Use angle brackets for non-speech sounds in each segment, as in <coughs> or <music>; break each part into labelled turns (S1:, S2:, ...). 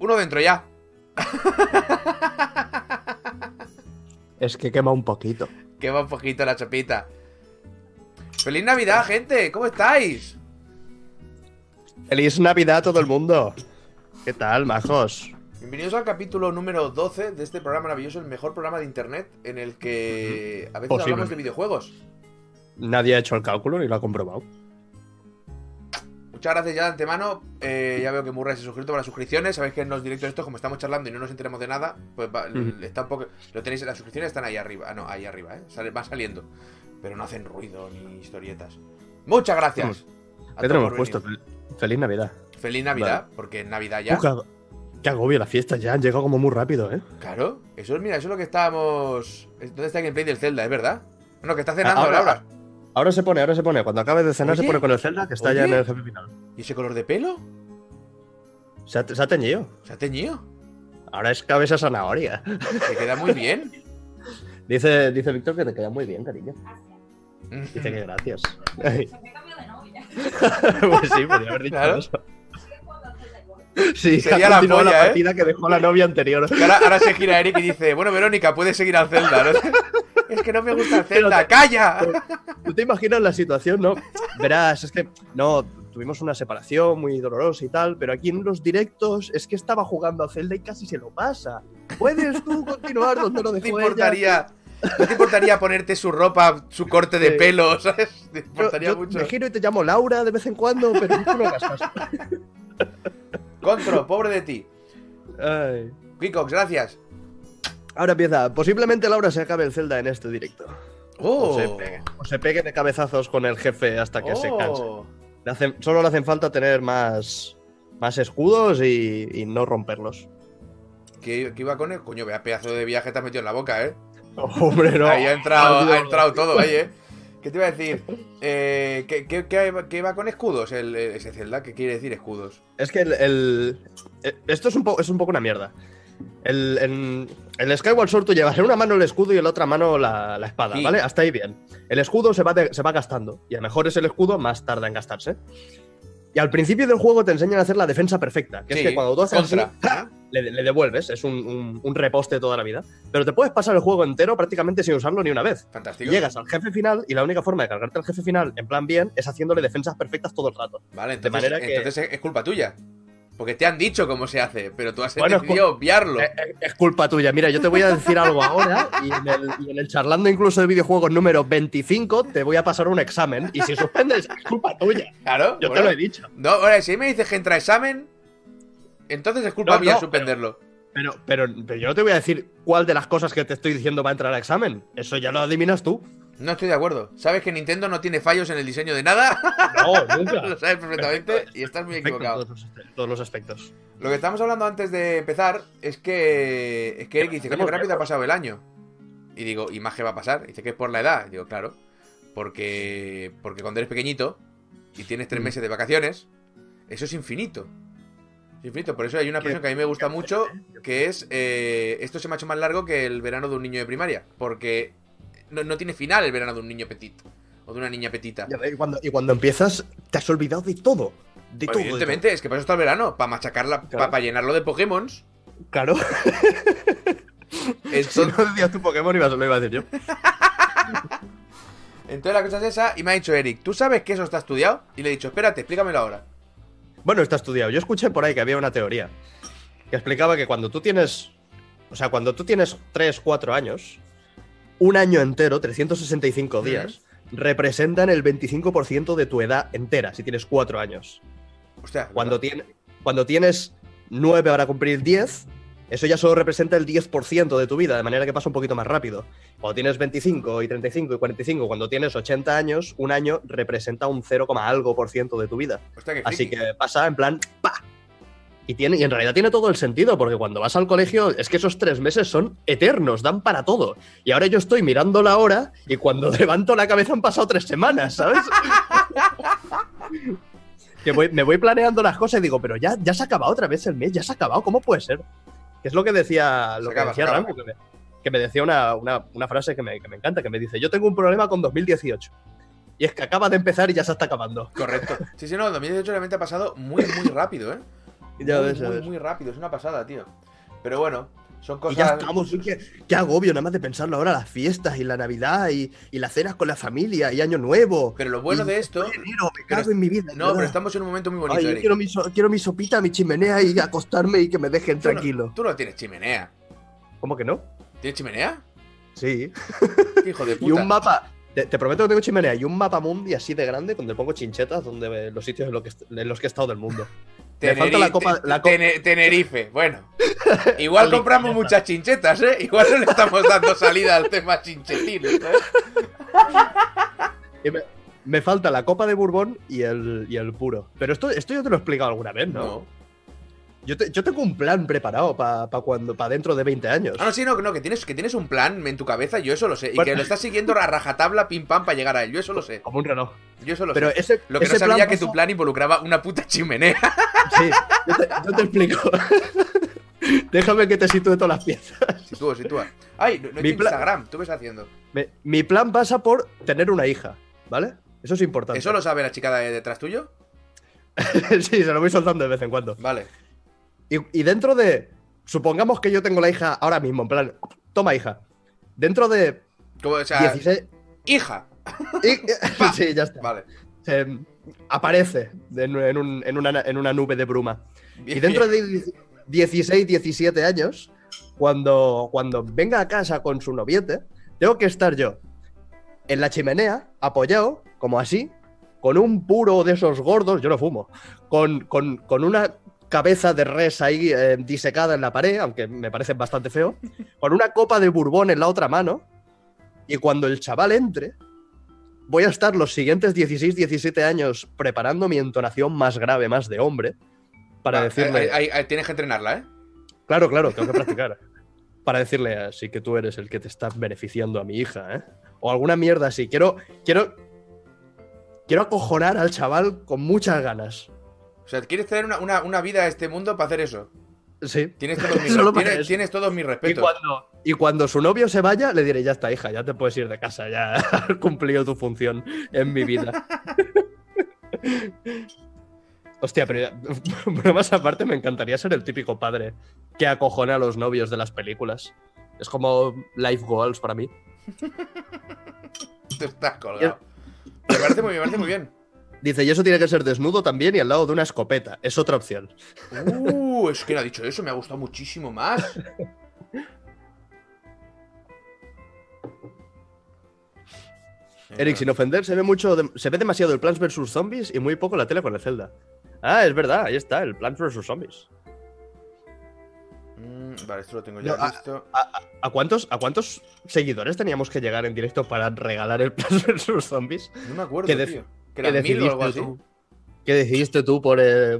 S1: Uno dentro ya.
S2: Es que quema un poquito.
S1: Quema un poquito la chapita. ¡Feliz Navidad, gente! ¿Cómo estáis?
S2: ¡Feliz Navidad a todo el mundo! ¿Qué tal, majos?
S1: Bienvenidos al capítulo número 12 de este programa maravilloso, el mejor programa de internet en el que a veces
S2: Posible.
S1: hablamos de videojuegos.
S2: Nadie ha hecho el cálculo ni lo ha comprobado.
S1: Muchas gracias ya de antemano. Eh, ya veo que Murray se ha suscrito para las suscripciones. Sabéis que en los directos estos, como estamos charlando y no nos enteramos de nada, pues va- está un poco. Lo tenéis, las suscripciones están ahí arriba. Ah, no, ahí arriba, ¿eh? Sale, van saliendo. Pero no hacen ruido ni historietas. Muchas gracias.
S2: ¿Qué tenemos puesto? Fel- Feliz Navidad.
S1: Feliz Navidad, porque es Navidad ya.
S2: Uh, qué ag- qué agobio la fiesta, ya han llegado como muy rápido, ¿eh?
S1: Claro, eso es, mira, eso es lo que estábamos. ¿Dónde está el gameplay del Zelda, es verdad? Bueno, que está cenando,
S2: Ahora-
S1: Laura.
S2: Ahora se pone, ahora se pone. Cuando acabe de cenar
S1: Oye.
S2: se pone con el Zelda, que está ya en el jefe final.
S1: ¿Y ese color de pelo?
S2: Se ha, se ha teñido.
S1: Se ha teñido.
S2: Ahora es cabeza zanahoria.
S1: Que queda muy bien.
S2: Dice, dice Víctor que te queda muy bien, cariño. Dice que gracias. Ay, <laughs> pues sí, podría haber dicho
S1: Claro.
S2: eso. Sí,
S1: Sería
S2: ha
S1: la polla, ¿eh?
S2: partida que dejó la novia anterior.
S1: Ahora, ahora se gira Eric y dice: Bueno, Verónica, puedes seguir al Zelda. ¿no? Es que no me gusta el Zelda, ¡calla!
S2: ¿Tú te imaginas la situación, no? Verás, es que no, tuvimos una separación muy dolorosa y tal, pero aquí en los directos es que estaba jugando a Zelda y casi se lo pasa. ¿Puedes tú continuar donde lo
S1: ¿No te
S2: dejó ella?
S1: importaría, ¿no te importaría ponerte su ropa, su corte de pelo? ¿Sabes? Te importaría
S2: yo
S1: mucho.
S2: me giro y te llamo Laura de vez en cuando, pero tú no hagas caso.
S1: Contro, pobre de ti.
S2: Ay.
S1: Gracias.
S2: Ahora empieza. Posiblemente Laura se acabe el Zelda en este directo.
S1: Oh,
S2: O, se pegue, o se pegue de cabezazos con el jefe hasta que se canse.
S1: Oh.
S2: Le hacen- solo le hacen falta tener más, más escudos y, y no romperlos.
S1: ¿Qué, qué iba con él? Coño, vea pedazo de viaje te has metido en la boca, ¿eh? <laughs>
S2: Hombre, no.
S1: Ahí ha entrado, ha entrado todo, <laughs> ahí, ¿eh? ¿Qué te iba a decir? Eh, ¿qué, qué, va con escudos el, ese Zelda? ¿Qué quiere decir escudos?
S2: Es que el, el- eh, esto es un, po- es un poco una mierda. El, en, el Skyward Sword tú llevas en una mano el escudo y en la otra mano la, la espada,
S1: Sí.
S2: ¿vale? Hasta ahí bien. El escudo se va, de- se va gastando. Y a mejor es el escudo, más tarda en gastarse. Y al principio del juego te enseñan a hacer la defensa perfecta. Que
S1: Sí,
S2: es que cuando tú haces así, le, le devuelves. Es un, un- un reposte toda la vida. Pero te puedes pasar el juego entero prácticamente sin usarlo ni una vez. Y
S1: Fantástico.
S2: llegas al jefe final y la única forma de cargarte al jefe final en plan bien es haciéndole defensas perfectas todo el rato.
S1: Vale,
S2: de
S1: entonces,
S2: manera que-
S1: entonces es- es culpa tuya. Porque te han dicho cómo se hace, pero tú has
S2: Bueno, es
S1: decidido obviarlo.
S2: Eh, eh, Es culpa tuya. Mira, yo te voy a decir algo ahora y en, el, y en el charlando incluso de videojuegos número 25 te voy a pasar un examen y si suspendes es culpa tuya.
S1: Claro.
S2: Yo
S1: bueno.
S2: te lo he dicho.
S1: No, ahora, si me dices que entra examen, entonces es culpa
S2: No,
S1: mía
S2: no,
S1: suspenderlo.
S2: Pero, pero, pero yo no te voy a decir cuál de las cosas que te estoy diciendo va a entrar al examen. Eso ya lo adivinas tú.
S1: No estoy de acuerdo. Sabes que Nintendo no tiene fallos en el diseño de nada.
S2: No, nunca. <laughs>
S1: lo sabes perfectamente y estás muy equivocado.
S2: todos los, todos los aspectos.
S1: Lo que estamos hablando antes de empezar es que. Es que Eric dice, qué rápido ha pasado el año. Y digo, ¿y más qué va a pasar? Dice que es por la edad. Y digo, claro. Porque. Porque cuando eres pequeñito y tienes tres
S2: Mm.
S1: meses de vacaciones, eso es infinito. Es infinito. Por eso hay una expresión que a mí me gusta mucho, que es. eh, esto se me ha hecho más largo que el verano de un niño de primaria. Porque no, no tiene final el verano de un niño petit. O de una niña petita.
S2: Y cuando, y cuando empiezas, te has olvidado de todo. De todo. de
S1: Evidentemente, es que para eso está el verano. Para machacarla,
S2: Claro.
S1: para llenarlo de Pokémon.
S2: Claro. <laughs> Si
S1: Entonces,
S2: no decías tu Pokémon, ibas- lo iba a decir yo. <laughs>
S1: Entonces la cosa es esa y me ha dicho Eric, ¿tú sabes que eso está estudiado? Y le he dicho, espérate, explícamelo ahora.
S2: Bueno, está estudiado. Yo escuché por ahí que había una teoría que explicaba que cuando tú tienes. O sea, cuando tú tienes 3, 4 años, un año entero, 365 días, representan el 25% de tu edad entera, si tienes 4 años.
S1: Hostia,
S2: Cuando, tiene- cuando tienes 9 para cumplir 10, eso ya solo representa el 10% de tu vida, de manera que pasa un poquito más rápido. Cuando tienes 25 y 35 y 45, cuando tienes 80 años, un año representa un 0, algo por ciento de tu vida.
S1: hostia,
S2: Así
S1: friki.
S2: que pasa en plan, ¡pa! Y, tiene, y en realidad tiene todo el sentido, porque cuando vas al colegio es que esos tres meses son eternos, dan para todo. Y ahora yo estoy mirando la hora y cuando <laughs> levanto la cabeza han pasado tres semanas, ¿sabes? <laughs> que voy- me voy planeando las cosas y digo, pero ya, ya se ha acabado otra vez el mes, ya se ha acabado, ¿cómo puede ser? Que es lo que decía, lo
S1: Se
S2: que
S1: acaba,
S2: decía. Rango, que me, que me decía una, una- una frase que me, que me encanta, que me dice, yo tengo un problema con 2018. Y es que acaba de empezar y ya se está acabando.
S1: Correcto. Sí, sí, no, el 2018 realmente ha pasado muy, muy rápido, ¿eh?
S2: Ya
S1: muy,
S2: ves, ya
S1: muy,
S2: ves.
S1: muy rápido, es una pasada, tío. Pero bueno, son
S2: Y ya
S1: cosas.
S2: estamos, qué, qué agobio, nada más de pensarlo ahora, las fiestas y la Navidad y, y las cenas con la familia y Año Nuevo.
S1: Pero lo bueno
S2: Y
S1: de esto.
S2: enero, me
S1: pero
S2: cago en mi vida.
S1: No, pero estamos en un momento muy bonito,
S2: Ay,
S1: Eric.
S2: quiero mi, so- quiero mi sopita, mi chimenea y acostarme y que me dejen
S1: Tú no-
S2: tranquilo.
S1: Tú no tienes chimenea.
S2: ¿Cómo que no?
S1: ¿Tienes chimenea?
S2: Sí.
S1: ¿Qué hijo de puta. <laughs>
S2: Y un mapa. Te, te prometo que tengo chimenea y un mapa mundi así de grande donde pongo chinchetas donde los sitios en, lo que est- en los que he estado del mundo. <laughs> Me falta la copa- la
S1: Tenerife, bueno. <laughs> Igual compramos muchas chinchetas, ¿eh? Igual no le estamos dando salida al tema chinchetín, ¿eh?
S2: Me, me falta la copa de Bourbon y el, y el puro. Pero esto, esto yo te lo he explicado alguna vez, ¿no?
S1: No.
S2: Yo, te- yo tengo un plan preparado para cuando para dentro de 20 años.
S1: Ah, no, sí, no, no, que tienes, que tienes un plan en tu cabeza, yo eso lo sé. Y
S2: Bueno.
S1: que lo estás siguiendo a rajatabla, pim pam, para llegar a él. Yo eso lo sé.
S2: Como un reloj.
S1: Yo eso lo
S2: Pero
S1: sé.
S2: ese,
S1: Lo que no sabía que tu plan involucraba una puta chimenea. <laughs>
S2: Sí, yo te, yo te explico. <laughs> Déjame que te sitúe todas las piezas.
S1: Sitúa, sitúa. Ay, no, no
S2: Mi plan-
S1: Instagram, ¿tú qué estás haciendo?
S2: Me- mi plan pasa por tener una hija, ¿vale? Eso es importante.
S1: ¿Eso lo sabe la chica de detrás tuyo? <laughs>
S2: sí, se lo voy soltando de vez en cuando.
S1: Vale.
S2: Y, y dentro de. Supongamos que yo tengo la hija ahora mismo, en plan. Toma, hija. Dentro de
S1: Como, o sea,
S2: 16.
S1: hija. <laughs>
S2: y- <laughs> sí, ya está.
S1: Vale.
S2: Se- aparece en, en un- en una, en una nube de bruma.
S1: Bien,
S2: Y dentro
S1: bien.
S2: de 16, 17 años, cuando, cuando venga a casa con su noviete, tengo que estar yo en la chimenea, apoyado, como así, con un puro de esos gordos, yo no fumo, con, con- con una cabeza de res ahí eh, disecada en la pared, aunque me parece bastante feo, con una copa de bourbon en la otra mano, y cuando el chaval entre, voy a estar los siguientes 16, 17 años preparando mi entonación más grave, más de hombre, para decirle...
S1: ahí tienes que entrenarla, ¿eh?
S2: Claro, claro, tengo que practicar. <laughs> Para decirle así que tú eres el que te está beneficiando a mi hija, ¿eh? O alguna mierda así. Quiero. Quiero. Quiero acojonar al chaval con muchas ganas.
S1: O sea, quieres tener una, una- una vida a este mundo para hacer eso.
S2: Sí.
S1: Tienes <laughs> todos mis, tienes,
S2: eso.
S1: tienes todos mis
S2: Y
S1: respetos.
S2: cuando, y cuando su novio se vaya, le diré, ya está, hija, ya te puedes ir de casa, ya <laughs> has cumplido tu función en mi vida. <laughs> Hostia, pero bromas aparte, me encantaría ser el típico padre que acojona a los novios de las películas. Es como life goals para mí.
S1: Te estás colgado. Me parece muy, me parece muy bien.
S2: Dice, y eso tiene que ser desnudo también y al lado de una escopeta. Es otra opción.
S1: Uh, es que no ha dicho eso, me ha gustado muchísimo más.
S2: Eric, sin ofender, se ve mucho, de- se ve demasiado el Plants vs Zombies y muy poco la tele con el Zelda. Ah, es verdad, ahí está, el Plants vs Zombies.
S1: Mm, vale, esto lo tengo ya
S2: No,
S1: listo.
S2: ¿A cuántos, ¿A cuántos seguidores teníamos que llegar en directo para regalar el Plants <laughs> vs Zombies?
S1: No me acuerdo,
S2: ¿qué dec-
S1: tío. Que
S2: ¿Qué
S1: o algo
S2: decidiste
S1: así.
S2: tú? ¿Qué decidiste tú por, eh,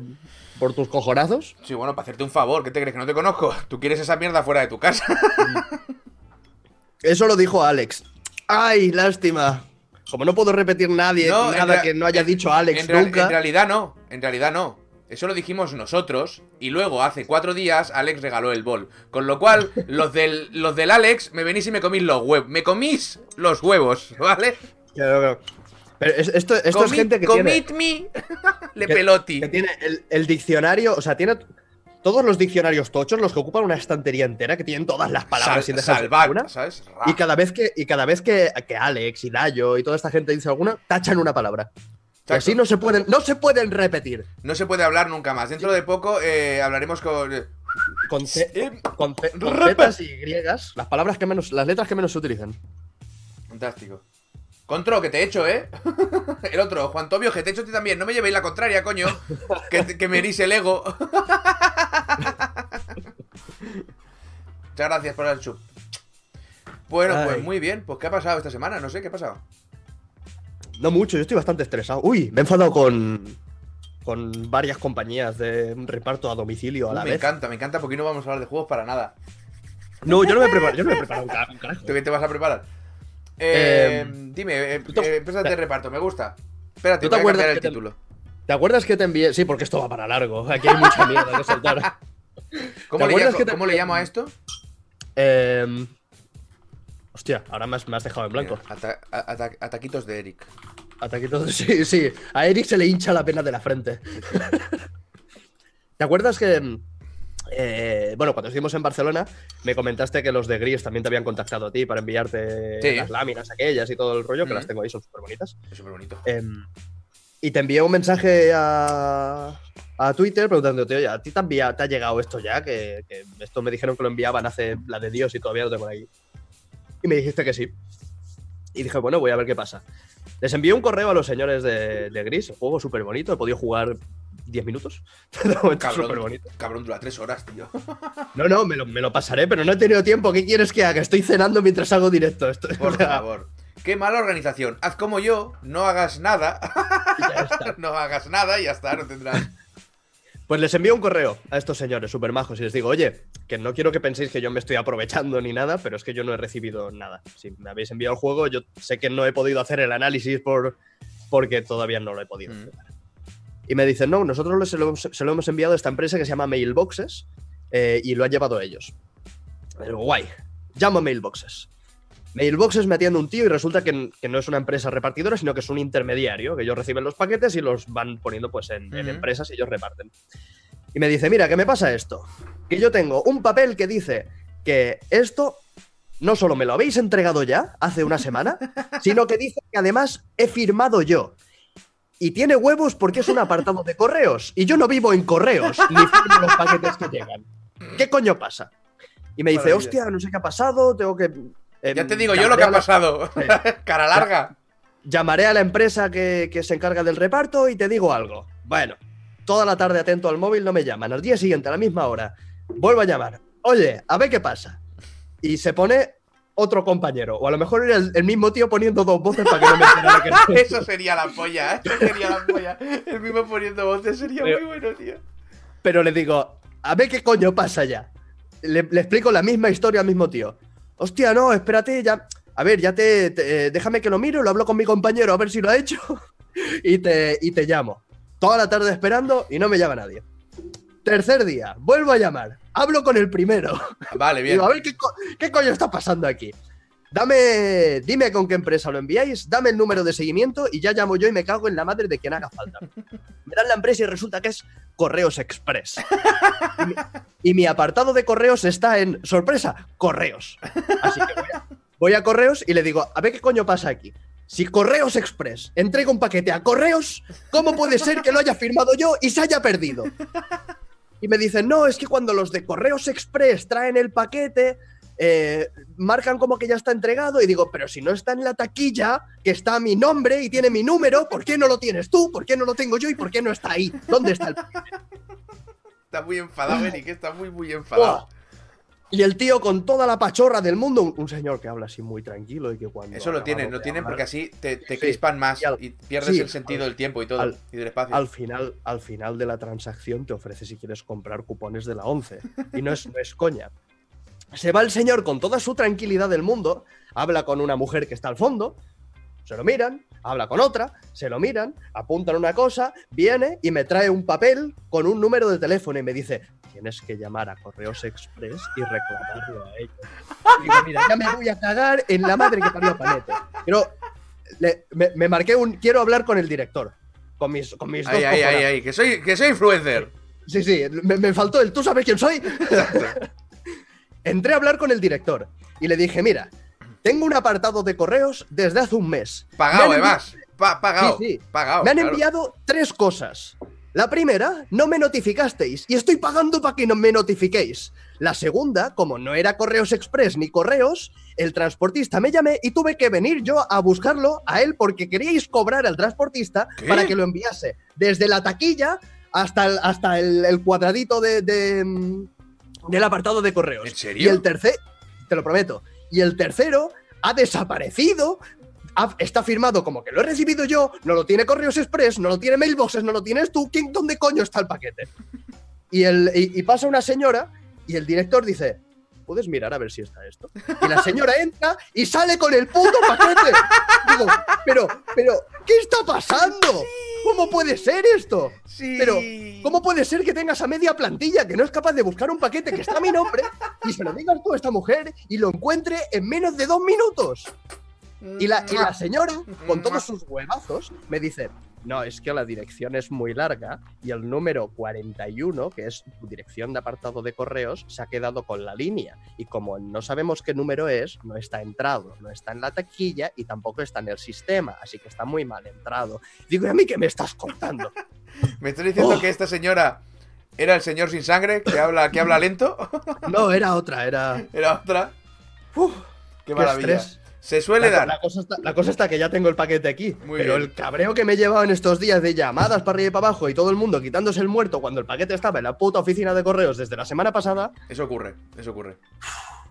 S2: por tus cojonazos?
S1: Sí, bueno, para hacerte un favor, ¿qué te crees que no te conozco? Tú quieres esa mierda fuera de tu casa.
S2: Eso lo dijo Alex. ¡Ay, lástima! Como no puedo repetir nadie,
S1: No,
S2: nada que no haya dicho Alex
S1: en, real-
S2: nunca.
S1: en realidad no, en realidad no. Eso lo dijimos nosotros y luego hace cuatro días Alex regaló el bol. Con lo cual, <laughs> los del, los del Alex me venís y me comís los huevos. Me comís los huevos, ¿vale?
S2: Claro, claro. Pero es- esto, esto es gente que tiene,
S1: comid me <laughs> le
S2: Que-
S1: peloti.
S2: que tiene el, el diccionario, o sea, tiene todos los diccionarios tochos, los que ocupan una estantería entera, que tienen todas las palabras
S1: Sal-
S2: sin
S1: salvat,
S2: ninguna.
S1: ¿sabes?
S2: Y cada vez que, y cada vez que, que Alex y Dayo y toda esta gente dice alguna, tachan una palabra. Y así no se pueden, no se pueden repetir.
S1: No se puede hablar nunca más. Dentro de poco eh, hablaremos con. Eh,
S2: con, C- con zetas y griegas, las palabras que menos, las letras que menos se utilizan.
S1: Fantástico. Contro, que te he hecho, ¿eh? <laughs> El otro, Juan Tobio, que te he hecho a ti también. No me llevéis la contraria, coño. Que, que me herís el ego. <laughs> Muchas gracias por el sub. Bueno, pues muy bien. Pues ¿qué ha pasado esta semana? No sé, ¿qué ha pasado?
S2: No mucho, yo estoy bastante estresado. Uy, me he enfadado con, con varias compañías de reparto a domicilio a la
S1: Uh, me
S2: vez.
S1: encanta, me encanta porque no vamos a hablar de juegos para nada.
S2: No, yo no me he preparado, yo no me he preparado un carajo.
S1: ¿Tú qué te vas a preparar? Eh,
S2: Eh,
S1: dime, eh,
S2: ¿tú te-
S1: eh, empresas de reparto, me gusta. Espérate,
S2: ¿tú te
S1: voy a
S2: acuerdas
S1: cambiar el
S2: te-
S1: título.
S2: ¿Te acuerdas que te envié? Sí, porque esto va para largo. Aquí hay mucha mierda que soltar. <laughs>
S1: ¿Cómo, le, llamo-
S2: que te-
S1: cómo le llamo a esto?
S2: Em, hostia, ahora me has, me has dejado en blanco.
S1: Mira, ata- ata- ataquitos de Eric.
S2: Ataquitos. <laughs> Sí, sí. A Eric se le hincha la pena de la frente. <laughs> ¿Te acuerdas que, eh, bueno, cuando estuvimos en Barcelona, me comentaste que los de Gris también te habían contactado a ti para enviarte
S1: Sí.
S2: las láminas aquellas y todo el rollo, que
S1: Mm.
S2: las tengo ahí, son súper bonitas.
S1: Súper bonito.
S2: Em, y te envié un mensaje a, a Twitter preguntándote, oye, ¿a ti te, ha envia- te ha llegado esto ya? Que, que esto me dijeron que lo enviaban hace la de Dios y todavía lo tengo ahí. Y me dijiste que sí. Y dije, bueno, voy a ver qué pasa. Les envié un correo a los señores de, de Gris, juego súper bonito, he podido jugar 10 minutos. <laughs>
S1: Cabrón,
S2: bonito.
S1: cabrón, dura tres horas, tío. <laughs>
S2: No, no, me lo, me lo pasaré, pero no he tenido tiempo. ¿Qué quieres que haga? Estoy cenando mientras hago directo. Esto, <laughs>
S1: Por favor. Qué mala organización. Haz como yo, no hagas nada. no hagas nada y ya está, no tendrás.
S2: Pues les envío un correo a estos señores súper majos y les digo, oye, que no quiero que penséis que yo me estoy aprovechando ni nada, pero es que yo no he recibido nada. Si me habéis enviado el juego, yo sé que no he podido hacer el análisis por, porque todavía no lo he podido.
S1: Mm.
S2: Y me dicen, no, nosotros se lo, se lo hemos enviado a esta empresa que se llama Mailboxes eh, y lo han llevado ellos. Y digo, guay, llamo a Mailboxes. Mailboxes me atiende un tío y resulta que, que no es una empresa repartidora, sino que es un intermediario, que ellos reciben los paquetes y los van poniendo pues en, en empresas y ellos reparten. Y me dice, mira, que me pasa esto. Que yo tengo un papel que dice que esto no solo me lo habéis entregado ya hace una semana, sino que dice que además he firmado yo. Y tiene huevos porque es un apartado de correos. Y yo no vivo en correos, ni firmo los paquetes que llegan. ¿Qué coño pasa? Y me dice, hostia, no sé qué ha pasado, tengo que... eh,
S1: Ya te digo yo lo que ha
S2: la-
S1: pasado. <laughs> Cara larga.
S2: llamaré a la empresa que, que se encarga del reparto y te digo algo. Bueno, toda la tarde atento al móvil, no me llaman. Al día siguiente, a la misma hora, vuelvo a llamar. Oye, a ver qué pasa. Y se pone otro compañero. O a lo mejor era el, el mismo tío poniendo dos voces para que no me enterara que era. <laughs>
S1: Eso sería la polla, ¿eh? Eso sería la polla. El mismo poniendo voces sería muy bueno, tío.
S2: Pero le digo, a ver qué coño pasa ya. Le, le explico la misma historia al mismo tío. Hostia, no, espérate, ya. A ver, ya te, te- eh, déjame que lo miro, lo hablo con mi compañero a ver si lo ha hecho <laughs> y te, y te llamo. Toda la tarde esperando y no me llama nadie. Tercer día, vuelvo a llamar. Hablo con el primero.
S1: Vale, bien.
S2: Digo, a ver qué, co- qué coño está pasando aquí. Dame, dime con qué empresa lo enviáis, dame el número de seguimiento y ya llamo yo y me cago en la madre de quien haga falta. Me dan la empresa y resulta que es Correos Express. Y mi, y mi apartado de correos está en sorpresa, correos. Así que voy a, voy a correos y le digo, a ver qué coño pasa aquí. Si Correos Express entrega un paquete a correos, ¿cómo puede ser que lo haya firmado yo y se haya perdido? Y me dicen, no, es que cuando los de Correos Express traen el paquete, eh, marcan como que ya está entregado y digo, pero si no está en la taquilla, que está mi nombre y tiene mi número, ¿por qué no lo tienes tú? ¿Por qué no lo tengo yo? ¿Y por qué no está ahí? ¿Dónde está el paquete?
S1: Está muy enfadado, Eric. Está muy, muy enfadado.
S2: Y el tío con toda la pachorra del mundo, un, un señor que habla así muy tranquilo y que cuando...
S1: Eso lo tienen, lo tienen
S2: hablar,
S1: porque así te, te
S2: Sí.
S1: crispan más
S2: Y al-
S1: y pierdes
S2: sí,
S1: el sentido
S2: al-
S1: del tiempo y todo.
S2: al-
S1: y del espacio.
S2: Al final, al final de la transacción te ofrece si quieres comprar cupones de la 11. <laughs> Y no es, no es coña. Se va el señor con toda su tranquilidad del mundo, habla con una mujer que está al fondo, se lo miran, habla con otra, se lo miran, apuntan una cosa, viene y me trae un papel con un número de teléfono y me dice, tienes que llamar a Correos Express y reclamarlo a ellos. <laughs> Digo, mira, ya me voy a cagar en la madre que parió Panete. Pero le- me, me marqué un, quiero hablar con el director, con mis, con mis dos
S1: Ahí, ahí, ahí,
S2: cojones.
S1: ahí. Que soy, que soy influencer.
S2: Sí, sí, me, me faltó el ¿tú sabes quién soy? <laughs> Entré a hablar con el director y le dije, mira, tengo un apartado de correos desde hace un mes.
S1: Pagado,
S2: envi-
S1: además. Pa- pagado.
S2: Sí, sí.
S1: Pagado.
S2: Me han
S1: claro.
S2: enviado tres cosas. La primera, no me notificasteis y estoy pagando para que no me notifiquéis. La segunda, como no era Correos Express ni Correos, el transportista me llamé y tuve que venir yo a buscarlo a él porque queríais cobrar al transportista
S1: ¿Qué?
S2: para que lo enviase desde la taquilla hasta el, hasta el, el cuadradito de, de, mm, del apartado de correos.
S1: ¿En serio?
S2: Y el tercer, te lo prometo, y el tercero ha desaparecido. Está firmado como que lo he recibido yo, no lo tiene Correos Express, no lo tiene Mailboxes, no lo tienes tú. ¿Quién, ¿Dónde coño está el paquete? Y, el, y, y pasa una señora y el director dice, ¿puedes mirar a ver si está esto? Y la señora entra y sale con el puto paquete. Digo, pero, pero, ¿qué está pasando? ¿Cómo puede ser esto?
S1: Sí.
S2: Pero, ¿Cómo puede ser que tengas a media plantilla que no es capaz de buscar un paquete que está a mi nombre y se lo digas tú a esta mujer y lo encuentre en menos de dos minutos? Y la, y la señora, con todos sus huevazos, me dice, no, es que la dirección es muy larga y el número 41, que es tu dirección de apartado de correos, se ha quedado con la línea. Y como no sabemos qué número es, no está entrado, no está en la taquilla y tampoco está en el sistema, así que está muy mal entrado. Digo, ¿y a mí qué me estás contando? <laughs>
S1: ¿Me estás diciendo
S2: Oh.
S1: que esta señora era el señor sin sangre que habla, que habla lento? <laughs>
S2: No, era otra, era...
S1: Era otra.
S2: Uf,
S1: Qué
S2: qué
S1: maravilla.
S2: estrés.
S1: Se suele
S2: La,
S1: dar.
S2: la cosa está, la cosa está que ya tengo el paquete aquí.
S1: Muy
S2: pero
S1: bien.
S2: el cabreo que me he llevado en estos días de llamadas para arriba y para abajo y todo el mundo quitándose el muerto cuando el paquete estaba en la puta oficina de correos desde la semana pasada.
S1: Eso ocurre, eso ocurre.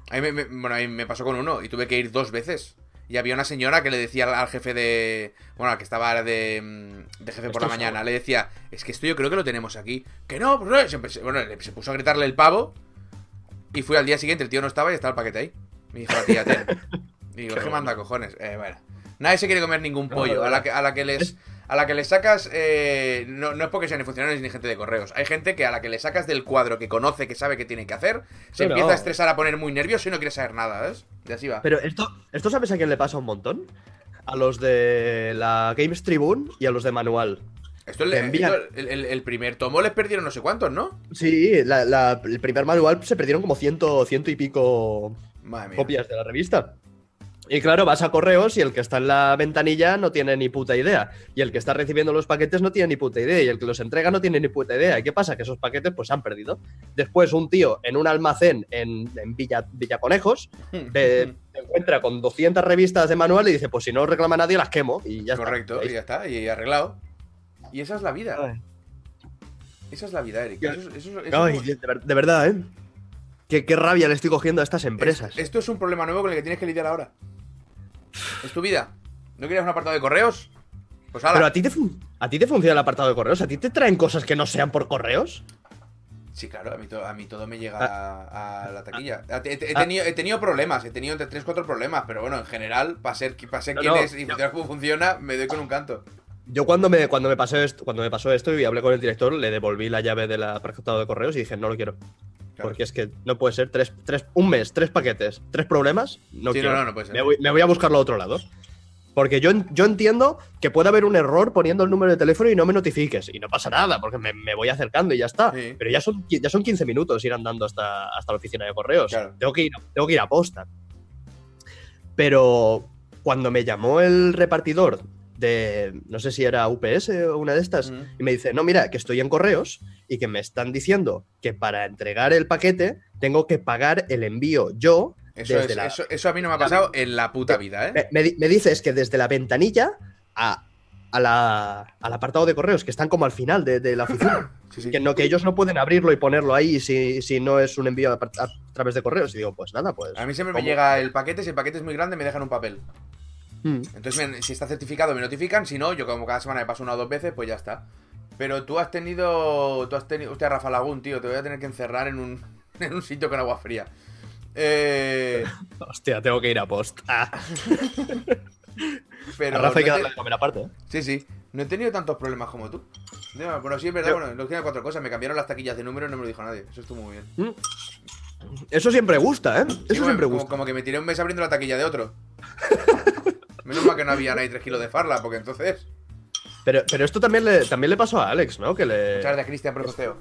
S1: A mí me, me- bueno, a mí me pasó con uno y tuve que ir dos veces. Y había una señora que le decía al, al jefe de. Bueno, al que estaba de, mm, de jefe por la mañana, le decía: Es que esto yo creo que lo tenemos aquí. Que no, pues no. Se, bueno, se puso a gritarle el pavo. Y fui al día siguiente, el tío no estaba y estaba el paquete ahí. Me dijo la tía, ten. <laughs> Y digo,
S2: Qué
S1: ¿qué manda cojones? Eh, bueno. Nadie se quiere comer ningún
S2: No,
S1: pollo. a, la que, a la que les. A la que le sacas, eh, no, no es porque sean ni funcionarios ni gente de correos. Hay gente que a la que le sacas del cuadro que conoce, que sabe qué tiene que hacer, se empieza
S2: no.
S1: a estresar, a poner muy nervioso y no quiere saber nada, ¿ves? Y así va.
S2: Pero esto, esto ¿sabes a quién le pasa un montón? A los de la Games Tribune y a los de Manual.
S1: Esto, el,
S2: envían-
S1: el, el- el primer tomo les perdieron no sé cuántos, ¿no?
S2: Sí, la- la- el primer manual se perdieron como ciento, ciento y pico
S1: Madre mía.
S2: copias de la revista. Y claro, vas a correos y el que está en la ventanilla no tiene ni puta idea. Y el que está recibiendo los paquetes no tiene ni puta idea. Y el que los entrega no tiene ni puta idea. ¿Y qué pasa? Que esos paquetes pues se han perdido. Después un tío en un almacén en, en Villa, Villaconejos te, te encuentra con 200 revistas de manual y dice, pues si no reclama nadie las quemo. Y ya está.
S1: Correcto,
S2: Ahí
S1: y ya está, y arreglado. Y esa es la vida.
S2: Ay.
S1: Esa es la vida, Eric. Eso, es- eso es- eso
S2: Ay, de, ver- de verdad, ¿eh? Qué, qué rabia le estoy cogiendo a estas empresas.
S1: es- esto es un problema nuevo con el que tienes que lidiar ahora. Es tu vida. ¿No querías un apartado de correos? Pues
S2: Pero
S1: ahora.
S2: a ti, te a ti te funciona el apartado de correos. ¿A ti te traen cosas que no sean por correos?
S1: Sí, claro, a mí, to- a mí todo me llega
S2: Ah.
S1: a, a la taquilla. He, he- he
S2: Ah.
S1: tenido, he tenido problemas, he tenido entre 3 4 problemas, pero bueno, en general, para ser, para ser
S2: No,
S1: quién
S2: no,
S1: es y funcionar como funciona, me doy con un canto.
S2: Yo cuando me, cuando me pasó esto, cuando me pasó esto y hablé con el director, le devolví la llave del apartado de correos y dije, no lo quiero.
S1: Claro.
S2: Porque es que no puede ser tres, tres, un mes, tres paquetes, tres problemas. No
S1: Sí,
S2: quiero.
S1: no, no, no puede ser.
S2: Me voy, me voy a buscarlo a otro lado. Porque yo, yo entiendo que puede haber un error poniendo el número de teléfono y no me notifiques. Y no pasa nada, porque me, me voy acercando y ya está.
S1: Sí.
S2: Pero ya son, ya son 15 minutos ir andando hasta, hasta la oficina de correos.
S1: Claro.
S2: Tengo, que ir, tengo que ir a posta. Pero cuando me llamó el repartidor de, no sé si era UPS o una de estas, y me dice, no, mira, que estoy en correos y que me están diciendo que para entregar el paquete tengo que pagar el envío yo.
S1: Eso,
S2: desde
S1: es-
S2: la-
S1: eso, eso a mí no me ha pasado en la puta vida, ¿eh?
S2: me, me di- me dices que desde la ventanilla a, a la- al apartado de correos, que están como al final de, de la oficina, <coughs>
S1: Sí, sí.
S2: que, no, que ellos no pueden abrirlo y ponerlo ahí si, si no es un envío a, través de correos. Y digo, pues nada, pues.
S1: A mí siempre me llega el paquete, si el paquete es muy grande me dejan un papel.
S2: Mm.
S1: Entonces, si está certificado me notifican, si no, yo como cada semana me paso una o dos veces, pues ya está. Pero tú has tenido, tú has tenido, hostia, Rafa Lagún, tío, te voy a tener que encerrar en un, <laughs> en un sitio con agua fría. Eh, <laughs>
S2: Hostia, tengo que ir a post. Ah, <laughs>
S1: pero
S2: a Rafa hay que
S1: no te-
S2: darle de comer aparte. ¿eh?
S1: Sí, sí. No he tenido tantos problemas como tú. No, pero sí es verdad,
S2: Yo-
S1: bueno, lo tiene cuatro cosas. Me cambiaron las taquillas de número y no me lo dijo nadie. Eso estuvo muy bien.
S2: Eso siempre gusta, ¿eh? Eso
S1: Sí, bueno,
S2: siempre
S1: como,
S2: gusta.
S1: como que me tiré un mes abriendo la taquilla de otro. Menos mal que no había nadie 3 kilos de farla, porque entonces.
S2: Pero, pero esto también le, también le pasó a Alex, ¿no? Que le.
S1: Muchas gracias, Cristian, por el costeo.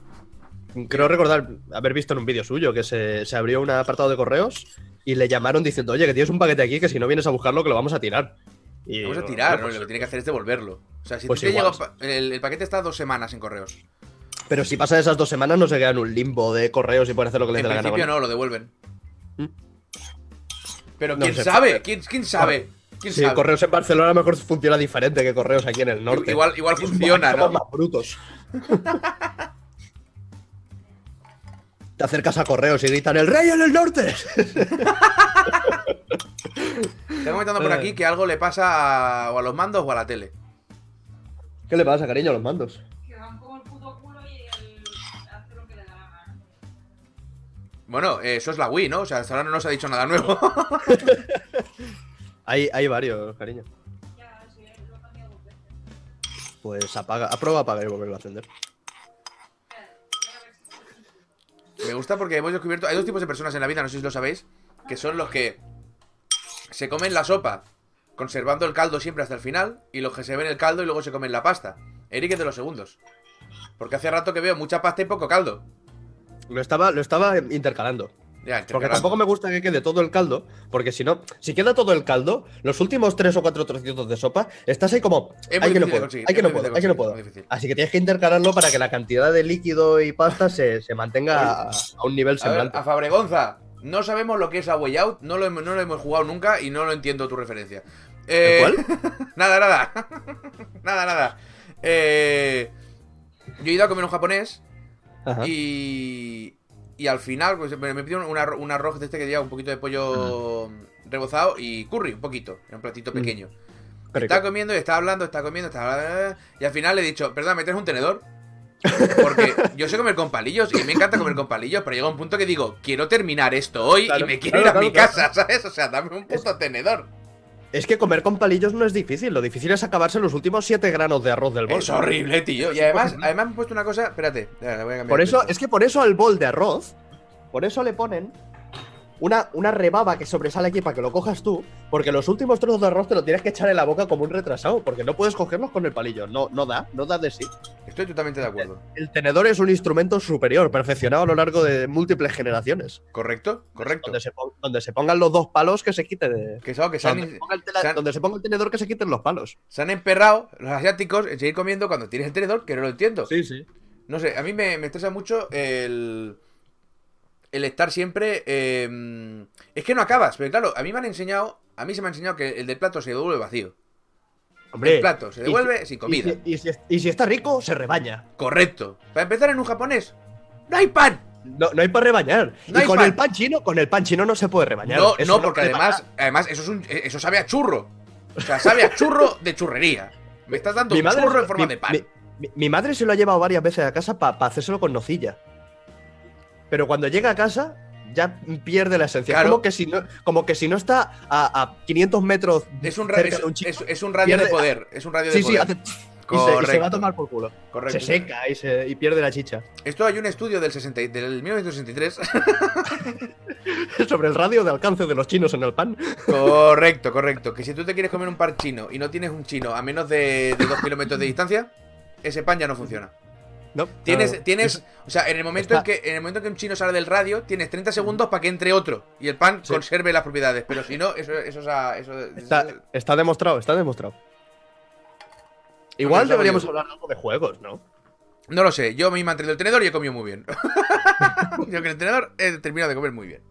S2: Creo recordar haber visto en un vídeo suyo que se, se abrió un apartado de correos y le llamaron diciendo, oye, que tienes un paquete aquí que si no vienes a buscarlo, que lo vamos a tirar. Y
S1: Vamos a tirar,
S2: "Bueno,
S1: ¿no?
S2: pues-
S1: Lo que tiene que hacer es devolverlo. O sea, si
S2: Pues
S1: tú te llega- el, el paquete está dos semanas en correos.
S2: Pero si pasa esas dos semanas, no se queda en un limbo de correos y pueden hacer lo que les
S1: En
S2: dé la gana.
S1: principio
S2: con-
S1: no, lo devuelven.
S2: ¿Mm?
S1: Pero
S2: No
S1: quién
S2: sé.
S1: sabe, ¿Quién, quién sabe, quién
S2: Sí,
S1: sabe.
S2: correos en Barcelona a lo mejor funciona diferente que correos aquí en el norte.
S1: Igual, igual funciona,
S2: Somos
S1: ¿no?
S2: más brutos. <laughs> Te acercas a correos y gritan ¡El rey en el norte!
S1: Está comentando por aquí que algo le pasa a, o a los mandos o a la tele.
S2: ¿Qué le pasa, cariño, a los mandos?
S3: Que van como el puto culo y hace lo que le da la gana.
S1: Bueno, eh, eso es la Wii, ¿no? O sea, hasta ahora no nos ha dicho nada nuevo. <laughs>
S2: Hay, hay varios, cariño.
S3: Ya, sí, lo he cambiado dos veces.
S2: Pues apaga, a prueba apagar y volverlo a encender.
S1: Me gusta porque hemos descubierto. Hay dos tipos de personas en la vida, no sé si lo sabéis, que son los que se comen la sopa conservando el caldo siempre hasta el final, y los que se ven el caldo y luego se comen la pasta. Eric es de los segundos. Porque hace rato que veo mucha pasta y poco caldo.
S2: Lo estaba, lo estaba intercalando.
S1: Ya,
S2: Porque tampoco me gusta que quede todo el caldo, porque si no, si queda todo el caldo, los últimos tres o cuatro trocitos de sopa, estás ahí como,
S1: Es muy
S2: ay que no puedo,
S1: conseguir,
S2: ay que no puedo,
S1: difícil
S2: ay que no puedo. Así que tienes que intercalarlo para que la cantidad de líquido y pasta se, se mantenga a, a un nivel
S1: A ver,
S2: semblante.
S1: a Fabregonza, no sabemos lo que es a Way Out, no lo, no lo hemos jugado nunca y no lo entiendo tu referencia. Eh, <laughs> nada, nada. <laughs> nada, nada. Eh, yo he ido a comer un japonés
S2: Ajá.
S1: y. Y al final, pues me me pidió un, arro- un arroz de este que lleva un poquito de pollo rebozado y curry, un poquito. Era un platito
S2: Mm.
S1: pequeño. Estaba comiendo y estaba hablando, estaba comiendo, estaba hablando, y al final le he dicho, perdón, ¿me traes un tenedor? Porque yo sé comer con palillos y me encanta comer con palillos, pero llega un punto que digo, quiero terminar esto hoy
S2: Claro,
S1: y me quiero
S2: claro,
S1: ir a mi casa, <laughs> ¿sabes? O sea, dame un puto tenedor.
S2: Es que comer con palillos no es difícil, lo difícil es acabarse los últimos 7 granos de arroz del bol.
S1: Es horrible, tío. Y además, además me han puesto una cosa, espérate, la voy a cambiar
S2: Por eso, es que por eso al bol de arroz, por eso le ponen una, una rebaba que sobresale aquí para que lo cojas tú, porque los últimos trozos de arroz te lo tienes que echar en la boca como un retrasado, porque no puedes cogerlos con el palillo, no, no da, no da de sí.
S1: Estoy totalmente de acuerdo.
S2: El tenedor es un instrumento superior, perfeccionado a lo largo de múltiples generaciones.
S1: ¿Correcto? Correcto.
S2: Donde se, donde se pongan los dos palos que se quite de...
S1: Que se
S2: donde,
S1: han,
S2: se ponga el tela-
S1: se han-
S2: donde se ponga el tenedor que se quiten los palos.
S1: se han emperrado los asiáticos en seguir comiendo cuando tienes el tenedor, que no lo entiendo.
S2: sí.
S1: No sé, a mí me, me estresa mucho el. El estar siempre. eh, es que no acabas, pero claro, a mí me han enseñado. A mí se me ha enseñado que el del plato se devuelve vacío.
S2: Hombre,
S1: El plato se devuelve
S2: si-
S1: sin comida.
S2: Y si, y si- y si está rico, se rebaña.
S1: Correcto. Para empezar en un japonés. ¡No hay pan!
S2: No, no hay para rebañar.
S1: No
S2: y con
S1: pan.
S2: el pan chino, con el pan chino no se puede rebañar.
S1: No,
S2: Eso
S1: no, porque además. Además, eso es un. Eso sabe a churro. O sea, sabe a churro de churrería. Me estás dando
S2: Mi
S1: un
S2: madre,
S1: churro en forma
S2: mi-
S1: de pan.
S2: mi- madre se lo ha llevado varias veces a casa para hacérselo con nocilla. Pero cuando llega a casa, ya pierde la esencia.
S1: Claro.
S2: Como, que si no, como que si no está a, a 500 metros
S1: Es un, ra-
S2: cerca
S1: es,
S2: de un chico.
S1: es- es un radio de poder. Es un radio
S2: sí,
S1: de
S2: sí,
S1: poder.
S2: hace- y se, y se
S1: Correcto.
S2: va a tomar por culo.
S1: Correcto.
S2: Se seca y, se, y pierde la chicha.
S1: Esto hay un estudio del, 60, y- del 1963 <laughs>
S2: Sobre el radio de alcance de los chinos en el pan.
S1: Correcto, correcto. Que si tú te quieres comer un pan chino y no tienes un chino a menos de, de dos kilómetros de distancia, ese pan ya no funciona.
S2: ¿No?
S1: Tienes,
S2: Claro.
S1: tienes, o sea, en el momento
S2: Está-
S1: en que en el momento en que un chino sale del radio, tienes 30 segundos para que entre otro y el pan
S2: Sí.
S1: conserve las propiedades. Pero si no, eso, eso, eso,
S2: Está, demostrado, está demostrado. Igual deberíamos hablar algo de juegos, ¿no?
S1: no lo sé. Yo me he mantenido el tenedor y he comido muy bien. <laughs> yo que el tenedor he terminado de comer muy bien.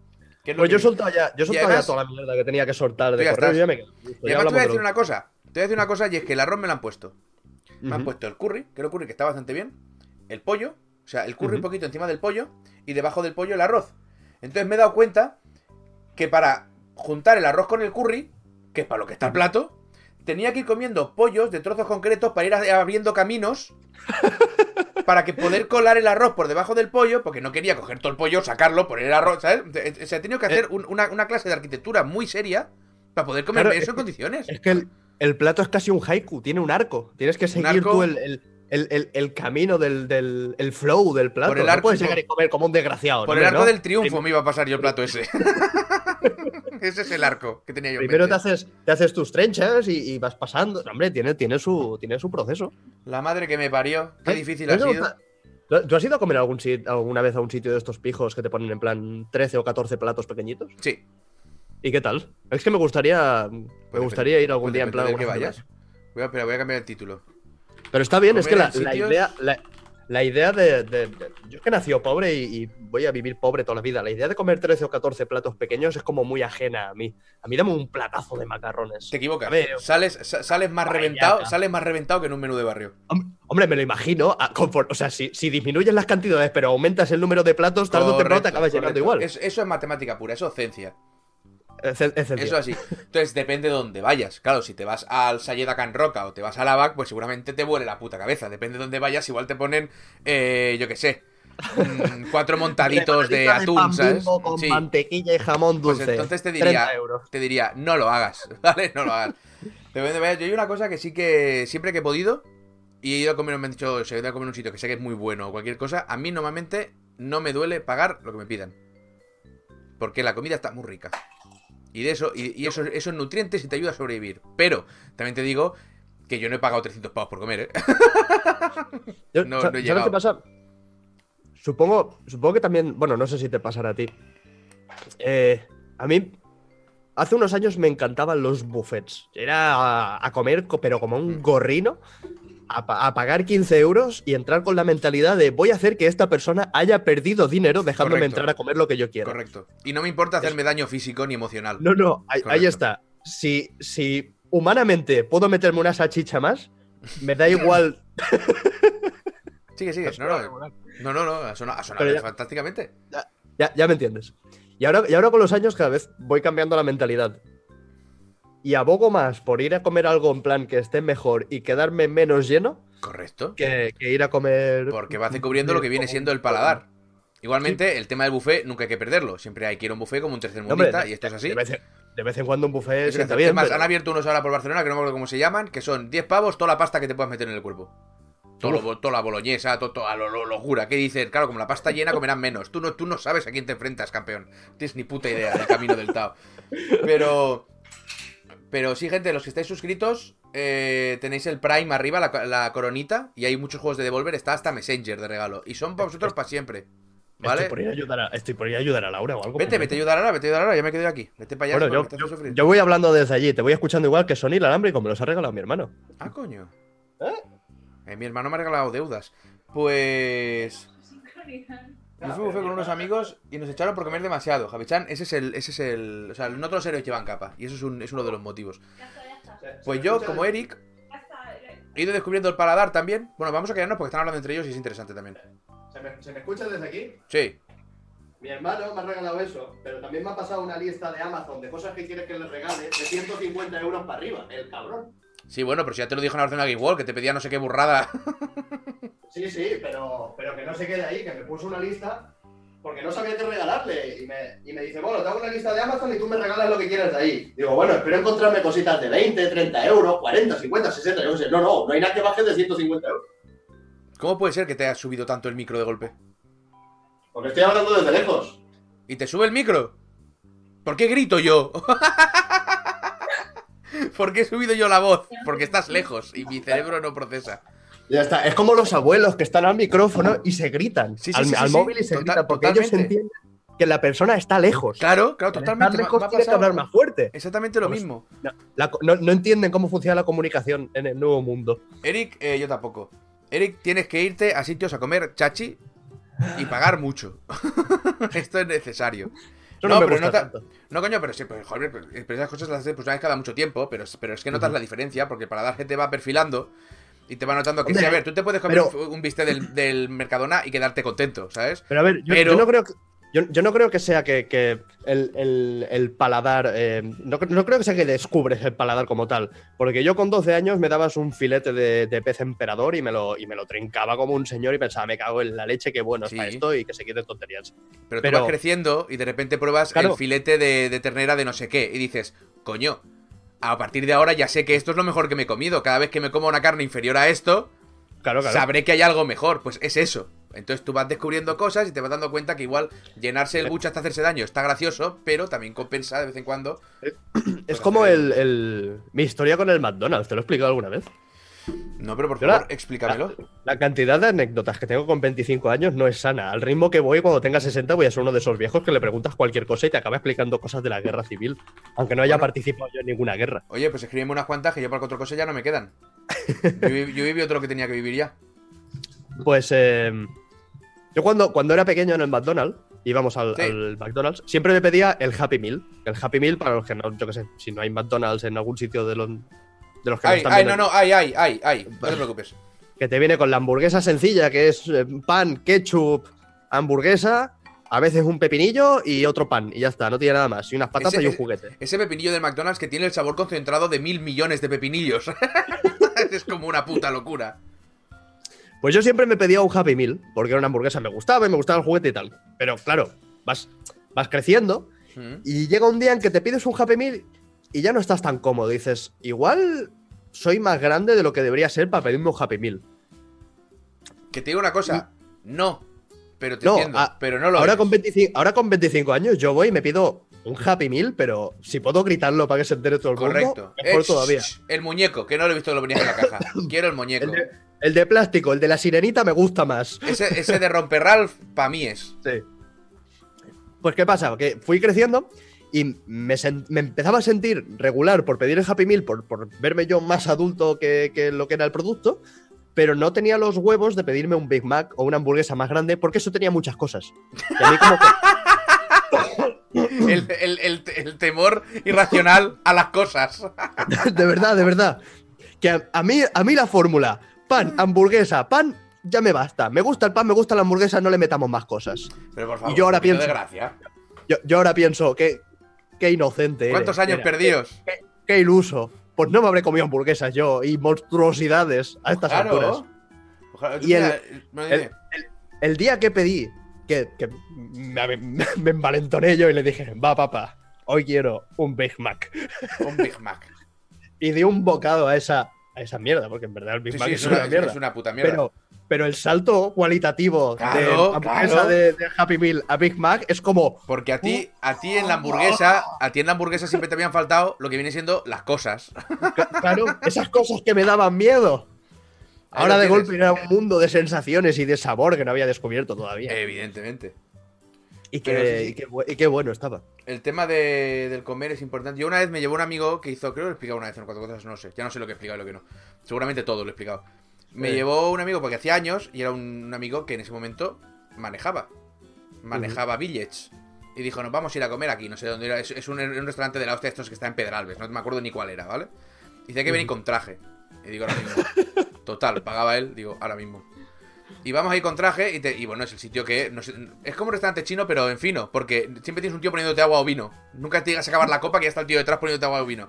S2: Pues yo he soltado ya, yo soltado
S1: además-
S2: ya toda la mierda que tenía que soltar de
S1: ya
S2: correo ya me quedo. Listo,
S1: Y además te voy a decir una cosa. Te voy a decir una cosa y es que el arroz me lo han puesto. Me han puesto el curry, que el curry que está bastante bien, el pollo, o sea, el curry un poquito encima del pollo y debajo del pollo el arroz. Entonces me he dado cuenta que para juntar el arroz con el curry, que es para lo que está el plato, tenía que ir comiendo pollos de trozos concretos para ir abriendo caminos <laughs> para que poder colar el arroz por debajo del pollo, porque no quería coger todo el pollo, sacarlo, poner el arroz, ¿sabes? O sea, he tenido que hacer un- una, una clase de arquitectura muy seria para poder
S2: Claro,
S1: eso
S2: es
S1: en condiciones.
S2: Es que el, el plato es casi un haiku, tiene un arco. Tienes que seguir
S1: arco.
S2: tú el, el- el- el- el camino del, del el flow del plato.
S1: Por el
S2: no
S1: arco-
S2: puedes
S1: por-
S2: llegar y comer como un desgraciado.
S1: Por
S2: ¿no?
S1: el arco
S2: ¿no?
S1: del triunfo me iba a pasar yo el plato ese. <laughs> ese es el arco que tenía yo. en
S2: Primero te haces, te haces tus trenchas y, y vas pasando. Hombre, tiene, tiene, su, tiene su proceso.
S1: La madre que me parió. Qué
S2: ¿Eh?
S1: difícil
S2: ¿No
S1: ha sido.
S2: ¿Tú- ¿Tú has ido a comer algún alguna vez a un sitio de estos pijos que te ponen en plan 13 o 14 platos pequeñitos?
S1: Sí.
S2: ¿Y qué tal? Es que me gustaría, me gustaría ir algún día en plan.
S1: que vayas. Voy a, espera, voy a cambiar el título.
S2: Pero está bien, es que
S1: Comer
S2: la, la
S1: sitios-
S2: idea. La, la idea de, de- de- Yo es que nací pobre y, y voy a vivir pobre toda la vida. La idea de comer 13 o 14 platos pequeños es como muy ajena a mí. A mí dame un platazo de macarrones.
S1: Te equivocas.
S2: Ver,
S1: Sales, sa- sales más reventado, sales más reventado que en un menú de barrio.
S2: hom- Hombre, me lo imagino. a- confor- o sea, si, si disminuyes las cantidades pero aumentas el número de platos, tarde o temprano te acabas llegando
S1: correcto.
S2: igual.
S1: Es- eso es matemática pura, eso es ciencia.
S2: Es-.
S1: Eso así. Entonces depende de dónde vayas. Claro, si te vas al Sayeda Can Roca o te vas a Lavac, pues seguramente te vuele la puta cabeza. Depende de dónde vayas, igual te ponen, eh, yo qué sé, mm, cuatro <laughs> montaditos de atún, ¿sabes?
S2: Con
S1: Sí.
S2: mantequilla y jamón
S1: Pues
S2: dulce.
S1: entonces te
S2: 30
S1: diría, te diría, no lo hagas, <laughs> ¿vale? No lo hagas. Depende de dónde vayas. Yo hay una cosa que sí que siempre que he podido y he ido a comer, me han dicho, se he ido a comer un sitio que sé que es muy bueno o cualquier cosa, a mí normalmente no me duele pagar lo que me pidan. Porque la comida está muy rica. Y de eso, y, y eso, esos nutrientes y te ayuda a sobrevivir. Pero, también te digo que yo no he pagado 300 pavos por comer, ¿eh? <laughs>
S2: Yo-
S1: No, no he
S2: ¿Sabes
S1: llegado.
S2: qué pasa? Supongo, supongo que también, bueno, no sé si te pasará a ti. Eh, a mí, hace unos años me encantaban los buffets. Era a, a comer, co- pero como
S1: Mm.
S2: un gorrino, a, pa- a pagar 15 euros y entrar con la mentalidad de voy a hacer que esta persona haya perdido dinero dejándome
S1: Correcto.
S2: entrar a comer lo que yo quiera.
S1: Correcto. Y no me importa hacerme daño físico ni emocional.
S2: No, no, ahí, está. Si, si humanamente puedo meterme una salchicha más, me da igual. <laughs>
S1: Sigue, sigue. No, no, no, no, no, ha sonado, ha sonado
S2: Pero ya-
S1: fantásticamente.
S2: Ya, ya me entiendes. Y ahora, y ahora con los años cada vez voy cambiando la mentalidad. Y abogo más por ir a comer algo en plan que esté mejor y quedarme menos lleno
S1: Correcto.
S2: que, que ir a comer.
S1: Porque va cubriendo lo que viene siendo el paladar. Igualmente, el tema del buffet nunca hay que perderlo. Siempre hay que ir a un buffet como un tercer mundista, y esto es así.
S2: De vez, en, de vez en cuando un buffet sienta bien.
S1: es más,
S2: pero-
S1: han abierto unos ahora por Barcelona que no me acuerdo cómo se llaman, que son 10 pavos toda la pasta que te puedas meter en el cuerpo. Todo toda la boloñesa, todo, todo- lo, lo, lo jura. ¿Qué dices? Claro, como la pasta llena comerán menos. Tú no, tú no sabes a quién te enfrentas, campeón. No tienes ni puta idea del camino del Tao. Pero. Pero sí, gente, los que estáis suscritos, eh, tenéis el Prime arriba, la, la coronita, y hay muchos juegos de Devolver, está hasta Messenger de regalo. Y son para vosotros para siempre. ¿Vale?
S2: Estoy por, ir a ayudar a, estoy por ir a ayudar a Laura o algo.
S1: Vete, vete a ayudar ahora, vete a ayudar ahora, ya me quedo yo aquí. Vete para allá,
S2: Bueno, yo, yo- yo voy hablando desde allí, te voy escuchando igual que Sony inalámbrico, me los ha regalado mi hermano.
S1: Ah, coño.
S2: ¿Eh?
S1: Eh, mi hermano me ha regalado deudas. Pues. Yo fui con unos amigos y nos echaron por comer demasiado. Javichan, ese es el. Ese es el. O sea, no todos los héroes llevan capa. Y eso es, un- es uno de los motivos. Pues yo, como Eric, he ido descubriendo el paladar también. Bueno, vamos a quedarnos porque están hablando entre ellos y es interesante también.
S2: ¿Se me, se me escucha desde aquí?
S1: Sí.
S2: Mi hermano me ha regalado eso, pero también me ha pasado una lista de Amazon de cosas que quiere que le regale de 150 euros para arriba, el cabrón.
S1: Sí, bueno, pero si ya te lo dijo en la Barcelona Game World, que te pedía no sé qué burrada. <laughs>
S2: Sí, sí, pero, pero que no se quede ahí, que me puso una lista porque no sabía qué regalarle. Y me, y me dice, bueno, te hago una lista de Amazon y tú me regalas lo que quieras de ahí. Digo, bueno, espero encontrarme cositas de 20, 30 euros, 40, 50, 60, yo qué sé. No, no, no hay nada que baje de 150 euros.
S1: ¿Cómo puede ser que te haya subido tanto el micro de golpe?
S2: Porque estoy hablando desde lejos.
S1: ¿Y te sube el micro? ¿Por qué grito yo? <laughs> <laughs> ¿Por qué he subido yo la voz? Porque estás lejos y mi cerebro no procesa.
S2: Ya está, es como los abuelos que están al micrófono y se gritan
S1: Sí, sí,
S2: al,
S1: sí,
S2: al
S1: sí.
S2: móvil y se
S1: Total-
S2: gritan porque ellos entienden que la persona está lejos.
S1: Claro, claro,
S2: Al
S1: totalmente.
S2: estar lejos tiene que hablar más fuerte.
S1: Exactamente lo
S2: Pues-
S1: mismo.
S2: No, la co- no- no entienden cómo funciona la comunicación en el nuevo mundo.
S1: Eric, eh, yo tampoco. Eric, tienes que irte a sitios a comer chachi y pagar mucho. <laughs> Esto es necesario.
S2: No, me
S1: pero
S2: gusta
S1: no, no, coño, pero sí, pero, joder, pero- esas cosas las haces pues una vez cada mucho tiempo, pero, pero es que notas la diferencia, porque para dar te va perfilando y te va notando que
S2: Hombre,
S1: sí, a ver, tú te puedes comer
S2: pero-
S1: un, un bistec del, del Mercadona y quedarte contento, ¿sabes?
S2: Pero a ver, yo,
S1: Pero-
S2: yo no creo que. Yo, yo no creo que sea que, que el, el- el paladar. eh, no, no creo que sea que descubres el paladar como tal. Porque yo con 12 años me dabas un filete de, de pez emperador y me, lo, y me lo trincaba como un señor y pensaba, me cago en la leche, qué bueno
S1: Sí.
S2: está esto y que se quiten tonterías.
S1: Pero,
S2: Pero-
S1: tú vas creciendo y de repente pruebas
S2: Claro.
S1: el filete de, de ternera de no sé qué y dices, coño, a partir de ahora ya sé que esto es lo mejor que me he comido. Cada vez que me como una carne inferior a esto,
S2: Claro, claro.
S1: sabré que hay algo mejor. Pues es eso. Entonces tú vas descubriendo cosas y te vas dando cuenta que igual llenarse el buche hasta hacerse daño está gracioso, pero también compensa de vez en cuando.
S2: es como el, el- mi historia con el McDonald's, ¿te lo he explicado alguna vez?
S1: No, pero por favor,
S2: la-
S1: explícamelo.
S2: La cantidad de anécdotas que tengo con 25 años no es sana. Al ritmo que voy, cuando tenga 60, voy a ser uno de esos viejos que le preguntas cualquier cosa y te acaba explicando cosas de la guerra civil, aunque no haya
S1: Bueno.
S2: participado yo en ninguna guerra.
S1: Oye, pues escríbeme unas cuantas que yo para cuatro cosas ya no me quedan. Yo, yo viví otro que tenía que vivir ya.
S2: Pues eh, yo cuando, cuando era pequeño en el McDonald's, íbamos al,
S1: Sí.
S2: al McDonald's, siempre me pedía el Happy Meal. El Happy Meal, para los que no, yo qué sé, si no hay McDonald's en algún sitio de los, de los que
S1: Ay,
S2: están
S1: ay, no, no, ay, ay, ay, ay. No te preocupes.
S2: que te viene con la hamburguesa sencilla, que es eh, pan, ketchup, hamburguesa, a veces un pepinillo y otro pan, y ya está, no tiene nada más. Y unas patatas
S1: Ese-
S2: y un juguete.
S1: Ese pepinillo del McDonald's que tiene el sabor concentrado de mil millones de pepinillos. <laughs> es como una puta locura.
S2: Pues yo siempre me pedía un Happy Meal, porque era una hamburguesa, me gustaba y me gustaba el juguete y tal. Pero claro, vas, vas creciendo
S1: Mm.
S2: y llega un día en que te pides un Happy Meal y ya no estás tan cómodo. Dices, igual soy más grande de lo que debería ser para pedirme un Happy Meal.
S1: Que te digo una cosa. No. Pero te
S2: No,
S1: entiendo.
S2: a-
S1: pero no lo
S2: Ahora
S1: eres.
S2: con, 25, ahora con 25 años yo voy y me pido un Happy Meal, pero si puedo gritarlo para que se entere todo el
S1: Correcto.
S2: mundo, mejor
S1: Eh,
S2: todavía.
S1: El muñeco, que no lo he visto que lo venía en la caja. <coughs> Quiero el muñeco.
S2: El de, el de plástico, el de la sirenita me gusta más.
S1: Ese, ese de romper Ralph, para mí es.
S2: Sí. Pues, ¿qué pasa? Que fui creciendo y me, empezaba a sentir regular por pedir el Happy Meal, por, por verme yo más adulto que, que lo que era el producto, pero no tenía los huevos de pedirme un Big Mac o una hamburguesa más grande porque eso tenía muchas cosas. Y a mí como que- <laughs>
S1: El, el- el- el temor irracional a las cosas. <laughs>
S2: de verdad, de verdad. Que a, a mí, a mí la fórmula, pan, hamburguesa, pan, ya me basta. Me gusta el pan, me gusta la hamburguesa, no le metamos más cosas.
S1: Pero por favor,
S2: Y yo ahora pienso-
S1: de gracia.
S2: Yo, yo ahora pienso, qué, qué inocente.
S1: ¿Cuántos
S2: eres.
S1: años
S2: Mira,
S1: perdidos?
S2: Qué, qué iluso. Pues no me habré comido hamburguesas yo y monstruosidades a estas alturas.
S1: Ojalá-
S2: Y el-
S1: bueno,
S2: el-. El día que pedí, que, que me, <laughs> me envalentoné yo y le dije, va papá, hoy quiero un Big Mac.
S1: un Big Mac. <laughs>
S2: Y di un bocado a esa, a esa mierda, porque en verdad el Big
S1: Sí,
S2: Mac
S1: sí,
S2: es, una,
S1: una,
S2: mierda.
S1: es una puta mierda.
S2: Pero, pero el salto cualitativo de
S1: Claro,
S2: hamburguesa
S1: claro.
S2: de, de Happy Meal a Big Mac es como.
S1: Porque a ti, a ti en la hamburguesa, a ti en la hamburguesa siempre te habían faltado lo que viene siendo las cosas.
S2: Claro, esas cosas que me daban miedo. Ahora de golpe era un mundo de sensaciones y de sabor que no había descubierto todavía.
S1: Evidentemente.
S2: Y, que,
S1: sí,
S2: y qué bu- y qué bueno estaba.
S1: El tema de- del comer es importante. Yo una vez me llevó un amigo que hizo, creo que lo he explicado una vez en cuatro cosas, no sé. Ya no sé lo que he explicado y lo que no. Seguramente todo lo he explicado. Me llevó un amigo porque hacía años y era un, un amigo que en ese momento manejaba. Manejaba billets. Y dijo, nos vamos a ir a comer aquí, no sé dónde era. Es, es un, un restaurante de la hostia estos que está en Pedralbes, no me acuerdo ni cuál era, ¿vale? Y dice que venir con traje. Y digo, ahora mismo. <laughs> Total, pagaba él, digo, ahora mismo. Y vamos a ir con traje y, te- y bueno, es el sitio que... no sé, es como un restaurante chino, pero en fino, porque siempre tienes un tío poniéndote agua o vino. Nunca te llegas a acabar la copa que ya está el tío detrás poniéndote agua o vino.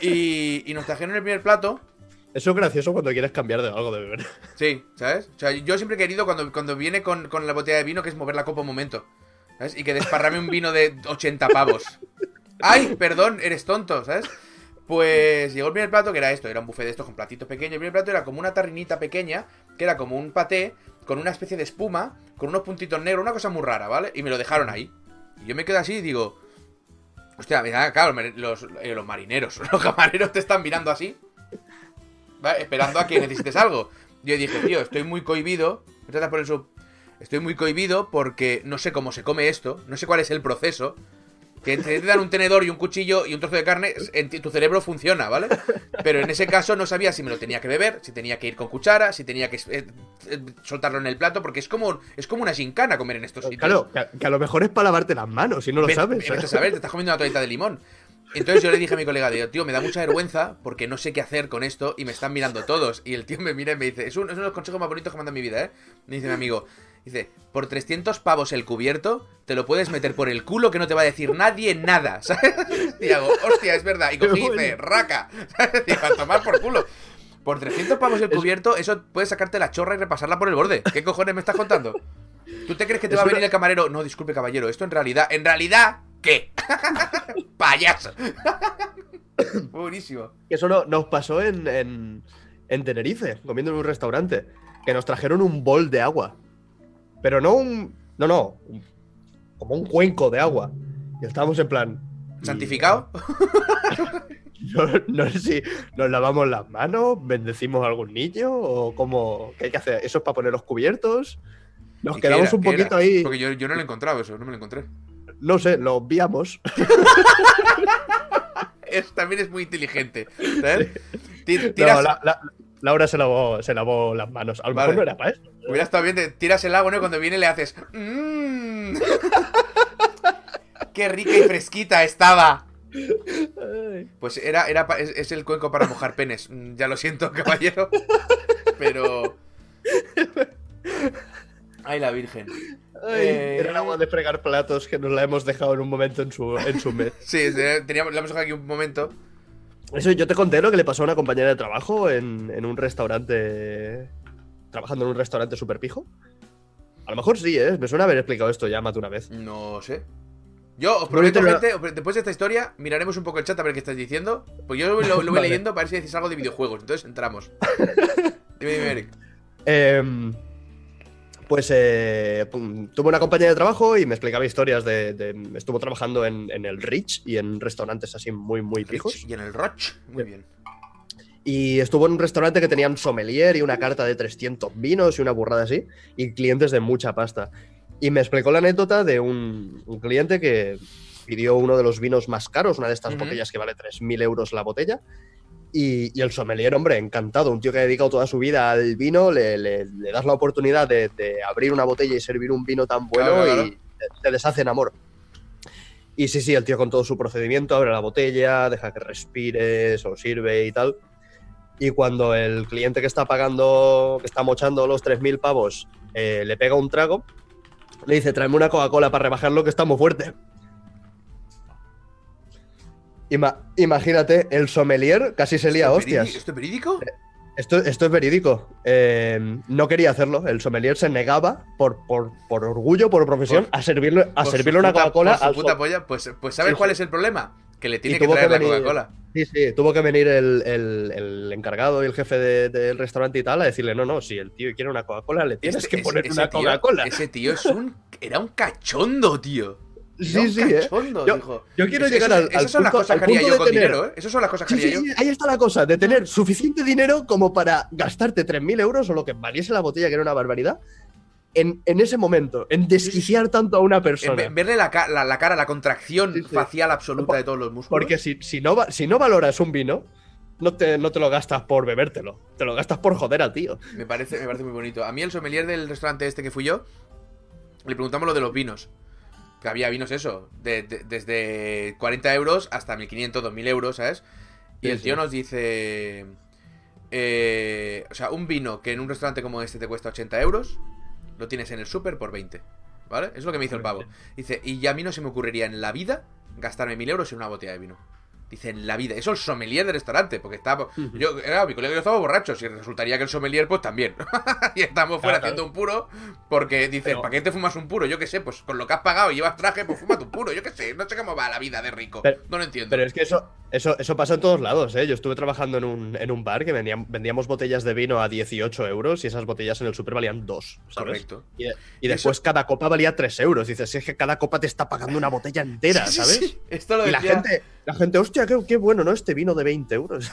S1: Y, y nos trajeron el primer plato.
S2: Eso es gracioso cuando quieres cambiar de algo de beber.
S1: Sí, ¿sabes? O sea, yo siempre he querido cuando, cuando viene con, con la botella de vino que es mover la copa un momento. ¿Sabes? Y que desparrame un vino de 80 pavos. ¡Ay, perdón! Eres tonto, ¿sabes? Pues llegó el primer plato que era esto, era un buffet de estos con platitos pequeños. El primer plato era como una tarrinita pequeña, que era como un paté, con una especie de espuma, con unos puntitos negros, una cosa muy rara, ¿vale? Y me lo dejaron ahí. Y yo me quedo así y digo, hostia, mira, claro, los, eh, los marineros, <laughs> los camareros te están mirando así, ¿vale? esperando a que necesites algo. Yo dije, tío, estoy muy cohibido. Por. Estoy muy cohibido porque no sé cómo se come esto, no sé cuál es el proceso. Que te dan un tenedor y un cuchillo y un trozo de carne, en tu cerebro funciona, ¿vale? Pero en ese caso no sabía si me lo tenía que beber, si tenía que ir con cuchara, si tenía que eh, eh, soltarlo en el plato, porque es como, es como una gincana comer en estos sitios.
S2: Claro, que, que a lo mejor es para lavarte las manos, si no lo sabes.
S1: a saber, te estás comiendo una toallita de limón. Entonces yo le dije a mi colega, digo, tío, me da mucha vergüenza porque no sé qué hacer con esto y me están mirando todos. Y el tío me mira y me dice, es, un- es uno de los consejos más bonitos que me han dado en mi vida, ¿eh? Me dice mi amigo, dice, por 300 pavos el cubierto, te lo puedes meter por el culo que no te va a decir nadie nada, <laughs> ¿sabes? Y hago, hostia, es verdad. Y cogí y dice, raca, ¿sabes? Digo, a tomar por culo. Por 300 pavos el cubierto, eso puedes sacarte la chorra y repasarla por el borde. ¿Qué cojones me estás contando? ¿Tú te crees que te
S2: Es
S1: va a
S2: una-
S1: venir el camarero? No, disculpe, caballero, esto en realidad. ¿En realidad qué? <laughs> ¡Payaso! <laughs> Buenísimo.
S2: Eso no- nos pasó en, en, en Tenerife, comiendo en un restaurante, que nos trajeron un bol de agua. Pero no un. No, no. un- como un cuenco de agua. Y estábamos en plan.
S1: ¿Santificado? <laughs>
S2: No, no sé si nos lavamos las manos, bendecimos a algún niño o cómo. ¿Qué hay que hacer? ¿Eso es para poner los cubiertos? Nos
S1: ¿Y qué
S2: quedamos
S1: era?
S2: un
S1: ¿Qué
S2: poquito ahí.
S1: Porque yo, yo no lo he encontrado eso, no me lo encontré.
S2: No sé, lo obviamos. <laughs>
S1: Es, también es muy inteligente. ¿Sabes?
S2: No, la- la- Laura se lavó, se lavó las manos. A lo
S1: Vale.
S2: mejor no era para eso.
S1: Hubiera estado bien, te tiras el agua, ¿no? Y cuando viene le haces. "Mm". <laughs> ¡Qué rica y fresquita estaba! Pues era, era es, es el cuenco para mojar penes. Mm, Ya lo siento, <laughs> caballero. Pero. Ay, la Virgen.
S2: Ay,
S1: Eh.
S2: Era el agua de fregar platos que nos la hemos dejado en un momento en su, en su mes. <laughs>
S1: Sí, es- teníamos, le hemos dejado aquí un momento.
S2: Eso yo te conté lo que le pasó a una compañera de trabajo en, en un restaurante. Trabajando en un restaurante super pijo. A lo mejor sí, ¿eh? Me suena haber explicado esto ya más de una vez.
S1: No sé. Yo os
S2: No
S1: prometo, gente, después de esta historia, miraremos un poco el chat a ver qué estáis diciendo. Pues yo lo, lo voy <laughs>
S2: Vale.
S1: leyendo para ver si decís algo de videojuegos. Entonces entramos. <laughs> Dime, dime, Eric.
S2: Em, Pues eh, pum, tuve una compañía de trabajo y me explicaba historias de. de- estuvo trabajando en, en el Rich y en restaurantes así muy, muy fijos.
S1: Y en el Roch. Muy bien.
S2: Y estuvo en un restaurante que tenían sommelier y una carta de 300 vinos y una burrada así, y clientes de mucha pasta. Y me explicó la anécdota de un, un cliente que pidió uno de los vinos más caros, una de estas botellas que vale 3.000 euros la botella. Y, y el sommelier, hombre, encantado, un tío que ha dedicado toda su vida al vino, le, le- le das la oportunidad de, de abrir una botella y servir un vino tan bueno
S1: Claro, claro.
S2: y te deshace en amor. Y sí, sí, el tío con todo su procedimiento abre la botella, deja que respire, se lo sirve y tal. Y cuando el cliente que está pagando, que está mochando los 3.000 pavos, eh, le pega un trago, le dice, tráeme una Coca-Cola para rebajarlo que está muy fuerte. Ima- imagínate, el sommelier casi se lía
S1: ¿Esto es
S2: hostias.
S1: ¿Esto es verídico?
S2: Esto, esto es verídico. Eh, no quería hacerlo. El sommelier se negaba por, por, por orgullo, por profesión,
S1: Por-
S2: a servirle, a servirle una Coca-Cola.
S1: Pues, pues ¿sabes
S2: Sí,
S1: cuál es el problema? Que le tiene que traer
S2: que
S1: la Coca-Cola.
S2: Sí, sí, tuvo que venir el, el- el encargado y el jefe de- del restaurante y tal a decirle, no, no, si el tío quiere una Coca-Cola, le tienes
S1: Este-
S2: que poner
S1: ese
S2: una Coca-Cola.
S1: Ese tío es un. Era un cachondo, tío. Era
S2: Sí,
S1: un
S2: sí, ¿eh? Yo-
S1: dijo.
S2: Yo quiero llegar
S1: eso-
S2: al, al
S1: Esas son las
S2: punto-
S1: cosas
S2: al
S1: que haría yo
S2: de
S1: con
S2: tener-
S1: dinero, ¿eh? Esas son las cosas que
S2: Sí,
S1: haría
S2: sí,
S1: yo.
S2: sí, ahí está la cosa, de tener suficiente dinero como para gastarte 3.000 euros o lo que valiese la botella, que era una barbaridad, en, en ese momento, en desquiciar tanto a una
S1: En
S2: persona.
S1: ve- verle la, ca- la- la cara, la contracción
S2: Sí, sí.
S1: facial absoluta de todos los músculos.
S2: Porque si, si, no, si no valoras un vino, no te, no te lo gastas por bebértelo, te lo gastas por joder al tío.
S1: Me parece, me parece muy bonito. A mí el sommelier del restaurante este que fui yo, le preguntamos lo de los vinos. Que había vinos eso, de- de- desde 40 euros hasta 1500, 2000 euros, ¿sabes? Y
S2: Sí,
S1: el tío nos dice... eh, o sea, un vino que en un restaurante como este te cuesta 80 euros, lo tienes en el súper por 20. ¿Vale? Es lo que me hizo el pavo. Dice, y ya a mí no se me ocurriría en la vida gastarme 1000 euros en una botella de vino. Dice, en la vida. Eso el sommelier del restaurante, porque estaba. Yo, era, mi colega y yo estábamos borrachos, y resultaría que el sommelier, pues también. <laughs> y estamos fuera
S2: Claro,
S1: haciendo un puro, porque dice,
S2: Pero-
S1: ¿para qué te fumas un puro? Yo qué sé, pues con lo que has pagado y llevas traje, pues fúmate un puro. Yo qué sé, no sé cómo va la vida de rico.
S2: Pero-
S1: no lo entiendo.
S2: Pero es que eso, eso, eso pasa en todos lados, ¿eh? Yo estuve trabajando en un, en un bar que vendíamos, vendíamos botellas de vino a 18 euros y esas botellas en el super valían 2, ¿sabes?
S1: Correcto.
S2: Y, y después cada copa valía 3 euros. Dices, si es que cada copa te está pagando una botella entera,
S1: Sí, sí,
S2: ¿sabes?
S1: sí. Esto lo
S2: Y la gente, la gente, hostia, qué, qué bueno, ¿no? Este vino de 20 euros.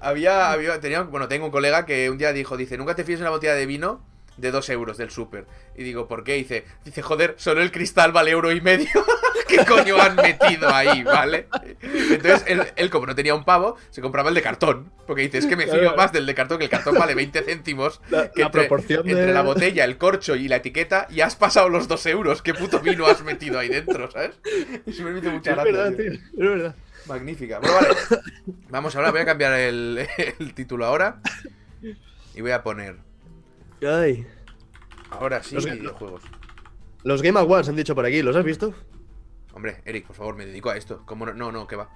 S1: Había, había, tenía, bueno, tengo un colega que un día dijo, dice, nunca te fíes en una botella de vino de 2 euros del súper. Y digo, ¿por qué? Dice, dice, joder, solo el cristal vale euro y medio. <laughs> ¿Qué coño han metido ahí, vale? Entonces, él, él, como no tenía un pavo, se compraba el de cartón. Porque dice, es que me fío más del de cartón, que el cartón vale 20 céntimos.
S2: La,
S1: que
S2: la
S1: entre,
S2: proporción de...
S1: entre la botella, el corcho y la etiqueta, y has pasado los 2 euros. ¿Qué puto vino has metido ahí dentro, sabes? Eso me hizo mucha
S2: Es
S1: gracia,
S2: verdad,
S1: tío.
S2: tío, es verdad.
S1: Magnífica. Bueno, vale. Vamos ahora, voy a cambiar el, el título ahora. Y voy a poner.
S2: Ay.
S1: Ahora sí,
S2: Los-
S1: videojuegos.
S2: Los Game Awards han dicho por aquí, ¿los has visto?
S1: Hombre, Eric, por favor, me dedico a esto. ¿Cómo no? No, no, que va.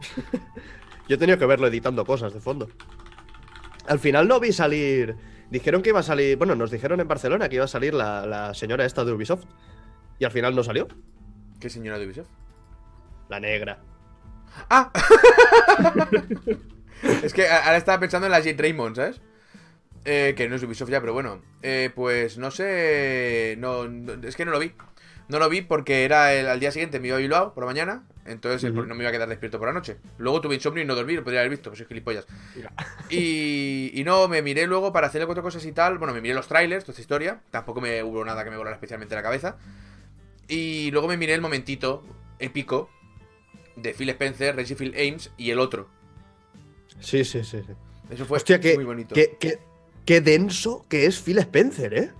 S1: <laughs>
S2: Yo he tenido que verlo editando cosas de fondo. Al final no vi salir. Dijeron que iba a salir. Bueno, nos dijeron en Barcelona que iba a salir la, la señora esta de Ubisoft. Y al final no salió.
S1: ¿Qué señora de Ubisoft?
S2: La negra.
S1: ¡Ah! <laughs> <laughs> es que ahora estaba pensando en la Jade Raymond, ¿sabes? Eh, que no es Ubisoft ya, pero bueno. Eh, pues no sé. No, no- es que no lo vi. No lo vi porque era el, al día siguiente me iba a Bilbao por la mañana. Entonces no me iba a quedar despierto por la noche. Luego tuve insomnio y no dormí, lo podría haber visto, pues soy gilipollas. Y, y no, me miré luego para hacerle cuatro cosas y tal. Bueno, me miré los trailers, toda esta historia. Tampoco me hubo nada que me volara especialmente la cabeza. Y luego me miré el momentito épico de Phil Spencer, Reggie Phil Ames y el otro.
S2: Sí, sí, sí. sí.
S1: Eso fue
S2: Hostia,
S1: muy bonito.
S2: qué, qué- qué denso que es Phil Spencer, ¿eh?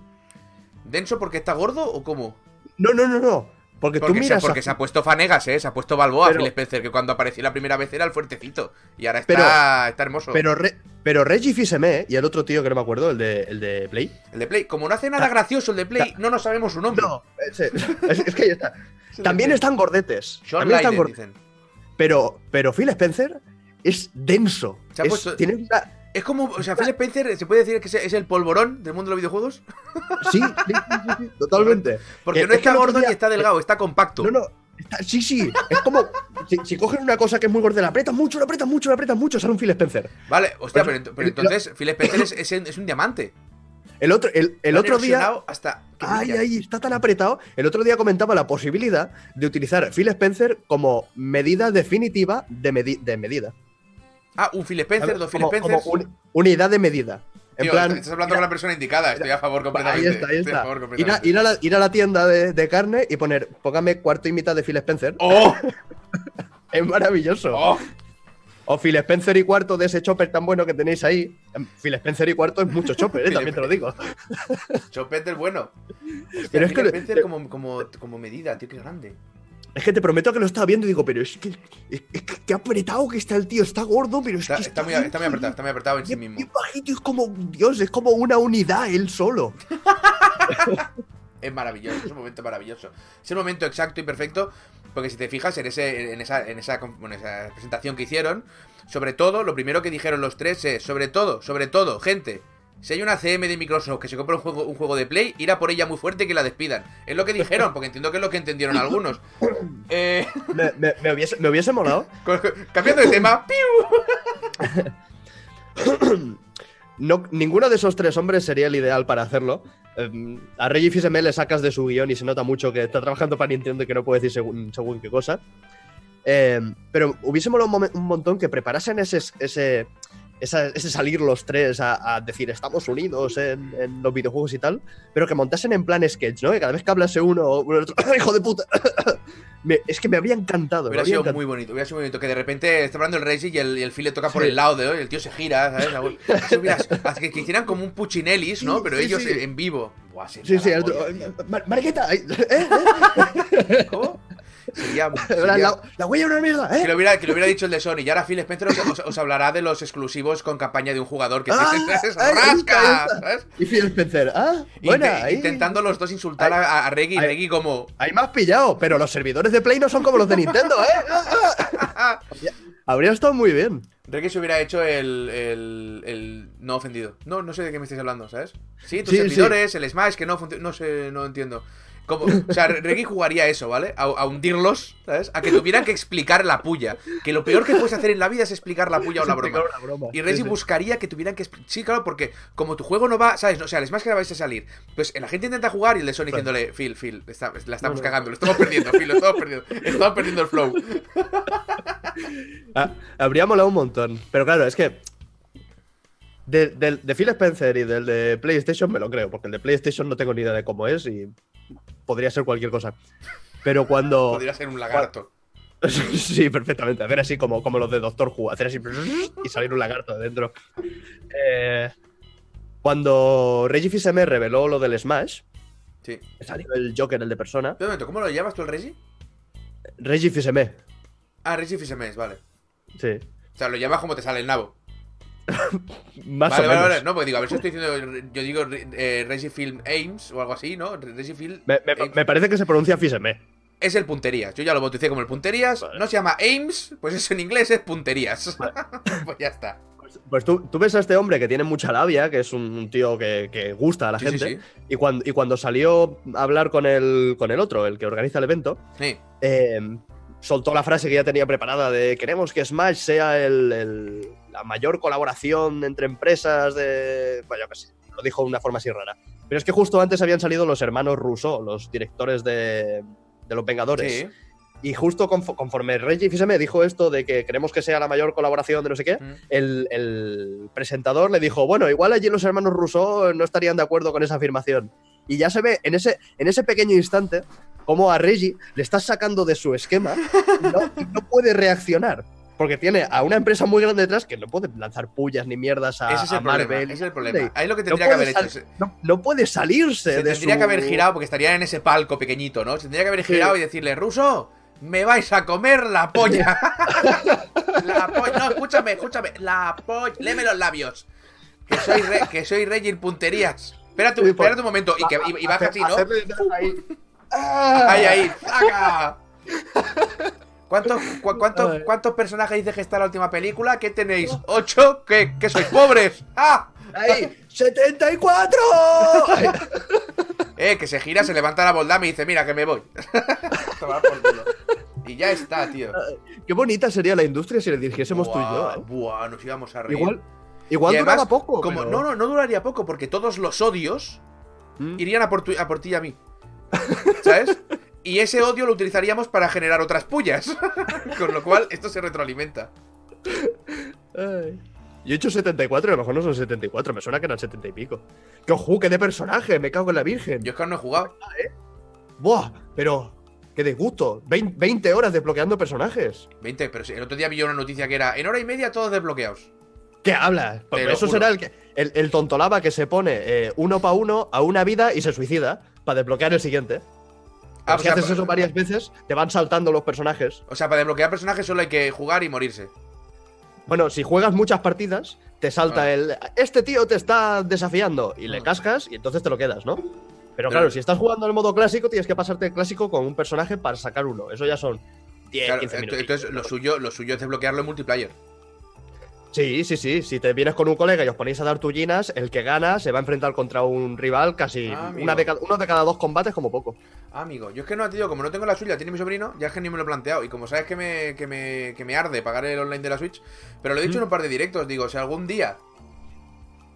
S1: ¿Denso porque está gordo o cómo?
S2: No, no, no, no. Porque, tú
S1: Porque, se,
S2: miras.
S1: porque
S2: a-
S1: se ha puesto fanegas, ¿eh? Se ha puesto Balboa
S2: Pero-
S1: Phil Spencer, que cuando apareció la primera vez era el fuertecito. Y ahora está,
S2: Pero-
S1: está hermoso.
S2: Pero, Re- pero Reggie Fils-Aimé y el otro tío que no me acuerdo, el de, el de Play.
S1: El de Play, como no hace nada gracioso el de Play, no nos sabemos su nombre.
S2: No, <laughs> es, es que ahí está. También están gordetes.
S1: Sean
S2: También están gordetes.
S1: dicen.
S2: Pero, pero Phil Spencer es denso.
S1: Se ha
S2: Es-
S1: puesto-
S2: tiene una-
S1: Es como, o sea, Phil Spencer, ¿se puede decir que es- el polvorón del mundo de los videojuegos?
S2: Sí, sí, sí, sí, totalmente.
S1: Porque
S2: Que-
S1: no está gordo ni está delgado, está compacto.
S2: No, no. está- sí, sí. Es como. si, si cogen una cosa que es muy gorda, la apretas mucho, la apretas mucho, la apretas mucho, sale un Phil Spencer.
S1: Vale, hostia,
S2: Pero-
S1: pero, ent- pero entonces Phil Spencer es, es, es un diamante.
S2: El otro, el, el otro día.
S1: Hasta
S2: Ay, ay, está tan apretado. El otro día comentaba la posibilidad de utilizar Phil Spencer como medida definitiva de, medi- de medida.
S1: Ah, un Phil Spencer, dos Phil
S2: Como- como
S1: Spencers.
S2: un- unidad de medida. En
S1: Tío,
S2: plan,
S1: estás hablando con la persona indicada. Estoy a favor
S2: ahí
S1: completamente.
S2: está, ahí
S1: Estoy a
S2: está.
S1: favor
S2: Ir a, ir a la, ir a la tienda de, de carne y poner, póngame cuarto y mitad de Phil Spencer.
S1: ¡Oh! <laughs>
S2: Es maravilloso.
S1: ¡Oh!
S2: O Phil Spencer y cuarto de ese chopper tan bueno que tenéis ahí. Em, Phil Spencer y cuarto es mucho chopper, ¿eh? <laughs> También te lo digo.
S1: Chopet del bueno. Hostia,
S2: Pero es
S1: Phil
S2: que-
S1: Spencer como, como, como medida, tío, qué grande.
S2: Es que te prometo que lo estaba viendo y digo, pero es que, es que, apretado que está el tío, está gordo, pero es
S1: Está,
S2: que
S1: está muy, está muy apretado, está muy apretado en sí mismo.
S2: bien bajito, es como, Dios, es como una unidad él solo.
S1: Es maravilloso, es un momento maravilloso. Es el momento exacto y perfecto, porque si te fijas en, ese, en, esa, en, esa, bueno, esa presentación que hicieron, sobre todo, lo primero que dijeron los tres es, sobre todo, sobre todo, gente, si hay una CM de Microsoft que se compra un juego, un juego de Play, ir a por ella muy fuerte y que la despidan. Es lo que dijeron, porque entiendo que es lo que entendieron algunos. <laughs> Eh,
S2: Me, me- me hubiese, me hubiese molado. <laughs>
S1: cambiando de tema, ¡piu! <coughs>
S2: No, ninguno de esos tres hombres sería el ideal para hacerlo. Em, a Reggie Fils-Aimé le sacas de su guion y se nota mucho que está trabajando para Nintendo y que no puede decir según, según qué cosa. Em, pero hubiese molado un, montón que preparasen ese, ese, esa- ese salir los tres a, a decir estamos unidos en, en los videojuegos y tal, pero que montasen en plan sketch, ¿no? Que cada vez que hablase uno o el otro, <coughs> ¡hijo de puta! <coughs> Me- es que me habría encantado.
S1: Hubiera sido
S2: encantado.
S1: muy bonito, hubiera sido muy bonito. Que de repente está hablando el Reggie y el, y el Phil le toca por el lado de hoy, el tío se gira, ¿sabes? Eso <laughs> que, que hicieran como un Puccinellis, ¿no? Pero
S2: sí,
S1: ellos
S2: sí.
S1: en vivo. Buah,
S2: Sí, sí,
S1: la
S2: el otro,
S1: polla, tío.
S2: Mar- Mariqueta, ¿eh? <laughs> ¿eh?
S1: ¿Cómo? Sería.
S2: La, <laughs>
S1: sería-
S2: la- la huella es una mierda, ¿eh?
S1: Que lo, hubiera, que lo hubiera dicho el de Sony. Y ahora Phil Spencer os, os- os hablará de los exclusivos con campaña de un jugador que
S2: Ah, <laughs>
S1: rasca.
S2: Y Phil Spencer, ah, buena,
S1: Inte-
S2: ahí,
S1: Intentando los dos insultar
S2: Ahí-
S1: a, a Reggie
S2: ahí-
S1: Reggie como.
S2: me has pillado, pero los servidores de Play no son como los de Nintendo, ¿eh? <laughs> Habría estado muy bien.
S1: Reggie se hubiera hecho el, el, el no ofendido. No, no sé de qué me estáis hablando, ¿sabes? Sí, tus
S2: Sí,
S1: servidores, el Smash, que no funciona. No sé, no entiendo. Como, o sea, Reggie jugaría eso, ¿vale? A, a hundirlos, ¿sabes? A que tuvieran que explicar la puya. Que lo peor que puedes hacer en la vida es explicar la puya o la broma. Y Reggie
S2: Sí, sí.
S1: buscaría que tuvieran que. expli- Sí, claro, porque como tu juego no va, ¿sabes? O sea, el Smash que vais a salir. Pues la gente intenta jugar y el de Sony diciéndole, Phil, Phil, está- la estamos cagando, lo estamos perdiendo, Phil, lo estamos perdiendo. Estamos perdiendo el flow. <laughs>
S2: Ah, habría molado un montón. Pero claro, es que. De, de Phil Spencer y del de PlayStation me lo creo, porque el de PlayStation no tengo ni idea de cómo es y podría ser cualquier cosa. Pero cuando.
S1: Podría ser un lagarto. <laughs>
S2: Sí, perfectamente. Hacer así como, como los de Doctor Who. Hacer así y salir un lagarto de dentro. Eh, cuando Reggie Fils-Aimé reveló lo del Smash,
S1: Sí.
S2: salió el Joker, el de persona.
S1: Momento, ¿cómo lo llamas tú el Reggie?
S2: Reggie Fils-Aimé,
S1: Ah, Reggie Fils-Aimé, vale.
S2: sí.
S1: O sea, lo llamas como te sale el nabo. <laughs>
S2: Más
S1: vale,
S2: o
S1: vale,
S2: menos.
S1: vale. No, porque digo, a ver si estoy diciendo. Yo digo eh, Reggie Film Ames o algo así, ¿no?
S2: Me, me- parece que se pronuncia Fils-Aimé.
S1: Es el punterías. Yo ya lo bauticé como el punterías. No se llama Ames, pues eso en inglés es punterías. <laughs> pues ya está.
S2: Pues tú, tú ves a este hombre que tiene mucha labia, que es un, un tío que, que gusta a la
S1: Sí, sí,
S2: gente.
S1: sí.
S2: Y, cuando, y cuando salió a hablar con el, con el otro, el que organiza el evento, eh, soltó la frase que ya tenía preparada de queremos que Smash sea el- el- la mayor colaboración entre empresas de... Bueno, yo qué sé, lo dijo de una forma así rara. Pero es que justo antes habían salido los hermanos Rousseau, los directores de, de Los Vengadores.
S1: Sí.
S2: Y justo confo- conforme Reggie Fils-Aimé dijo esto de que queremos que sea la mayor colaboración de no sé qué,
S1: Mm.
S2: el, el presentador le dijo, bueno, igual allí los hermanos Rousseau no estarían de acuerdo con esa afirmación. Y ya se ve en ese, en ese pequeño instante cómo a Reggie le estás sacando de su esquema y no, y no puede reaccionar. Porque tiene a una empresa muy grande detrás que no puede lanzar pullas ni mierdas a,
S1: Ese es
S2: a
S1: el problema.
S2: Marvel.
S1: Ese es el problema. Ahí lo que
S2: No
S1: tendría que
S2: puede
S1: haber hecho.
S2: no, no puede salirse
S1: Se
S2: de
S1: tendría
S2: su-
S1: que haber girado porque estarían en ese palco pequeñito, ¿no? Se tendría que haber
S2: Sí.
S1: girado y decirle, Ruso, me vais a comer la polla. <laughs> la polla. No, escúchame, escúchame. La polla. Léeme los labios. Que soy, re- que soy Reggie Punterías. Espérate,
S2: Sí,
S1: espérate
S2: por-
S1: un momento. Y, que, y, y baja así, ¿no?
S2: Ahí. ¡Ah!
S1: Ahí, ahí. ¡Saca! <laughs> ¿Cuántos, cu- <laughs> cuántos. ¿Cuántos personajes dice que está la última película? ¿Qué tenéis? ¿Ocho? ¿Qué, qué sois pobres? <laughs> ¡Ah!
S2: ¡Ahí! ¡74! Ay, <laughs>
S1: Eh, que se gira, se levanta la boldama y dice, mira, que me voy. Tomar por culo. Y ya está, tío.
S2: Qué bonita sería la industria si le dirigiésemos tú y yo.
S1: Buah,
S2: ¿eh?
S1: buah, nos íbamos a reír.
S2: Igual, Igual
S1: Y además,
S2: duraba poco.
S1: Como,
S2: pero-
S1: No, no, no duraría poco, porque todos los odios
S2: Mm.
S1: irían a por, tu- a por ti y a mí. ¿Sabes? Y ese odio lo utilizaríamos para generar otras pullas. <laughs> Con lo cual, esto se retroalimenta.
S2: Ay. Yo he hecho 74, a lo mejor no son 74, me suena que eran 70 y pico. ¡Qué ojo, qué de personaje! Me cago en la virgen.
S1: Yo es que no he jugado.
S2: ¡Buah! Pero, qué disgusto. 20, 20 horas desbloqueando personajes.
S1: 20, pero sí, el otro día vi una noticia que era en hora y media todos desbloqueados.
S2: ¿Qué hablas? Pues
S1: Te lo
S2: eso
S1: juro.
S2: será el, que, el, el tontolaba que se pone eh, uno para uno a una vida y se suicida para desbloquear el siguiente.
S1: Ah,
S2: si
S1: sea,
S2: haces eso varias veces, te van saltando los personajes.
S1: O sea, para desbloquear personajes solo hay que jugar y morirse.
S2: Bueno, si juegas muchas partidas, te salta
S1: Ah.
S2: el. Este tío te está desafiando y le
S1: Ah.
S2: cascas y entonces te lo quedas, ¿no? Pero
S1: Pero-
S2: claro, si estás jugando en el modo clásico, tienes que pasarte el clásico con un personaje para sacar uno. Eso ya son 10,
S1: Claro,
S2: 15
S1: ent-
S2: minutos.
S1: entonces, lo suyo, lo suyo es desbloquearlo en multiplayer.
S2: Sí, sí, sí. Si te vienes con un colega y os ponéis a dar tullinas, el que gana se va a enfrentar contra un rival casi
S1: Ah,
S2: una de cada- uno de cada dos combates como poco.
S1: Ah, amigo, yo es que no, te digo, como no tengo la suya, tiene mi sobrino, ya es que ni me lo he planteado. Y como sabes que me, que me, que me arde pagar el online de la Switch, pero lo he dicho
S2: Mm.
S1: en un par de directos, digo, si algún día,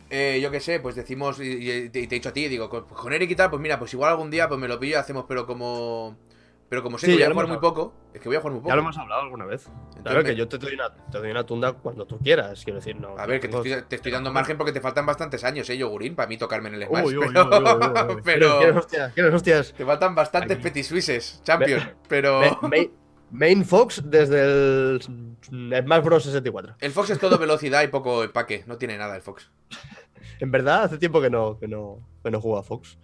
S1: eh, yo qué sé, pues decimos, y, y te, y te he dicho a ti, digo, con, con Eric y tal, pues mira, pues igual algún día pues me lo pillo y hacemos, pero como... Pero como sé
S2: Sí,
S1: que voy a jugar muy poco, es que voy a jugar muy poco.
S2: Ya lo hemos hablado alguna vez.
S1: Entonces
S2: Claro
S1: me-
S2: que yo te doy, una, te doy una tunda cuando tú quieras, quiero decir, no.
S1: A ver, que te estoy, te estoy dando margen porque te faltan bastantes años, eh, yogurín, para mí tocarme en el Smash.
S2: uy, uy,
S1: pero...
S2: uy, uy, uy, uy. <laughs>
S1: pero-
S2: ¿Quieres hostias? ¿Quieres hostias?
S1: Te faltan bastantes
S2: Aquí.
S1: petit suisses, champion, pero...
S2: Ma- Main, Main Fox desde el Smash Bros. 64.
S1: El Fox es todo velocidad y poco empaque, no tiene nada el Fox. <laughs>
S2: En verdad, hace tiempo que no, que no, que no juego a Fox.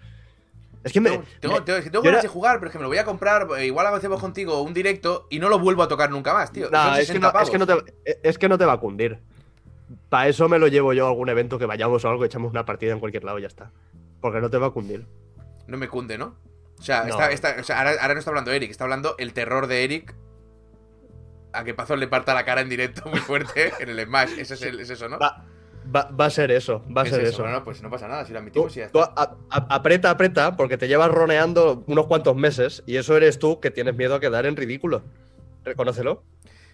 S2: Es que me.
S1: Tengo, ganas
S2: era-
S1: de jugar, pero es que me lo voy a comprar. eh, Igual hacemos contigo un directo y no lo vuelvo a tocar nunca más, tío.
S2: Nah, es, que
S1: 60
S2: no, es, que no
S1: pavos.
S2: te, es que no te va a cundir. Para eso me lo llevo yo a algún evento que vayamos o algo, echamos una partida en cualquier lado y ya está. Porque no te va a cundir.
S1: No me cunde, ¿no? O sea,
S2: No.
S1: está- está- o sea, ahora, ahora no está hablando Eric, está hablando el terror de Eric. A que Pazo le parta la cara en directo muy fuerte en el Smash. Ese es, el- es eso, ¿no?
S2: Va, va, va a ser eso, va a
S1: Es
S2: ser
S1: eso.
S2: eso.
S1: Bueno, pues no pasa nada, si lo
S2: Tú,
S1: admitimos y ya
S2: tú
S1: está.
S2: a- a- aprieta, aprieta, porque te llevas roneando unos cuantos meses y eso eres tú que tienes miedo a quedar en ridículo. Reconócelo.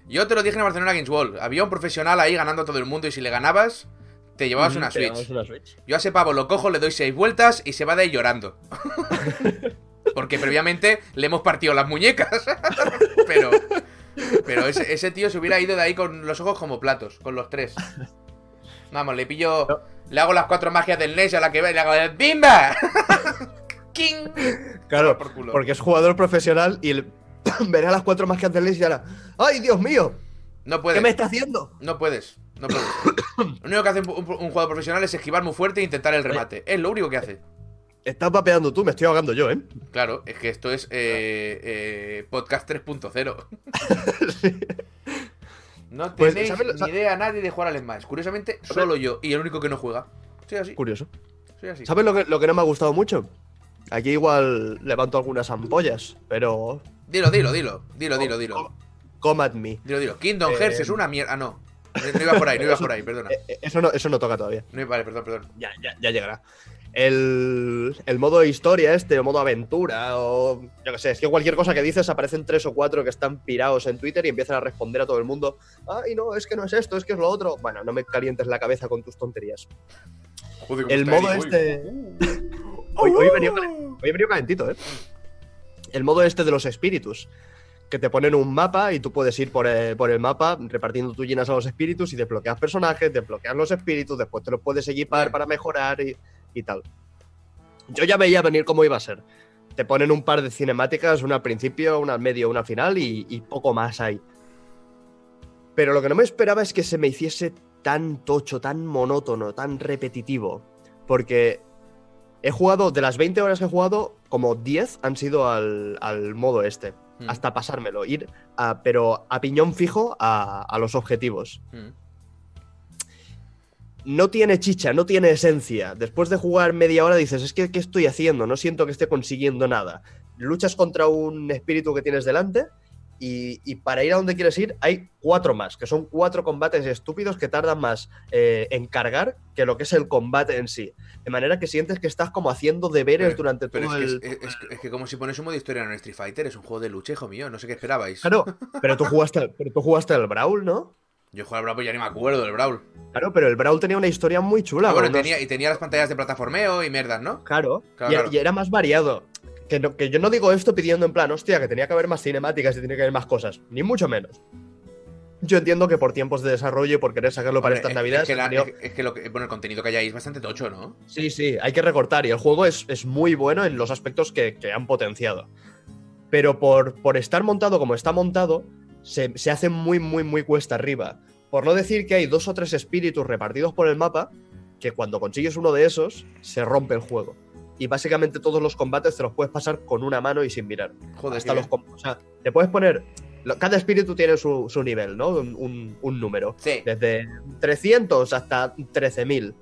S1: Yo te lo dije en Barcelona Games World. Había un profesional ahí ganando a todo el mundo y si le ganabas, te llevabas una
S2: Te
S1: Switch.
S2: llevas una Switch.
S1: Yo a ese pavo lo cojo, le doy seis vueltas y se va de ahí llorando. <laughs> Porque previamente le hemos partido las muñecas. <laughs> pero pero ese, ese tío se hubiera ido de ahí con los ojos como platos, con los tres. Vamos, le pillo.
S2: No.
S1: Le hago las cuatro magias del NES a la que ve y le hago el ¡Bimba! <laughs> ¡King!
S2: Claro,
S1: Por culo.
S2: porque es jugador profesional y el- <coughs> verá las cuatro magias del NES y hará ¡Ay, Dios mío!
S1: No
S2: ¿Qué
S1: puedes.
S2: me está haciendo?
S1: No puedes. No puedes. <coughs> Lo único que hace un, un- un jugador profesional es esquivar muy fuerte e intentar el remate. Es lo único que hace.
S2: Estás vapeando tú, me estoy ahogando yo, ¿eh?
S1: Claro, es que esto es eh, eh, podcast 3.0. <laughs> No
S2: Pues,
S1: tenéis
S2: ¿sabes
S1: ni idea nadie de jugar al Smash. Curiosamente, solo yo. Y el único que no juega. Soy así.
S2: Curioso.
S1: Soy así.
S2: ¿Sabes lo que, lo que no me ha gustado mucho? Aquí igual levanto algunas ampollas, pero.
S1: Dilo, dilo, dilo. Dilo, dilo, dilo.
S2: Come at me.
S1: Dilo, dilo. Kingdom
S2: Eh,
S1: Hearts es una mierda. Ah, no. No iba por ahí, no iba por ahí, perdona.
S2: Eh, eh, Eso no, eso no toca todavía.
S1: No vale, perdón, perdón.
S2: Ya, ya, ya llegará. El, el modo historia este, o modo aventura, o yo qué sé, es que cualquier cosa que dices aparecen tres o cuatro que están pirados en Twitter y empiezan a responder a todo el mundo. Ay, no, es que no es esto, es que es lo otro. Bueno, no me calientes la cabeza con tus tonterías.
S1: Joder,
S2: El modo este. <laughs> Hoy, hoy he venido calen- hoy he venido calentito, ¿eh? El modo este de los espíritus. Que te ponen un mapa y tú puedes ir por el, por el mapa repartiendo tus llenas a los espíritus y desbloqueas personajes, desbloqueas los espíritus, después te los puedes equipar para mejorar y, y tal. Yo ya veía venir cómo iba a ser. Te ponen un par de cinemáticas, una al principio, una al medio, una al final y, y poco más hay. Pero lo que no me esperaba es que se me hiciese tan tocho, tan monótono, tan repetitivo. Porque he jugado, de las 20 horas que he jugado, como 10 han sido al, al modo este.
S1: Mm,
S2: Hasta pasármelo, ir a, pero a piñón fijo a, a los objetivos.
S1: mm.
S2: No tiene chicha, no tiene esencia. Después de jugar media hora dices, es que ¿qué estoy haciendo? No siento que esté consiguiendo nada. Luchas contra un espíritu que tienes delante y, y para ir a donde quieres ir hay cuatro más, que son cuatro combates estúpidos que tardan más eh, en cargar que lo que es el combate en sí. De manera que sientes que estás como haciendo deberes
S1: Pero-
S2: durante
S1: Pero
S2: todo
S1: es
S2: el...
S1: que, es, es- es que como si pones un modo historia en Street Fighter, es un juego de lucha, hijo mío. No sé qué esperabais.
S2: Claro, pero tú jugaste, pero tú jugaste al Brawl, ¿no?
S1: Yo jugué al Brawl, pues ya ni me acuerdo del Brawl.
S2: Claro, pero el Brawl tenía una historia muy chula.
S1: Ah, bueno,
S2: unos-
S1: tenía, y tenía las pantallas de plataformeo y mierdas, ¿no?
S2: Claro,
S1: Claro,
S2: y,
S1: claro.
S2: y era más variado. Que, no- que yo no digo esto pidiendo en plan, hostia, que tenía que haber más cinemáticas y tenía que haber más cosas. Ni mucho menos. Yo entiendo que por tiempos de desarrollo y por querer sacarlo para estas
S1: es-
S2: navidades.
S1: Es que, la-
S2: han tenido-
S1: es- es que lo que- bueno, el contenido que hay ahí es bastante tocho, ¿no?
S2: Sí, sí, hay que recortar. Y el juego es, es muy bueno en los aspectos que, que han potenciado. Pero por, por estar montado como está montado, se, se hace muy, muy, muy cuesta arriba. Por no decir que hay dos o tres espíritus repartidos por el mapa, que cuando consigues uno de esos, se rompe el juego. Y básicamente todos los combates te los puedes pasar con una mano y sin mirar.
S1: Joder,
S2: Hasta los O sea, te puedes poner. Cada espíritu tiene su, su nivel, ¿no? Un, un- un número.
S1: Sí.
S2: Desde 300 hasta 13.000.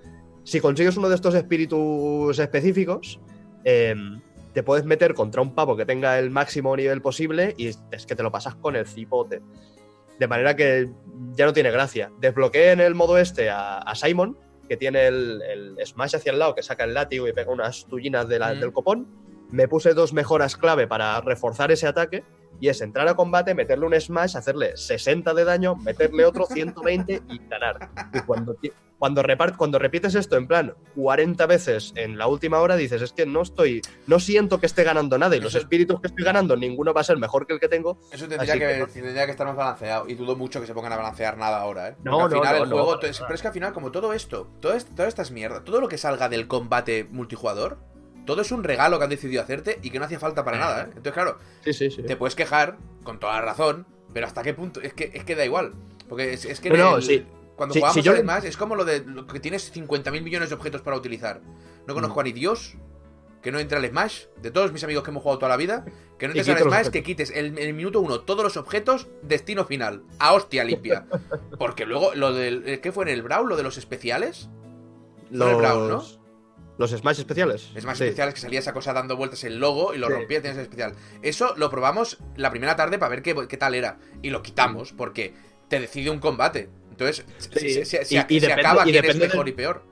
S2: Si consigues uno de estos espíritus específicos, em, te puedes meter contra un pavo que tenga el máximo nivel posible y es que te lo pasas con el cipote. De manera que ya no tiene gracia. Desbloqueé en el modo este a, a Simon, que tiene el, el smash hacia el lado, que saca el látigo y pega unas tullinas de la-
S1: Mm.
S2: del copón. Me puse dos mejoras clave para reforzar ese ataque. Y es entrar a combate, meterle un smash, hacerle 60 de daño, meterle otro 120 y ganar. Y cuando, cuando, repart- cuando repites esto en plan 40 veces en la última hora, dices, es que no estoy, no siento que esté ganando nada. Y los
S1: Eso-
S2: espíritus que estoy ganando, ninguno va a ser mejor que el que tengo.
S1: Eso tendría que,
S2: que no.
S1: tendría que estar más balanceado. Y dudo mucho que se pongan a balancear nada ahora, ¿eh?
S2: No,
S1: al final
S2: no,
S1: el juego. pero es que al final, como todo esto, todo es- todas estas mierdas, todo lo que salga del combate multijugador, todo es un regalo que han decidido hacerte y que no hacía falta para nada, ¿eh? Entonces, claro,
S2: Sí, sí, sí.
S1: te puedes quejar, con toda la razón, pero ¿hasta qué punto? Es que, es que da igual. Porque es, es que
S2: No,
S1: en
S2: no,
S1: el-
S2: sí.
S1: cuando
S2: Sí,
S1: jugamos
S2: sí, yo-
S1: al Smash es como lo de lo que tienes 50.000 millones de objetos para utilizar. No conozco
S2: Mm.
S1: a ni Dios que no entre al Smash, de todos mis amigos que hemos jugado toda la vida, que no entres al
S2: los
S1: Smash, que quites el, el minuto uno todos los objetos, destino final. A hostia limpia. <laughs> Porque luego, lo del. eh, ¿Qué fue en el Brawl? ¿Lo de los especiales? El Brawl, ¿no?
S2: Los smash especiales.
S1: Es más
S2: Sí.
S1: especiales que salía esa cosa dando vueltas el logo y lo
S2: Sí.
S1: rompía, tienes el especial. Eso lo probamos la primera tarde para ver qué, qué tal era. Y lo quitamos porque te decide un combate. Entonces,
S2: Sí.
S1: se, se- se-
S2: Y- y
S1: se
S2: depende-
S1: acaba
S2: y
S1: quién es mejor
S2: del-
S1: y peor.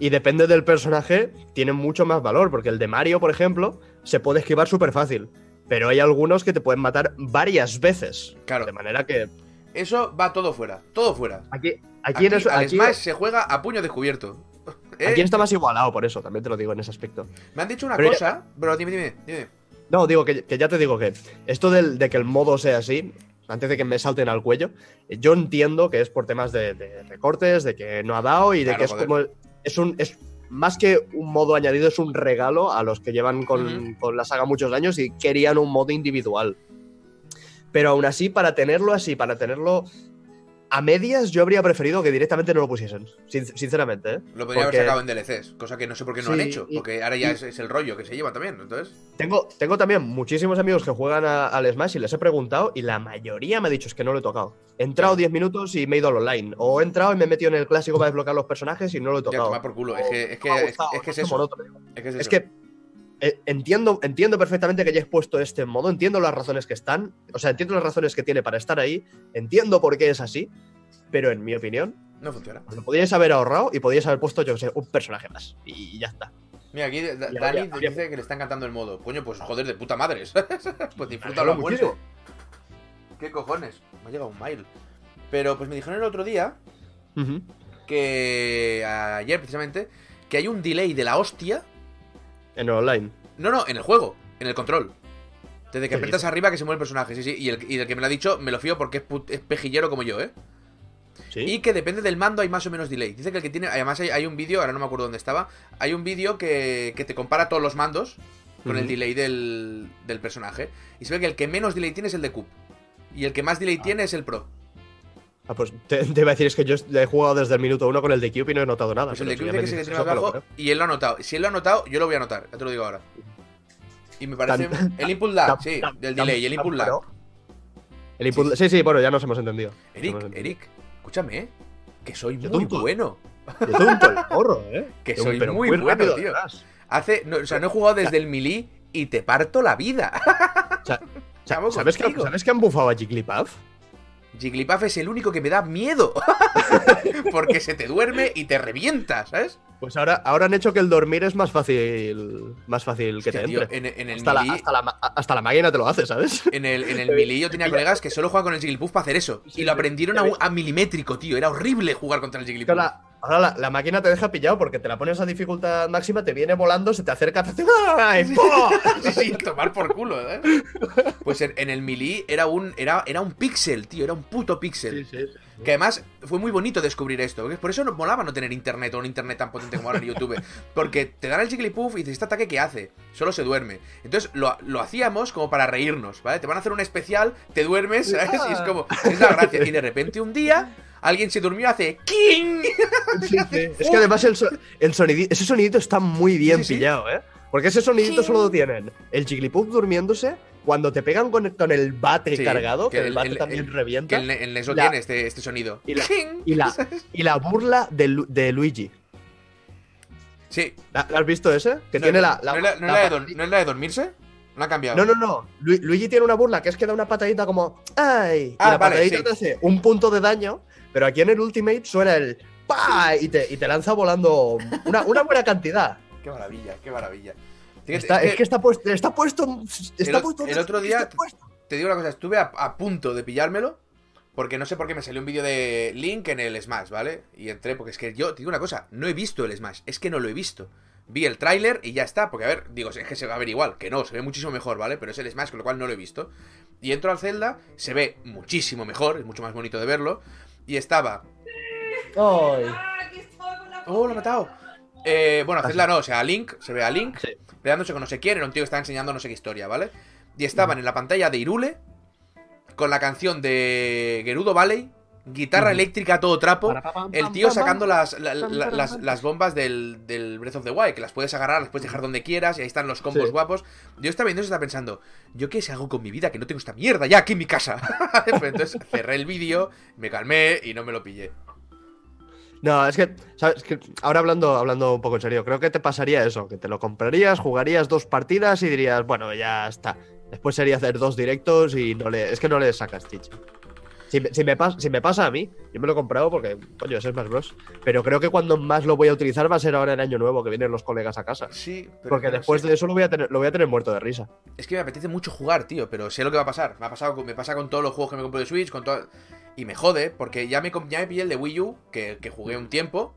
S2: Y depende del personaje, tiene mucho más valor, porque el de Mario, por ejemplo, se puede esquivar súper fácil. Pero hay algunos que te pueden matar varias veces.
S1: Claro.
S2: De manera que
S1: Eso va todo fuera, todo fuera.
S2: aquí, aquí,
S1: Aquí,
S2: en eso-
S1: al
S2: aquí-
S1: Smash se juega a puño descubierto. ¿Eh?
S2: aquí está más igualado por eso, también te lo digo en ese aspecto.
S1: Me han dicho una
S2: Pero ya-
S1: cosa, pero dime, dime, dime.
S2: No, digo que, que ya te digo que esto del- de que el modo sea así, antes de que me salten al cuello, yo entiendo que es por temas de, de recortes, de que no ha dado y de
S1: Claro,
S2: que es
S1: joder.
S2: como. Es un. Es, más que un modo añadido, es un regalo a los que llevan con, con la saga muchos años y querían un modo individual. Pero aún así, para tenerlo así, para tenerlo a medias, yo habría preferido que directamente no lo pusiesen. sin- sinceramente, ¿eh?
S1: Lo podría
S2: Porque-
S1: haber sacado en DLCs, cosa que no sé por qué no
S2: Sí,
S1: han hecho.
S2: y-
S1: Porque ahora ya
S2: y-
S1: es, es el rollo que se lleva también. Entonces,
S2: Tengo, tengo también muchísimos amigos que juegan a- al Smash y les he preguntado y la mayoría me ha dicho es que no lo he tocado. He entrado
S1: Claro.
S2: 10 minutos y me he ido al online. O he entrado y me he metido en el clásico para desbloquear los personajes y no lo he
S1: ya
S2: tocado.
S1: toma por culo. Es que es, que, es, que eso. Es que
S2: entiendo, entiendo perfectamente que hayáis puesto este modo, entiendo las razones que están, o sea, entiendo las razones que tiene para estar ahí, entiendo por qué es así, pero en mi opinión,
S1: no funciona.
S2: lo podíais haber ahorrado y podíais haber pusto, yo qué sé, un personaje más. Y ya está.
S1: Mira, aquí Da- Dani
S2: habría- habría-
S1: dice que le está encantando el modo. Coño, pues joder, de puta madre. <laughs> pues disfrútalo
S2: muchísimo.
S1: ¿Qué cojones? Me ha llegado un mail. Pero pues me dijeron el otro día que ayer precisamente que hay un delay de la hostia.
S2: En el online.
S1: No, no, en el juego, en el control. Desde que
S2: ¿Qué
S1: apretas arriba que se mueve el personaje, sí, sí. Y el, y el que me lo ha dicho me lo fío porque es, pejillero como yo, ¿eh?
S2: ¿Sí?
S1: Y que depende del mando hay más o menos delay. Dice que el que tiene. Además, hay, hay un vídeo, ahora no me acuerdo dónde estaba. Hay un vídeo que, que te compara todos los mandos con el delay del, del personaje. Y se ve que el que menos delay tiene es el de Cube. Y el que más delay tiene es el Pro.
S2: Ah, pues te, te iba a decir, es que yo he jugado desde el minuto uno con el de Cube y no he notado nada.
S1: Pues el de Cube que se y él lo ha notado. Si él lo ha notado, yo lo voy a anotar. Ya te lo digo ahora. Y me parece.
S2: Tan-
S1: el input lag, sí,
S2: tan-
S1: del
S2: tan-
S1: delay, el input lag.
S2: El input- sí, sí, bueno, ya nos hemos entendido.
S1: Eric,
S2: hemos entendido.
S1: Eric, escúchame, ¿eh? Que soy muy
S2: tonto.
S1: bueno.
S2: Yo tonto el porro, ¿eh? <laughs>
S1: Que soy
S2: pero
S1: muy bueno, tío. Hace. no, o sea, no he jugado desde el melee y te parto la vida.
S2: O sea,
S1: Chavo,
S2: ¿sabes, que. ¿Sabes que han bufado a Jigglypuff?
S1: Jigglypuff es el único que me da miedo. <laughs> Porque se te duerme y te revienta, ¿sabes?
S2: Pues ahora, ahora han hecho que el dormir es más fácil, más fácil que te
S1: tío,
S2: entre.
S1: en, en el
S2: hasta, la, hasta, la, hasta la máquina te lo hace, ¿sabes?
S1: En el, en el Melee yo tenía <laughs> colegas que solo jugaban con el Jigglypuff para hacer eso. Y lo aprendieron a, un- a milimétrico, tío. Era horrible jugar contra el Jigglypuff.
S2: Ahora la, la máquina te deja pillado porque te la pones a dificultad máxima, te viene volando, se te acerca, te hace ¡ay, po! <laughs>
S1: Sí, sí, a tomar por culo, ¿eh? Pues en, en el Melee era un, era, era un píxel, tío. Era un puto píxel.
S2: Sí, sí.
S1: Que además fue muy bonito descubrir esto. Por eso no molaba no tener internet o un internet tan potente como ahora en YouTube. Porque te dan el Jigglypuff y dices, ¿este ataque qué hace? Solo se duerme. Entonces lo, lo hacíamos como para reírnos, ¿vale? Te van a hacer un especial, te duermes, ¿sabes? Y es como, es la gracia. Y de repente un día, alguien se durmió hace ¡King!
S2: Sí, sí. <laughs> Es que además el, so- el ese sonidito está muy bien
S1: Sí, sí, sí.
S2: pillado, ¿eh? Porque ese sonidito solo lo tienen el Jigglypuff durmiéndose, cuando te pegan con, con el bate
S1: Sí,
S2: cargado, que,
S1: que
S2: el,
S1: el-
S2: bate
S1: el-
S2: también
S1: el-
S2: revienta,
S1: Que el, el NES lo
S2: La-
S1: tiene este, este sonido.
S2: y la-
S1: ¡King!
S2: y, la, <laughs> y la burla de, Lu- de Luigi.
S1: Sí.
S2: ¿La, la has visto ese? Que
S1: No,
S2: tiene
S1: no,
S2: la... la-
S1: ¿no es la- de
S2: patadita-
S1: dor- ¿No es la de dormirse? No ha cambiado.
S2: No, no, no. Lu- Luigi tiene una burla que es que da una patadita como ¡Ay!
S1: Ah,
S2: y la
S1: vale,
S2: patadita
S1: sí.
S2: te hace un punto de daño, pero aquí en el Ultimate suena el ¡Pa! Y te, y te lanza volando una, una buena cantidad. <laughs>
S1: Qué maravilla, qué maravilla. Fíjate,
S2: Está- es, que, está puesto. Está puesto. Está
S1: o-
S2: puesto
S1: el otro día-
S2: puesto.
S1: Te digo una cosa, estuve a, a punto de pillármelo. Porque no sé por qué me salió un vídeo de Link en el Smash, ¿vale? Y entré, porque es que yo, te digo una cosa, no he visto el Smash, es que no lo he visto. Vi el tráiler y ya está, porque a ver, digo, es que se va a ver igual, que no, se ve muchísimo mejor, ¿vale? Pero es el Smash, con lo cual no lo he visto. Y entro al Zelda, se ve muchísimo mejor, es mucho más bonito de verlo. Y estaba,
S3: ¡Ah, la
S1: ¡oh, lo he matado! Eh, bueno, a Zelda no, o sea, a Link, se ve a Link,
S2: Sí.
S1: peleándose con no sé quién, era un tío que estaba enseñando no sé qué historia, ¿vale? Y estaban en la pantalla de Irule, con la canción de Gerudo Valley, guitarra eléctrica a todo trapo, el tío sacando las, la- la- las, bombas del, del Breath of the Wild, que las puedes agarrar, las puedes dejar donde quieras, y ahí están los combos
S2: Sí.
S1: guapos. Yo estaba viendo eso y estaba pensando, ¿yo qué hago con mi vida? Que no tengo esta mierda ya aquí en mi casa. <laughs> Entonces cerré el vídeo, me calmé y no me lo pillé.
S2: No, es que, ¿sabes? Que ahora hablando, hablando un poco en serio, creo que te pasaría eso, que te lo comprarías, jugarías dos partidas y dirías, bueno, ya está. Después sería hacer dos directos y no le, es que no le sacas chicha. Si, me- si me, pas- si me pasa a mí, yo me lo he comprado porque, coño, es Smash Bros. Pero creo que cuando más lo voy a utilizar va a ser ahora en Año Nuevo, que vienen los colegas a casa.
S1: Sí, pero
S2: Porque después de eso lo voy, a tener, lo voy a tener muerto de risa.
S1: Es que me apetece mucho jugar, tío, pero sé lo que va a pasar. Me, ha pasado, con- me pasa con todos los juegos que me compro de Switch, con todo... Y me jode, porque ya me, ya me pillé el de Wii U, que, que jugué un tiempo,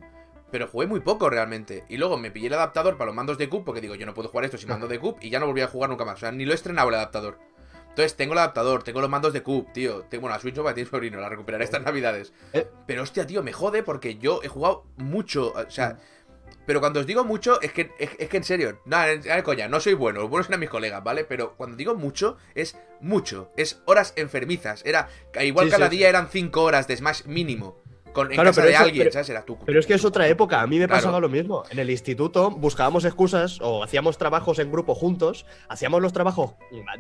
S1: pero jugué muy poco realmente. Y luego me pillé el adaptador para los mandos de Cube, porque digo, yo no puedo jugar esto sin mando de Cube, y ya no volví a jugar nunca más. O sea, ni lo he estrenado el adaptador. Entonces, tengo el adaptador, tengo los mandos de Cube, tío. Tengo bueno, la Switch Nova tiene sobrino, la recuperaré estas navidades.
S2: Eh.
S1: Pero hostia, tío, me jode porque yo he jugado mucho. O sea, pero cuando os digo mucho, es que, es, es que en serio, nada, nada coña, no soy bueno, los buenos eran mis colegas, ¿vale? Pero cuando digo mucho, es mucho, es horas enfermizas. Era, igual
S2: Sí,
S1: cada
S2: sí,
S1: día eran 5 horas de Smash mínimo. Con, en
S2: Claro,
S1: casa
S2: pero
S1: de
S2: eso-
S1: alguien,
S2: pero-
S1: ¿sabes? Era tú.
S2: Pero es que es otra época. A mí me
S1: Claro.
S2: pasaba lo mismo. En el instituto buscábamos excusas o hacíamos trabajos en grupo juntos. Hacíamos los trabajos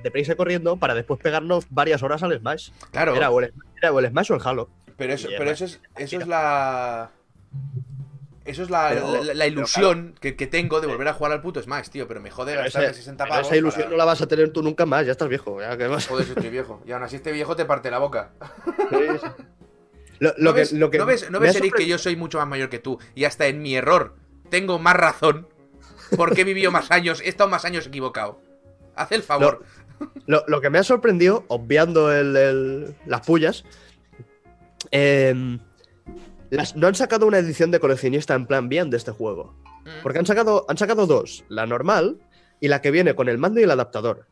S2: deprisa y corriendo para después pegarnos varias horas al Smash.
S1: Claro,
S2: Era, o el, era o el Smash o el Halo.
S1: pero eso, pero eso es, eso es la. Eso es la,
S2: Pero-
S1: la- ilusión que, que tengo de volver a jugar al puto Smash, tío. Pero me jode
S2: Pero
S1: gastarme
S2: ese-
S1: 60
S2: pero
S1: pavos.
S2: esa ilusión
S1: para-
S2: no la vas a tener tú nunca más. Ya estás viejo. Ya, ¿qué más?
S1: Joder, si estoy viejo. Y aún así este viejo te parte la boca.
S2: Sí, sí. Lo, lo
S1: ¿No,
S2: que,
S1: ves,
S2: lo que
S1: ¿no ves, no ves, Eric, que yo soy mucho más mayor que tú? Y hasta en mi error tengo más razón. Porque he vivido más años, he estado más años equivocado. Haz el favor.
S2: Lo, lo que me ha sorprendido, obviando el- el- las pullas, em, las- no han sacado una edición de coleccionista en plan bien de este juego.
S1: Mm.
S2: Porque han sacado, han sacado dos, la normal y la que viene con el mando y el adaptador.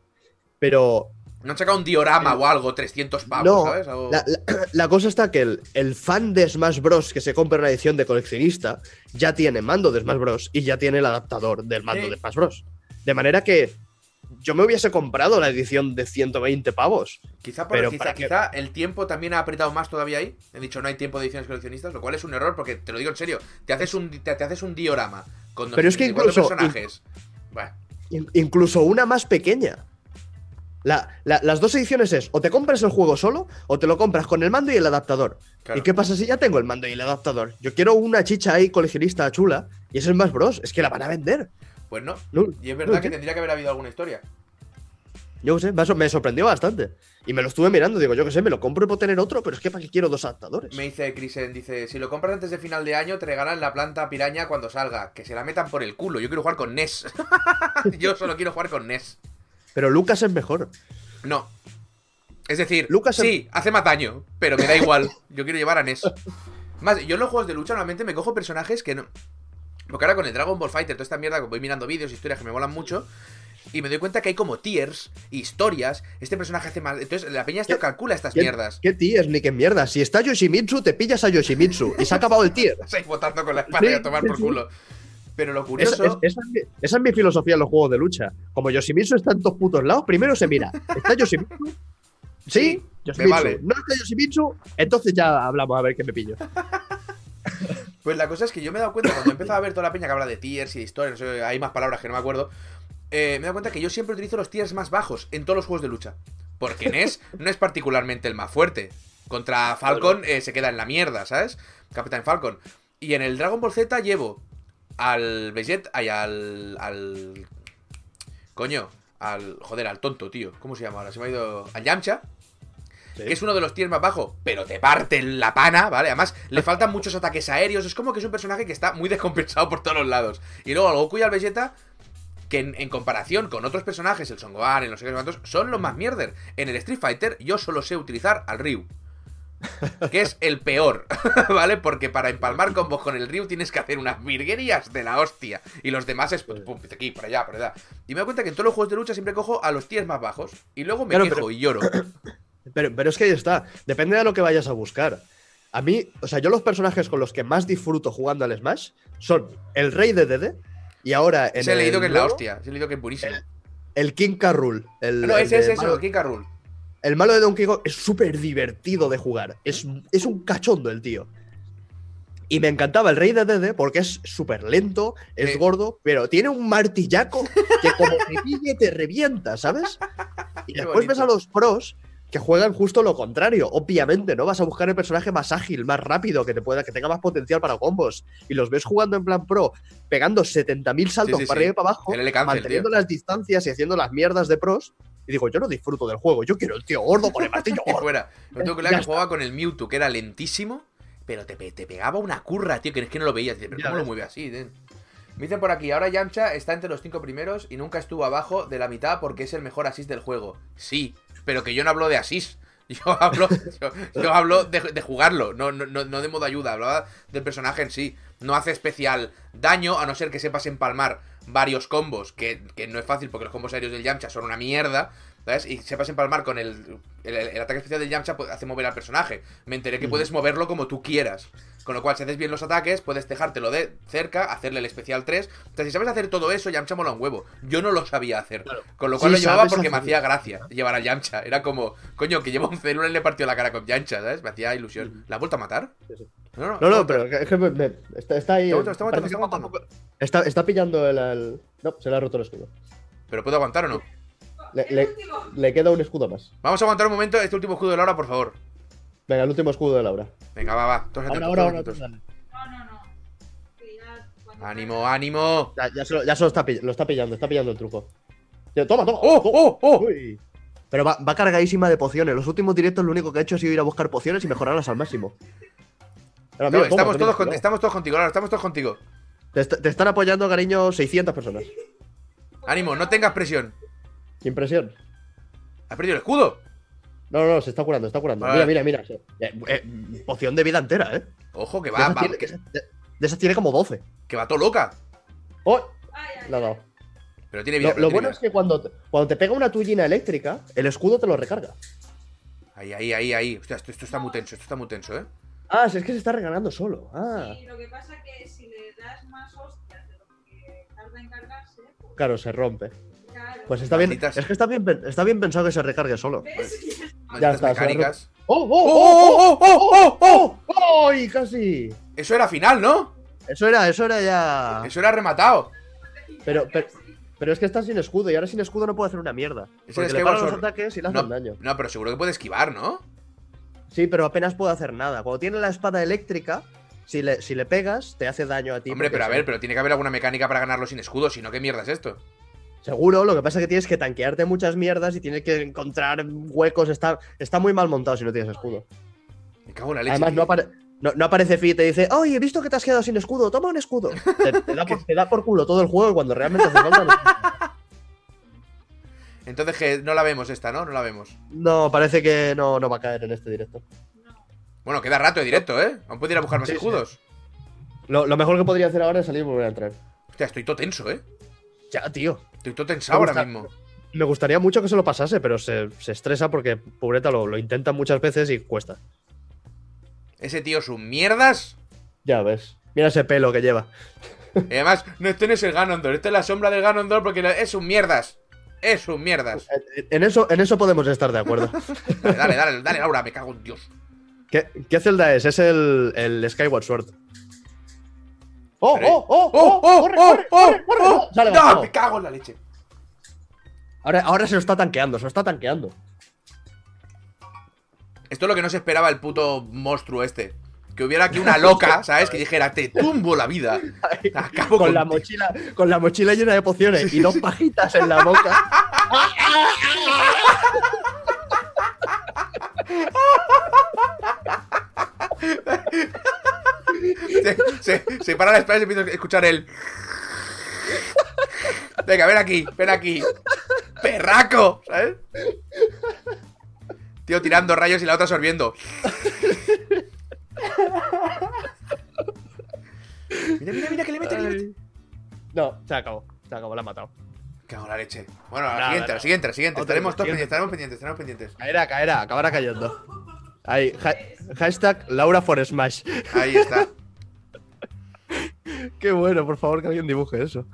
S2: Pero
S1: No han sacado un diorama o algo, 300 pavos,
S2: no,
S1: ¿sabes? Algo-
S2: la, la- la cosa está que el, el fan de Smash Bros. que se compra una edición de coleccionista ya tiene mando de Smash Bros. y ya tiene el adaptador del mando
S1: Sí.
S2: de Smash Bros. De manera que yo me hubiese comprado la edición de 120 pavos.
S1: Quizá, por-
S2: pero
S1: quizá,
S2: que-
S1: el tiempo también ha apretado más todavía ahí. He dicho, no hay tiempo de ediciones coleccionistas, lo cual es un error porque te lo digo en serio. Te haces un, te, te haces un diorama con
S2: Pero es que
S1: 254
S2: incluso-
S1: personajes. Bueno,
S2: incluso una más pequeña. La- la- las dos ediciones es o te compras el juego solo o te lo compras con el mando y el adaptador.
S1: claro.
S2: ¿Y qué pasa si ya tengo el mando y el adaptador? Yo quiero una chicha ahí coleccionista chula y es el Smash Bros. Es que la van a vender.
S1: Pues no.
S2: No,
S1: Y es
S2: no
S1: verdad que tendría que haber habido alguna historia.
S2: Yo qué sé, me, sorprendió bastante. Y me lo estuve mirando, digo, yo qué sé, me lo compro por tener otro, pero es que para qué quiero dos adaptadores.
S1: Me dice Krisen, dice, si lo compras antes de final de año, te regalan la planta piraña cuando salga. Que se la metan por el culo. Yo quiero jugar con NES. <laughs> Yo solo quiero jugar con NES.
S2: Pero Lucas es mejor.
S1: No. Es decir,
S2: Lucas
S1: sí, hace más daño, pero me da igual. Yo quiero llevar a NES. Más, yo en los juegos de lucha normalmente me cojo personajes que no. Porque ahora con el Dragon Ball Fighter, toda esta mierda, voy mirando vídeos, historias que me molan mucho. Y me doy cuenta que hay como tiers, historias. Este personaje hace más. Entonces, la peña esto
S2: ¿Qué-
S1: calcula estas
S2: ¿Qué,
S1: mierdas.
S2: ¿Qué tiers ni qué mierda? Si está Yoshimitsu, te pillas a Yoshimitsu. Y se ha acabado el tier. <laughs>
S1: Votando con la espada
S2: Sí,
S1: y a tomar por
S2: sí.
S1: culo. Pero lo curioso.
S2: es- esa es mi, esa es mi filosofía en los juegos de lucha. Como Yoshimitsu está en todos putos lados, primero se mira. ¿Está Yoshimitsu? <laughs> Sí, Yoshimitsu.
S1: vale.
S2: No está Yoshimitsu, entonces ya hablamos a ver qué me pillo. <laughs>
S1: Pues la cosa es que yo me he dado cuenta cuando he empezado a ver toda la peña que habla de tiers y de historias, no sé, hay más palabras que no me acuerdo. eh, me he dado cuenta que yo siempre utilizo los tiers más bajos en todos los juegos de lucha. Porque NES <laughs> no es particularmente el más fuerte. Contra Falcon eh, se queda en la mierda, ¿sabes? Capitán Falcon. Y en el Dragon Ball Z llevo al Vegeta y al. al. Coño, al. Joder, al tonto, tío. ¿Cómo se llama ahora? Se me ha ido. Al Yamcha que es uno de los tiers más bajos, pero te parten la pana, ¿vale? Además, le <laughs> faltan muchos ataques aéreos, es como que es un personaje que está muy descompensado por todos los lados. Y luego al Goku y al Vegeta, que en, en comparación con otros personajes, el Son Gohan, el no sé son los más mierder. En el Street Fighter yo solo sé utilizar al Ryu. Que es el peor, <laughs> ¿vale? Porque para empalmar combos con el Ryu tienes que hacer unas virguerías de la hostia. Y los demás es pum, pum, aquí, por allá, por allá. Y me doy cuenta que en todos los juegos de lucha siempre cojo a los tiers más bajos. Y luego me
S2: Claro,
S1: quejo
S2: pero-
S1: y lloro. <coughs>
S2: Pero, pero es que ahí está. Depende de lo que vayas a buscar. A mí, o sea, yo los personajes con los que más disfruto jugando al Smash son el Rey de DD y ahora en
S1: Ese he leído
S2: el
S1: que es la hostia. Ese he leído que es buenísimo.
S2: El King. Rool. El,
S1: No,
S2: el
S1: ese es eso,
S2: malo-
S1: Kika Rule.
S2: El malo de Donkey Kong es súper divertido de jugar. Es, es un cachondo el tío. Y me encantaba el Rey de DD porque es súper lento, es
S1: Sí.
S2: gordo, pero tiene un martillaco que como te pille te revienta, ¿sabes? Y
S1: Qué
S2: después ves a los pros que juegan justo lo contrario. Obviamente, no vas a buscar el personaje más ágil, más rápido, que te pueda, que tenga más potencial para combos. Y los ves jugando en plan pro, pegando 70.000 saltos
S1: sí,
S2: para arriba y para abajo,
S1: El
S2: manteniendo
S1: tío.
S2: las distancias y haciendo las mierdas de pros. Y digo, yo no disfruto del juego, yo quiero el tío gordo con el martillo <laughs> gordo.
S1: fuera. Lo tengo que
S2: Ya
S1: que
S2: está.
S1: jugaba con el Mewtwo, que era lentísimo, pero te, te pegaba una curra, tío, que es que no lo veías. Pero ¿cómo lo mueve así? tío? Me dicen por aquí, ahora Yamcha está entre los cinco primeros y nunca estuvo abajo de la mitad porque es el mejor assist del juego. Sí, pero que yo no hablo de assist. <laughs> Yo hablo, yo, yo hablo de, de jugarlo, no, no, no no de modo ayuda, hablaba del personaje en sí. No hace especial daño, a no ser que sepas empalmar varios combos, que, que no es fácil porque los combos aéreos del Yamcha son una mierda, ¿sabes? Y sepas empalmar con el, el, el ataque especial del Yamcha, pues, hace mover al personaje. Me enteré que puedes moverlo como tú quieras. Con lo cual, si haces bien los ataques, puedes dejártelo de cerca, hacerle el especial 3. O sea, si sabes hacer todo eso, Yamcha mola un huevo. Yo no lo sabía hacer.
S2: Claro.
S1: Con lo cual
S2: Sí,
S1: lo llevaba porque me hacía gracia llevar al Yamcha. Era como, coño, que lleva un celular y le partió la cara con Yamcha, ¿sabes? Me hacía ilusión. ¿La ha vuelto a matar?
S2: Sí, sí.
S1: No, no,
S2: No, no,
S1: no,
S2: pero es que me- me- está, está ahí.
S1: Está está
S2: a pillando el, el- No, se le ha roto el escudo.
S1: ¿Pero puedo aguantar o no?
S2: Le, le queda un escudo más.
S1: Vamos a aguantar un momento este último escudo de Laura, por favor.
S2: Venga, el último escudo de Laura.
S1: Venga, va, va.
S2: Ahora, ahora, ahora.
S3: No, no, no. Ya
S1: Ánimo, ánimo.
S2: Ya, ya, se lo, ya se lo está, lo está pillando, está pillando el truco. Toma, toma.
S1: ¡Oh, oh, oh!
S2: Uy. Pero va, va cargadísima de pociones. Los últimos directos lo único que ha hecho ha sido ir a buscar pociones y mejorarlas al máximo. Pero,
S1: No,
S2: toma,
S1: estamos, todos con- estamos todos contigo, Laura, estamos todos contigo.
S2: Te, est- te están apoyando, cariño, 600 personas.
S1: Ánimo, no tengas presión.
S2: Sin presión.
S1: ¿Has perdido el escudo?
S2: No, no, no, se está curando, está curando. Mira, mira, mira. sí. Eh, eh, poción de vida entera, ¿eh?
S1: Ojo, que
S2: De
S1: va,
S2: esas
S1: va,
S2: tiene,
S1: que,
S2: de, de esas tiene como 12.
S1: que va todo loca.
S2: ¡Oh! La ha dado.
S1: Pero tiene vida.
S2: Lo,
S1: pero
S2: lo
S1: tiene
S2: bueno
S1: vida.
S2: es que cuando te, cuando te pega una tullina eléctrica, el escudo te lo recarga.
S1: Ahí, ahí, ahí, ahí. Hostia, esto, esto está muy tenso, esto está muy tenso, ¿eh?
S2: Ah, si es que se está recargando solo. Ah,
S3: Y lo que pasa que si le das más hostias de lo que tarda en cargarse, pues
S2: claro, se rompe. Pues está bien.
S1: Malditas.
S2: Es que está bien, está bien pensado que se recargue solo.
S3: ¿Ves?
S2: Ya está,
S1: mecánicas.
S2: ¡Oh, oh,
S1: ¡Oh,
S2: oh,
S1: oh, oh, oh, oh, oh!
S2: oh! ¡Ay, casi!
S1: Eso era final, ¿no?
S2: Eso era, eso era ya.
S1: Eso era rematado.
S2: Pero, pero, pero es que está sin escudo y ahora sin escudo no puede hacer una mierda.
S1: Eso
S2: Porque
S1: es
S2: le
S1: que
S2: paran los ataques y le
S1: No,
S2: hacen daño.
S1: no, pero seguro que puede esquivar, ¿no?
S2: Sí, pero apenas puede hacer nada. Cuando tiene la espada eléctrica, si le, si le pegas, te hace daño a ti.
S1: Hombre, pero a ver, pero tiene que haber alguna mecánica para ganarlo sin escudo, si no, ¿qué mierda es esto?
S2: Seguro, lo que pasa es que tienes que tanquearte muchas mierdas y tienes que encontrar huecos. Está, está muy mal montado si no tienes escudo.
S1: Me cago en la leche.
S2: Además, no,
S1: tío.
S2: apare- no- no aparece Fi y te dice, oye, he visto que te has quedado sin escudo, toma un escudo. Te, te da, por, <laughs> te da por culo todo el juego cuando realmente hace falta. no- <laughs>
S1: Entonces que no la vemos esta, ¿no? No la vemos.
S2: No, parece que no, no va a caer en este directo.
S1: Bueno, queda rato de directo, ¿eh? Aún puedo ir a buscar más
S2: Sí, sí.
S1: escudos.
S2: Lo, lo mejor que podría hacer ahora es salir y volver a entrar.
S1: Hostia, estoy todo tenso, ¿eh?
S2: Ya, tío.
S1: Estoy todo tensado ahora
S2: gusta.
S1: mismo.
S2: Me gustaría mucho que se lo pasase, pero se, se estresa porque, pobreta, lo, lo intenta muchas veces y cuesta.
S1: Ese tío sus mierdas.
S2: Ya ves. Mira ese pelo que lleva.
S1: Y además, no, este no es el Ganondorf, este es la sombra del Ganondorf porque es sus mierdas. Es sus mierdas. <laughs>
S2: En- En eso, en eso podemos estar de acuerdo.
S1: Dale, <laughs> dale, dale, dale, Laura, me cago en Dios.
S2: ¿Qué, qué celda es? Es el, el Skyward Sword. ¡Oh,
S1: Pero-
S2: oh, oh!
S1: ¡Oh, oh,
S2: corre,
S1: oh,
S2: corre,
S1: oh,
S2: corre, corre!
S1: oh!
S2: Sale,
S1: ¡No, me cago en la leche!
S2: Ahora, ahora se lo está tanqueando, se lo está tanqueando.
S1: Esto es lo que no se esperaba el puto monstruo este. Que hubiera aquí una loca, <laughs> ¿sabes? Que dijera, te tumbo la vida. Acabo
S2: Con la, mochila, con la mochila llena de pociones y dos pajitas en la boca. <laughs>
S1: Se, se, se para la espalda y empieza a escuchar el. Venga, ven aquí, ven aquí. ¡Perraco! ¿Sabes? Tío tirando rayos y la otra sorbiendo. Mira, mira, mira que le mete, que le mete.
S2: No, se acabó. Se acabó, la ha matado.
S1: Cago en la leche. Bueno, a la siguiente, la siguiente, la siguiente.
S2: Otra,
S1: Estaremos todos
S2: siguiente.
S1: pendientes, estaremos pendientes, estaremos pendientes.
S2: Caerá, caerá, acabará cayendo. Ahí, ha- hashtag Laura for Smash.
S1: Ahí está. <laughs>
S2: Qué bueno, por favor, que alguien dibuje eso.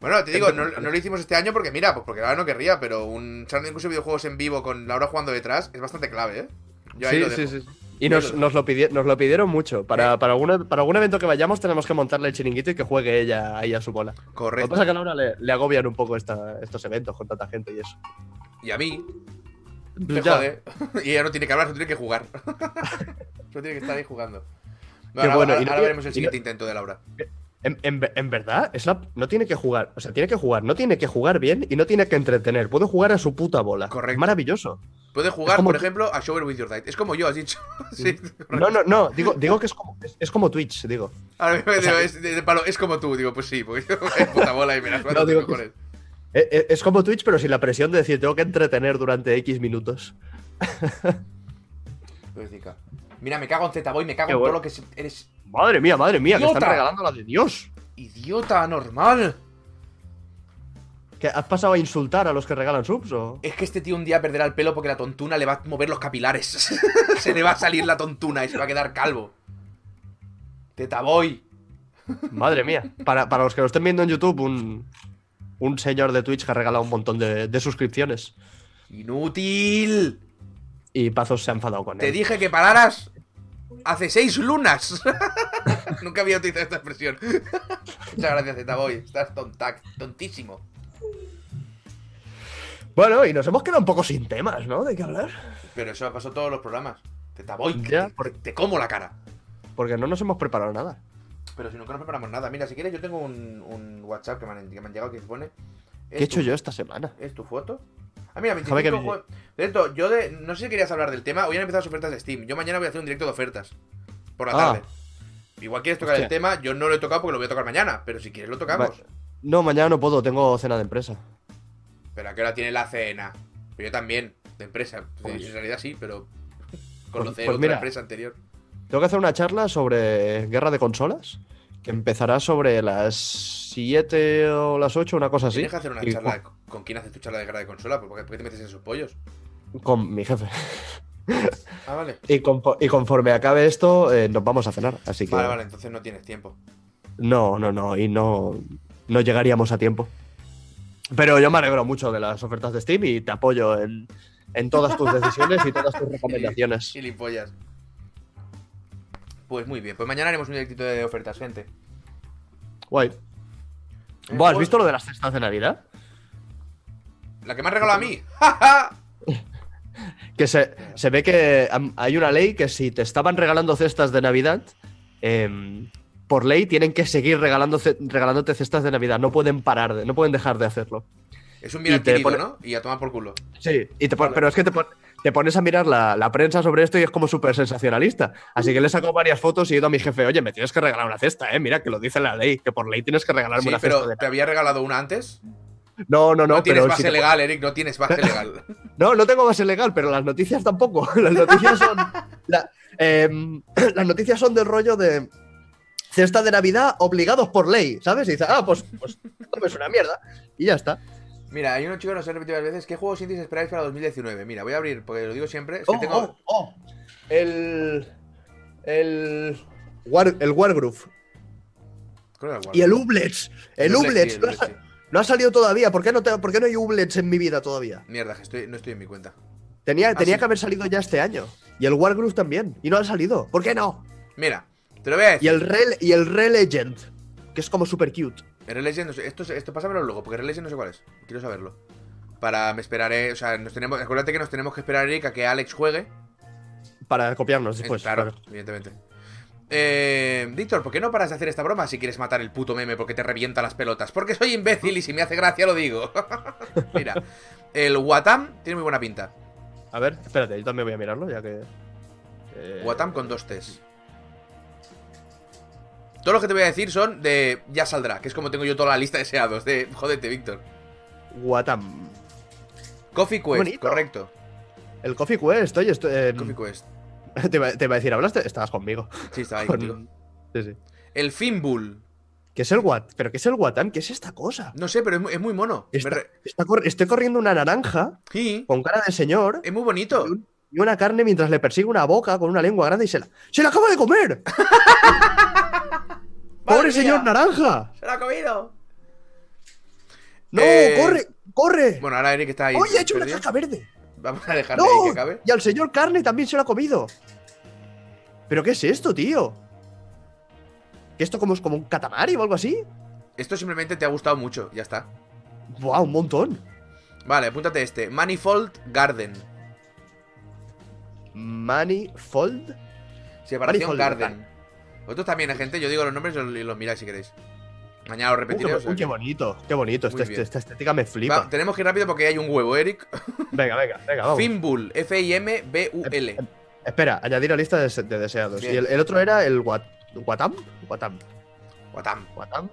S1: Bueno, te digo, no, no lo hicimos este año porque, mira, pues porque ahora no querría, pero un charla incluso videojuegos en vivo con Laura jugando detrás es bastante clave, ¿eh? Yo ahí
S2: Sí,
S1: lo
S2: sí,
S1: dejo.
S2: sí. Y nos, nos lo nos lo pidieron mucho. Para, para, algún, para algún evento que vayamos tenemos que montarle el chiringuito y que juegue ella ahí a su bola. Lo que
S1: Correcto.
S2: pasa es que a Laura le, le agobian un poco esta- estos eventos con tanta gente y eso.
S1: Y a mí,
S2: Pues ya.
S1: jode. <laughs> Y ella no tiene que hablar, solo tiene que jugar. <laughs> solo tiene que estar ahí jugando.
S2: Qué
S1: Bueno,
S2: bueno,
S1: ahora,
S2: y no
S1: ahora veremos el
S2: no-
S1: siguiente intento de Laura.
S2: En, en en verdad, es la- no tiene que jugar. O sea, tiene que jugar. No tiene que jugar bien y no tiene que entretener. Puede jugar a su puta bola.
S1: Correcto.
S2: Es maravilloso.
S1: Puede jugar,
S2: como
S1: por ejemplo, a Shower with Your Date. Es como yo, has dicho. <laughs> sí,
S2: No, no, no. Digo, digo que es como, es, es como Twitch, digo.
S1: Ahora mismo
S2: O sea,
S1: digo, es, de, de palo, es como tú, digo, pues sí, porque yo es puta bola y me las
S2: No, digo que-. Eh, eh, Es como Twitch, pero sin la presión de decir, tengo que entretener durante X minutos.
S1: Mira, me cago en Z-Boy, me cago
S2: Qué
S1: en todo
S2: bueno.
S1: lo que es- eres
S2: Madre mía, madre mía, que
S1: ¡Idiota!
S2: están regalando la de Dios.
S1: idiota normal.
S2: ¿Que ¿Has pasado a insultar a los que regalan subs o...?
S1: Es que este tío un día perderá el pelo porque la tontuna le va a mover los capilares. <laughs> se le va a salir la tontuna y se va a quedar calvo. Tetaboy.
S2: Madre mía. Para, para los que lo estén viendo en YouTube, un, un señor de Twitch que ha regalado un montón de, de suscripciones.
S1: Inútil.
S2: Y Pazos se ha enfadado con
S1: Te
S2: él.
S1: dije que pararas hace seis lunas. <laughs> Nunca había utilizado esta expresión. <laughs> Muchas gracias, Tetaboy. Estás tontac, tontísimo.
S2: Bueno, y nos hemos quedado un poco sin temas, ¿no? ¿De qué hablar?
S1: Pero eso pasó en todos los programas.
S2: Ya,
S1: te, te como la cara.
S2: Porque no nos hemos preparado nada.
S1: Pero si nunca nos preparamos nada. Mira, si quieres, yo tengo un, un WhatsApp que me, han, que me han llegado que se pone.
S2: ¿Qué he hecho yo esta semana?
S1: ¿Es tu foto? Ah, mira,
S2: Déjame que
S1: 25
S2: me-
S1: jue- De esto, yo de. No sé si querías hablar del tema. Hoy han empezado las ofertas de Steam. Yo mañana voy a hacer un directo de ofertas. Por la
S2: Ah.
S1: tarde. Igual quieres tocar el tema, yo no lo he tocado porque lo voy a tocar mañana. Pero si quieres, lo tocamos.
S2: Va- No, mañana no puedo, tengo cena de empresa.
S1: Pero a qué hora tiene la cena. Pero yo también, de empresa.
S2: Pues-
S1: en realidad sí, pero. <laughs>
S2: Pues-
S1: Conocer
S2: pues
S1: otra
S2: mira.
S1: empresa anterior.
S2: Tengo que hacer una charla sobre guerra de consolas, que empezará sobre las 7 o las 8, una cosa así.
S1: Tienes que hacer una
S2: Y
S1: charla. ¿Con, quién haces tu charla de guerra de consola? ¿Por qué, por qué te metes en esos pollos?
S2: Con, mi jefe.
S1: Ah, vale. <laughs>
S2: Y, confo- y conforme acabe esto, eh, nos vamos a cenar. Así que.
S1: Vale, vale, entonces no tienes tiempo.
S2: No, no, no. Y no, no llegaríamos a tiempo. Pero yo me alegro mucho de las ofertas de Steam y te apoyo en, en todas tus decisiones y todas tus <laughs> recomendaciones.
S1: Gilipollas. Pues muy bien, pues mañana haremos un directito de ofertas, gente.
S2: Guay.
S1: Eh,
S2: Buah, ¿Has
S1: pues-
S2: visto lo de las cestas de Navidad?
S1: La que me has regalado a mí. ¡Ja, <laughs> ja!
S2: Que se, se ve que hay una ley que si te estaban regalando cestas de Navidad, em, por ley tienen que seguir regalando regalándote cestas de Navidad. No pueden parar, de, no pueden dejar de hacerlo.
S1: Es un bien adquirido,
S2: pone-
S1: ¿no? Y a tomar por culo.
S2: Sí, y te pon- pero es que te, pon- te pones a mirar la, la prensa sobre esto y es como súper sensacionalista. Así que le he sacado varias fotos y he ido a mi jefe, oye, me tienes que regalar una cesta, ¿eh? Mira, que lo dice la ley, que por ley tienes que regalarme
S1: Sí,
S2: una
S1: pero
S2: cesta. de-
S1: ¿te había regalado una antes?
S2: No, no, no,
S1: No, tienes
S2: pero
S1: base
S2: si te-
S1: legal, Eric, no tienes base <laughs> legal.
S2: No, no tengo base legal, pero las noticias tampoco. <laughs> Las noticias son. la- em, <clears throat> las noticias son del rollo de. Cesta de Navidad obligados por ley, ¿sabes? Y dices, ah, pues, pues esto es una mierda. Y ya está.
S1: Mira, hay unos chicos que nos han repetido varias veces. ¿Qué juegos indies esperáis para 2019? Mira, voy a abrir, porque lo digo siempre. Es que
S2: Oh,
S1: tengo.
S2: oh, oh. El. El. War, el Wargroove.
S1: ¿Cuál era el
S2: Y el Ublets. El
S1: Ublets,
S2: Ublets.
S1: sí, el
S2: no, ha,
S1: Ublets, sí.
S2: no ha salido todavía. ¿Por qué no, te- por qué no hay Ublets en mi vida todavía?
S1: Mierda, que estoy, no estoy en mi cuenta.
S2: Tenía,
S1: Ah,
S2: tenía
S1: sí.
S2: que haber salido ya este año. Y el Wargroove también. Y no han salido. ¿Por qué no?
S1: Mira, te lo voy a decir.
S2: Y el Re, y el Re Legend. Que es como super cute.
S1: Legend, no sé, esto, esto pásamelo luego, porque Legend no sé cuál es. Quiero saberlo. Para me esperaré, o sea, nos tenemos, acuérdate que nos tenemos que esperar, Eric, a que Alex juegue.
S2: Para copiarnos
S1: Eh,
S2: después.
S1: claro,
S2: claro.
S1: evidentemente. Eh, Víctor, ¿por qué no paras de hacer esta broma si quieres matar el puto meme porque te revienta las pelotas? Porque soy imbécil y si me hace gracia lo digo. <laughs> Mira, el Watam tiene muy buena pinta.
S2: A ver, espérate, yo también voy a mirarlo, ya que. eh,
S1: Watam con dos T's. Todo lo que te voy a decir son de ya saldrá, que es como tengo yo toda la lista de deseados. De jódete, Víctor.
S2: Watam.
S1: Coffee Quest,
S2: Bonito.
S1: correcto.
S2: El Coffee Quest, oye, esto, eh,
S1: Coffee Quest.
S2: te, iba, te iba a decir, ¿hablaste? Estabas conmigo.
S1: Sí, estaba ahí
S2: Con-
S1: contigo.
S2: Sí, sí.
S1: El Finbull.
S2: ¿Qué es el Wat? ¿Pero qué es el Watam? ¿Qué es esta cosa?
S1: No sé, pero es, mu- es muy mono.
S2: Está-
S1: re-
S2: está cor- estoy corriendo una naranja
S1: Sí,
S2: con cara de señor
S1: es muy bonito.
S2: y, un- y una carne mientras le persigue una boca con una lengua grande y se la. ¡Se la acaba de comer! <laughs> ¡Pobre señor naranja!
S1: ¡Se lo ha comido!
S2: ¡No!
S1: Eh,
S2: ¡Corre! ¡Corre!
S1: Bueno, ahora Eric está ahí.
S2: ¡Oye, ha hecho una caca verde!
S1: Vamos a dejarle
S2: ¡No!
S1: ahí que acabe.
S2: Y al señor carne también se lo ha comido. ¿Pero qué es esto, tío? ¿Que esto como es como un catamari o algo así?
S1: Esto simplemente te ha gustado mucho, ya está.
S2: ¡Buah, un montón!
S1: Vale, apúntate este. Manifold Garden.
S2: Manifold.
S1: Separación
S2: Manifold
S1: Garden. Vosotros también, ¿eh, gente. Yo digo los nombres y los, miráis si queréis. Mañana
S2: Uy,
S1: repetiré.
S2: qué, uy, qué
S1: que-
S2: bonito, qué bonito. Esta, estética me flipa.
S1: Va, tenemos que ir rápido porque hay un huevo, Eric. <laughs>
S2: Venga, venga, venga, vamos.
S1: Finbull, F-I-M-B-U-L.
S2: Espera, añadir a lista de, de deseados.
S1: Bien.
S2: Y el, el otro era el Wat, Watam. Watam.
S1: Watam.
S2: Watam.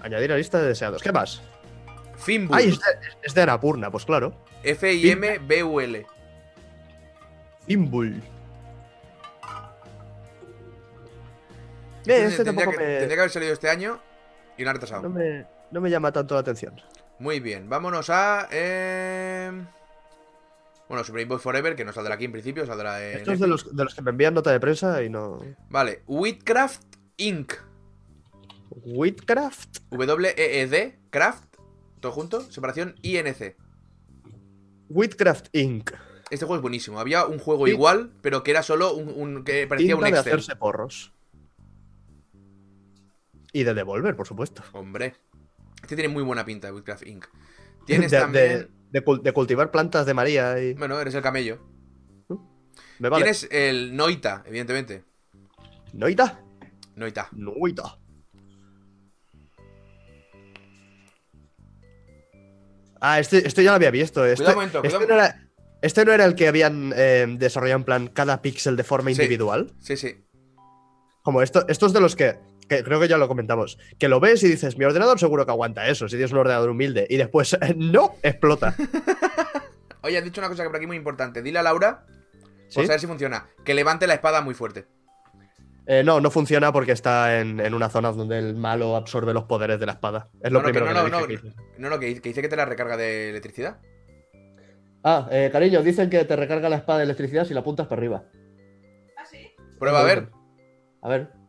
S2: Añadir a lista de deseados. ¿Qué más?
S1: Finbull,
S2: Ay, es de, es de Anapurna, pues claro.
S1: F-I-M-B-U-L.
S2: Fimbul.
S1: Este
S2: Eh, este
S1: tendría, que,
S2: me,
S1: tendría que haber salido este año y no ha retrasado.
S2: no, me, no me llama tanto la atención.
S1: Muy bien, vámonos a. eh, Bueno, Super Boy Forever, que no saldrá aquí en principio, saldrá en.
S2: Estos de
S1: Epic.
S2: los, de los que me envían nota de prensa y no.
S1: Vale, Whitcraft Inc.
S2: Whitcraft.
S1: W-E-E-D, Craft, todo junto, separación INC.
S2: Whitcraft Inc.
S1: Este juego es buenísimo. Había un juego igual, pero que era solo un, un- que parecía
S2: Pinta
S1: un
S2: de
S1: Excel.
S2: hacerse porros. Y de devolver, por supuesto.
S1: Hombre. Este tiene muy buena pinta, Whitcraft Inc. <laughs> Tienes
S2: de,
S1: también.
S2: de- de cul- de cultivar plantas de María y.
S1: Bueno, eres el camello.
S2: Me vale.
S1: Tienes el Noita, evidentemente.
S2: Noita.
S1: Noita.
S2: Noita. Ah, este, este ya lo había visto. Este,
S1: Cuidado un momento,
S2: este,
S1: cuidado.
S2: no era, este no era el que habían eh, desarrollado en plan cada píxel de forma
S1: Sí.
S2: individual.
S1: Sí, sí.
S2: Como esto, estos de los que, que creo que ya lo comentamos. Que lo ves y dices, mi ordenador seguro que aguanta eso, si tienes un ordenador humilde. Y después, <laughs> no, explota. <laughs>
S1: Oye, has dicho una cosa que por aquí muy importante. Dile a Laura,
S2: ¿Sí?
S1: por saber si funciona, que levante la espada muy fuerte.
S2: Eh, no, no funciona porque está en, en una zona donde el malo absorbe los poderes de la espada. Es lo
S1: No, no, que
S2: primero
S1: no,
S2: que,
S1: no,
S2: le
S1: no,
S2: dije que
S1: no, no, que, que dice que te la recarga de electricidad.
S2: Ah, eh, cariño, dicen que te recarga la espada de electricidad si la apuntas para arriba.
S3: ¿Ah, sí?
S1: Prueba a ver.
S2: A ver.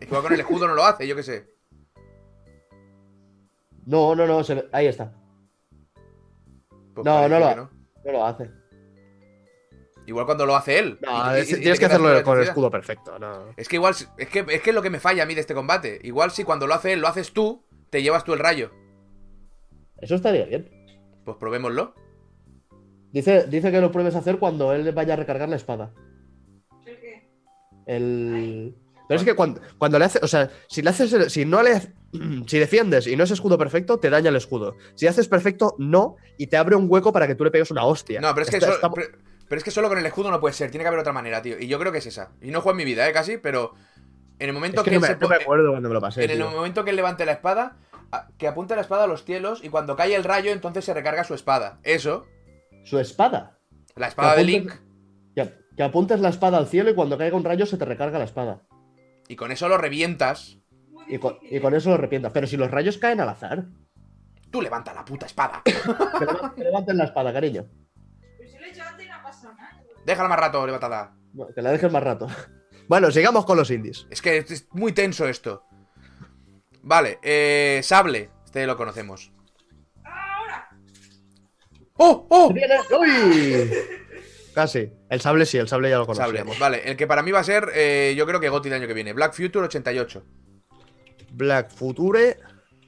S1: Igual con el escudo no lo hace, yo qué sé.
S2: No, no, no, se ve- ahí está.
S1: Pues
S2: No,
S1: parece
S2: no lo
S1: que
S2: ha- No lo hace.
S1: Igual cuando lo hace él.
S2: No,
S1: Y- y-
S2: es-
S1: y te
S2: tienes que
S1: quedas
S2: hacerlo
S1: la
S2: con el
S1: electricidad.
S2: escudo perfecto. No.
S1: Es que igual, es que, es que es lo que me falla a mí de este combate. Igual si cuando lo hace él, lo haces tú, te llevas tú el rayo.
S2: Eso estaría bien.
S1: Pues probémoslo.
S2: Dice, dice que lo pruebes a hacer cuando él vaya a recargar la espada.
S3: ¿El qué?
S2: El. Pero es que cuando, cuando le haces, o sea, si le haces, si no le, <clears throat> si defiendes y no es escudo perfecto, te daña el escudo. Si haces perfecto, no, y te abre un hueco para que tú le pegues una hostia.
S1: No, pero es que,
S2: está-
S1: pero, pero es que solo con el escudo no puede ser. Tiene que haber otra manera, tío. Y yo creo que es esa. Y no juego en mi vida, ¿eh? Casi, pero en el momento
S2: es que
S1: que,
S2: no me,
S1: se
S2: no
S1: po-
S2: me acuerdo cuando me lo pasé.
S1: en el momento que él levante la espada, que apunte la espada a los cielos y cuando cae el rayo, entonces se recarga su espada. Eso,
S2: Su espada.
S1: la espada de Link.
S2: Que, que apuntes la espada al cielo y cuando caiga un rayo se te recarga la espada.
S1: Y con eso lo revientas.
S2: Y con,
S3: difícil,
S2: y con eso lo arrepientas. Pero si los rayos caen al azar,
S1: Tú levanta la puta espada.
S2: que, levanten la espada, cariño.
S3: Pero si lo he hecho antes y no ha pasado nada.
S1: Déjala más rato, levantada.
S2: Bueno, Que la dejes más rato. Bueno, sigamos con los indies.
S1: Es que es muy tenso esto. Vale, eh, Sable. Este lo conocemos.
S3: ¡Ahora!
S1: ¡Oh! ¡Oh!
S2: ¡Uy! Casi. El sable sí, el sable ya lo
S1: Sable.
S2: conocíamos.
S1: Vale, el que para mí va a ser, eh, yo creo que Goti del año que viene. Black Future 88.
S2: Black Future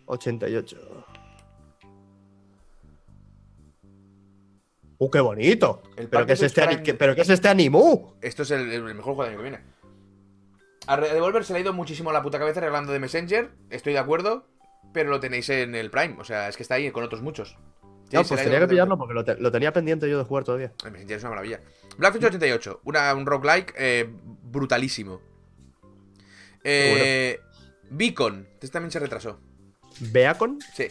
S2: 88. ¡Uh, qué bonito!
S1: El
S2: ¿Pero qué, es este ani- qué- ¿Pero qué es este animu?
S1: Esto es el, el mejor juego del año que viene. A Devolver se le ha ido muchísimo la puta cabeza regalando de Messenger. Estoy de acuerdo. Pero lo tenéis en el Prime. O sea, es que está ahí con otros muchos.
S2: No, pues tenía que pillarlo porque lo, te- lo tenía pendiente yo de jugar todavía.
S1: El Messenger es una maravilla. Black Future 88. Una, un roguelike eh, brutalísimo. Eh, Beacon. Este también se retrasó.
S2: ¿Beacon?
S1: Sí.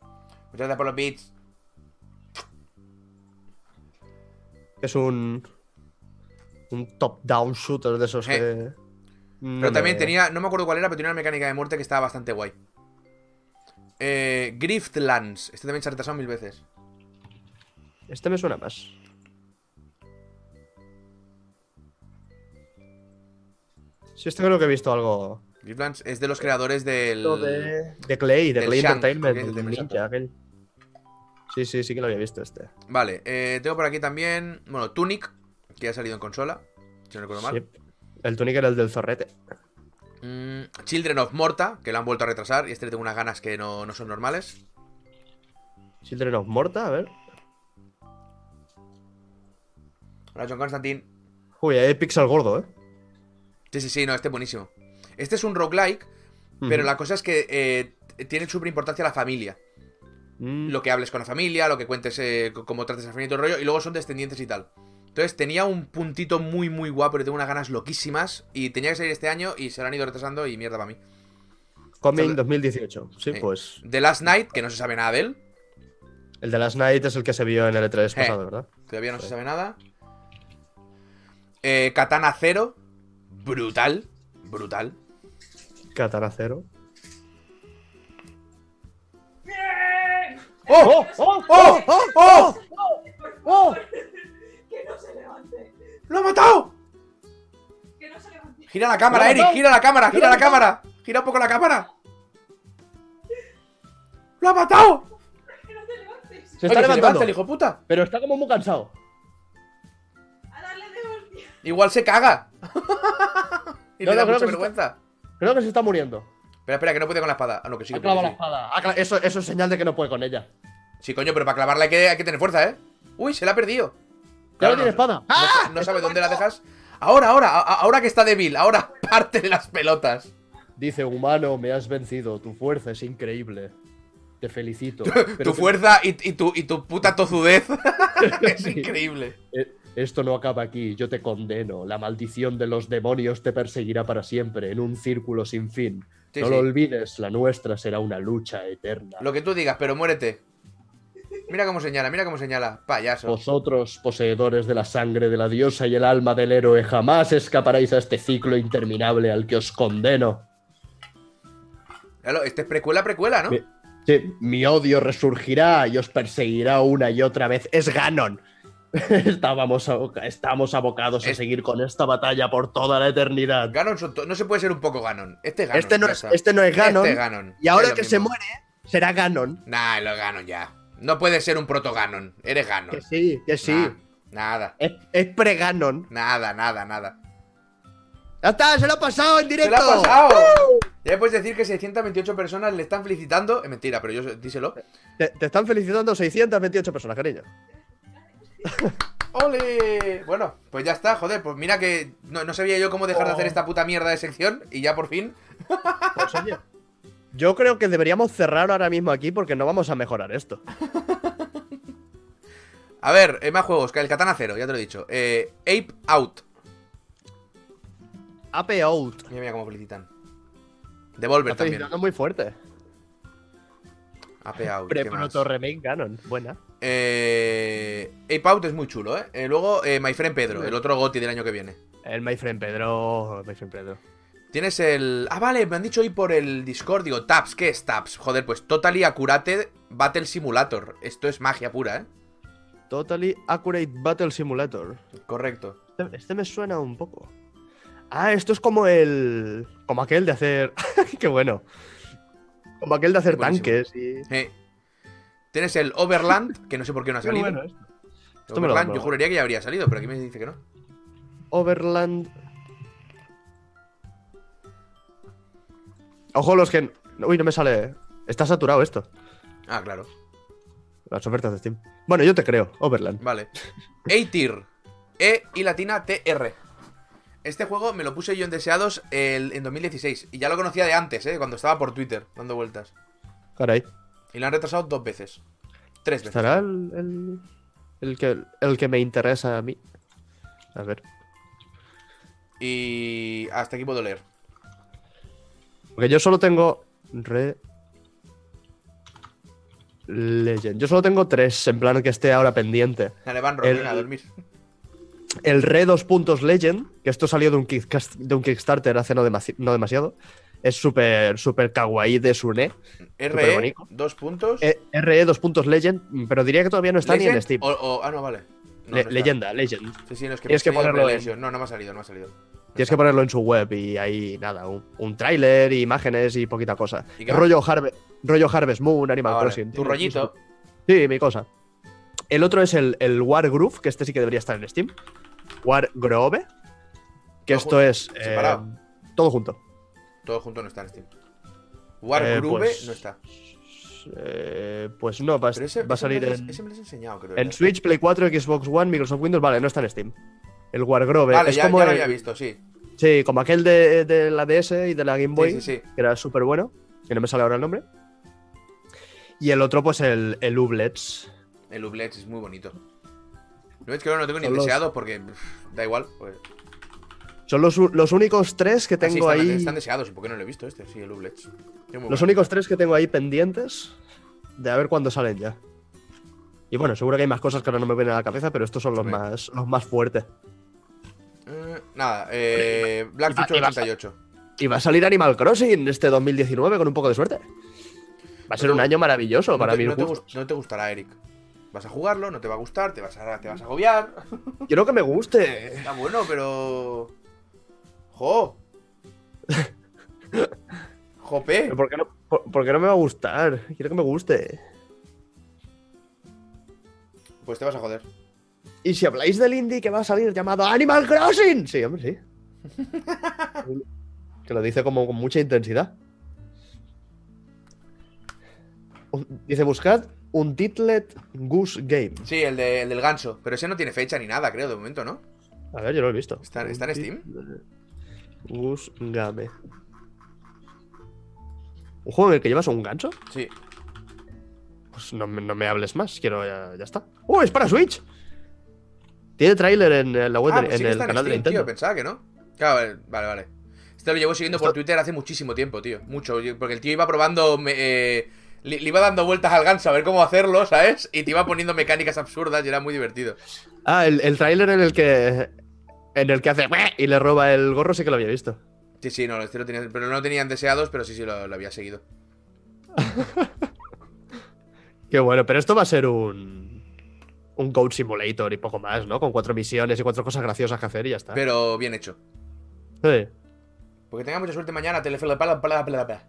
S1: Muchas gracias por los beats.
S2: Es un. Un top-down shooter de esos
S1: Eh.
S2: que. no
S1: Pero también
S2: me-
S1: tenía, no me acuerdo cuál era, pero tenía una mecánica de muerte que estaba bastante guay. Eh, Griftlands. Este también se ha retrasado mil veces.
S2: Este me suena más. Sí, este creo que he visto algo.
S1: Griftlands es de los creadores del.
S2: De, de Clay, de Clay
S1: Shank,
S2: Entertainment, ninja aquel. Sí, sí, sí que lo había visto este.
S1: Vale, eh, tengo por aquí también. Bueno, Tunic, que ha salido en consola. Si no recuerdo mal.
S2: Sí. El Tunic era el del zorrete.
S1: Mm, Children of Morta, que lo han vuelto a retrasar. Y este le tengo unas ganas que no, no son normales.
S2: Children of Morta, a ver.
S1: Hola, John Constantine.
S2: Uy, hay pixel gordo, ¿eh?
S1: Sí, sí, sí, no, este es buenísimo. Este es un roguelike, pero la cosa es que eh, tiene súper importancia la familia.
S2: Mm,
S1: Lo que hables con la familia, lo que cuentes, eh, cómo trates a familia y todo el rollo, y luego son descendientes y tal. Entonces tenía un puntito muy, muy guapo, le tengo unas ganas loquísimas, y tenía que salir este año y se lo han ido retrasando y mierda para mí.
S2: Coming
S1: Solo-
S2: 2018. Sí,
S1: Sí.
S2: pues.
S1: The Last Night, que no se sabe nada de él,
S2: El de Last Night es el que se vio en el E3
S1: Eh.
S2: pasado, ¿verdad?
S1: todavía no se sabe nada. Eh, Katana Zero, brutal, brutal.
S2: Katana Zero.
S3: ¡Bien!
S1: ¡Oh!
S2: ¡Oh!
S1: ¡Oh! ¡Oh!
S2: ¡Oh!
S3: ¡Que no se levante!
S1: ¡Lo ha matado!
S3: ¡Que no se levante!
S1: Gira la cámara,
S2: ¡Lo ha
S1: Eric, gira la cámara, gira
S2: ¡Lo ha
S1: la cámara. Gira un poco la cámara. ¡Lo ha matado!
S3: ¡Que no te levantes!
S2: Se está levantando.
S1: levanta el hijo puta.
S2: Pero está como muy cansado.
S3: ¡A darle de hostia!
S1: Igual se caga. <laughs> y
S2: No,
S1: le
S2: no,
S1: da
S2: creo
S1: mucha
S2: que
S1: vergüenza.
S2: Creo que se está muriendo.
S1: Espera, espera, que no puede con la espada. Ah, no, que sí, que
S2: ha
S1: puede,
S2: la
S1: sí.
S2: espada. Eso, eso es señal de que no puede con ella.
S1: Sí, coño, pero para clavarla hay que, hay que tener fuerza, ¿eh? Uy, se la ha perdido. Claro,
S2: no tiene espada.
S1: No,
S2: ¡Ah!
S1: no sabe dónde la dejas. Ahora, ahora, ahora que está débil, ahora <laughs> parte de las pelotas.
S2: Dice, humano, me has vencido. Tu fuerza es increíble. Te felicito. <laughs> Pero
S1: tu fuerza y, y tu, y tu puta tozudez <laughs> es
S2: Sí.
S1: increíble.
S2: Eh, Esto no acaba aquí, yo te condeno. La maldición de los demonios te perseguirá para siempre, en un círculo sin fin.
S1: Sí,
S2: no
S1: sí.
S2: lo olvides, la nuestra será una lucha eterna.
S1: Lo que tú digas, pero muérete. Mira cómo señala, mira cómo señala. Payaso.
S2: Vosotros, poseedores de la sangre de la diosa y el alma del héroe, jamás escaparéis a este ciclo interminable al que os condeno.
S1: Este es precuela, precuela, ¿no?
S2: Mi- Sí, mi odio resurgirá y os perseguirá una y otra vez. Es Ganon. <laughs> Estábamos, estamos abocados a
S1: Es-
S2: seguir con esta batalla por toda la eternidad.
S1: Ganon son no se puede ser un poco Ganon. Este es Ganon.
S2: este, no es, este no es Ganon.
S1: Este es Ganon.
S2: Y ahora
S1: Es
S2: que se muere, será Ganon.
S1: Nah, lo Ganon ya. No puede ser un proto Ganon. Eres Ganon.
S2: Que sí, que sí.
S1: Nah, nada.
S2: Es, es pre-Ganon.
S1: Nada, nada, nada.
S2: ¡Ya está! ¡Se lo ha pasado en
S1: ¡Se
S2: directo!
S1: lo ha pasado! Ya puedes decir que 628 personas le están felicitando. Es mentira, pero yo díselo.
S2: Te, te están felicitando 628 personas, cariño. <laughs>
S1: ¡Ole! Bueno, pues ya está, joder. Pues mira que no, no sabía yo cómo dejar de hacer esta puta mierda de sección y ya por fin.
S2: Pues yo creo que deberíamos cerrar ahora mismo aquí porque no vamos a mejorar esto.
S1: A ver, eh, más juegos. que El Katana Cero, ya te lo he dicho. Eh, Ape Out.
S2: Ape Out.
S1: Mira, mira cómo felicitan. Devolver
S2: Está
S1: también.
S2: muy fuerte.
S1: Ape Out.
S2: Pre
S1: ¿qué más?
S2: Proto Remake Ganon. Buena.
S1: Eh, Ape Out es muy chulo, ¿eh? Eh, luego, My Friend Pedro, el otro GOTI del año que viene.
S2: El My Friend Pedro. My Friend Pedro.
S1: Tienes el. Ah, vale, me han dicho hoy por el Discord. Digo, Taps, ¿qué es Taps? Joder, pues Totally Accurate Battle Simulator. Esto es magia pura, ¿eh?
S2: Totally Accurate Battle Simulator.
S1: Correcto.
S2: Este, este me suena un poco. Ah, esto es como el. Como aquel de hacer. <laughs> Qué bueno. Como aquel de hacer
S1: Buenísimo.
S2: tanques y.
S1: Eh, Tienes el Overland, que no sé por qué no ha <laughs> salido.
S2: bueno esto. Esto me lo
S1: Overland, yo juraría que ya habría salido, pero aquí me dice que no.
S2: Overland. Ojo los que. Uy, no me sale. Está saturado esto.
S1: Ah, claro.
S2: Las ofertas de Steam. Bueno, yo te creo, Overland.
S1: Vale. A-Tier. E y latina TR. Este juego me lo puse yo en deseados el- en 2016. Y ya lo conocía de antes, ¿eh? Cuando estaba por Twitter dando vueltas.
S2: Caray.
S1: Y lo han retrasado dos veces. Tres veces.
S2: ¿Estará el, el, el que, el que me interesa a mí? A ver.
S1: Y hasta aquí puedo leer.
S2: Porque yo solo tengo. Re. Legend. Yo solo tengo tres, en plan que esté ahora pendiente.
S1: Dale, van,
S2: El-
S1: a dormir.
S2: El Re 2 puntos Legend, que esto salió de un, Kickcast- de un Kickstarter hace no, demasi- no demasiado. Es súper, súper kawaii de Sune.
S1: RE, dos puntos.
S2: Eh, RE 2 puntos Legend, pero diría que todavía no está ni en Steam.
S1: o- o- ah, no, vale. No,
S2: Le-
S1: no está.
S2: leyenda, Legend.
S1: Sí, sí, no es que
S2: Tienes que ponerlo en-
S1: No, no me ha salido, no me ha salido.
S2: Tienes que ponerlo en su web y ahí nada, un, un tráiler, imágenes y poquita cosa.
S1: ¿Y?
S2: Rollo, Harve- rollo Harvest Moon, Animal
S1: Ah, vale.
S2: Crossing.
S1: Tu rollito.
S2: Sí, mi cosa. El otro es el, el War Groove, que este sí que debería estar en Steam. War Grove. Que esto
S1: junto,
S2: es. eh,
S1: separado.
S2: todo junto.
S1: Todo junto no está en Steam. War
S2: Eh,
S1: Groove
S2: pues,
S1: no está.
S2: Eh, pues no, va,
S1: Pero ese,
S2: va a salir
S1: has-
S2: en,
S1: ese me lo has enseñado, creo.
S2: en
S1: ya.
S2: Switch, Play 4, Xbox One, Microsoft Windows. Vale, no está en Steam. El War Grove.
S1: Vale,
S2: es
S1: ya,
S2: como
S1: ya lo
S2: el-
S1: había visto, sí.
S2: Sí, como aquel de, de la DS y de la Game Boy,
S1: Sí, sí, sí.
S2: que era súper bueno, que no me sale ahora el nombre. Y el otro, pues el, el Ublets.
S1: El Ublets es muy bonito. No es que ahora no tengo ni
S2: los-
S1: deseado porque pff, da igual. Pues.
S2: Son los, los únicos tres que
S1: Ah,
S2: tengo
S1: están,
S2: ahí.
S1: están deseados. ¿Y por qué no lo he visto este? Sí, el Ublets.
S2: Los
S1: bueno.
S2: únicos tres que tengo ahí pendientes de a ver cuándo salen ya. Y bueno, seguro que hay más cosas que ahora no me vienen a la cabeza, pero estos son los más, los más fuertes.
S1: Nada, eh, Black Future
S2: iba a-
S1: 88.
S2: Y va a salir Animal Crossing este 2019 con un poco de suerte. Va a ser un año maravilloso
S1: No
S2: para
S1: te,
S2: mí.
S1: no te no te gustará, Eric. Vas a jugarlo, no te va a gustar, te vas a, te vas a agobiar. <laughs>
S2: Quiero que me guste.
S1: Está bueno, pero. ¡Jo! <laughs> ¡Jope!
S2: ¿Por qué, no, por, por qué no me va a gustar? Quiero que me guste.
S1: Pues te vas a joder.
S2: Y si habláis del indie que va a salir llamado Animal Crossing. Sí, hombre, sí. <laughs> que lo dice como con mucha intensidad. Dice, buscad un Titlet Goose Game.
S1: Sí, el, de- el del ganso. Pero ese no tiene fecha ni nada, creo, de momento, ¿no?
S2: A ver, yo lo he visto.
S1: ¿Está- está en Steam?
S2: Goose Game. ¿Un juego en el que llevas un gancho?
S1: Sí.
S2: Pues no, me- no me hables más, quiero ya, ya está. ¡Oh, es para Switch! Tiene tráiler en, la web
S1: Ah,
S2: de-
S1: pues sí
S2: en
S1: que
S2: el canal de
S1: Steam, tío.
S2: Nintendo.
S1: Pensaba que no. Claro, vale, vale. Este lo llevo siguiendo por Twitter hace muchísimo tiempo, tío. Mucho. Porque el tío iba probando. eh, le, le iba dando vueltas al ganso a ver cómo hacerlo, ¿sabes? Y te iba poniendo mecánicas absurdas y era muy divertido.
S2: Ah, el, el tráiler en el que en el que hace y le roba el gorro sí que lo había visto.
S1: Sí, sí, no, este lo tenía, pero no lo tenían deseados, pero sí, sí, lo, lo había seguido. <laughs>
S2: Qué bueno, pero esto va a ser un un Goat Simulator y poco más, ¿no? Con cuatro misiones y cuatro cosas graciosas que hacer y ya está.
S1: Pero bien hecho.
S2: Sí.
S1: Porque tenga mucha suerte mañana, pala.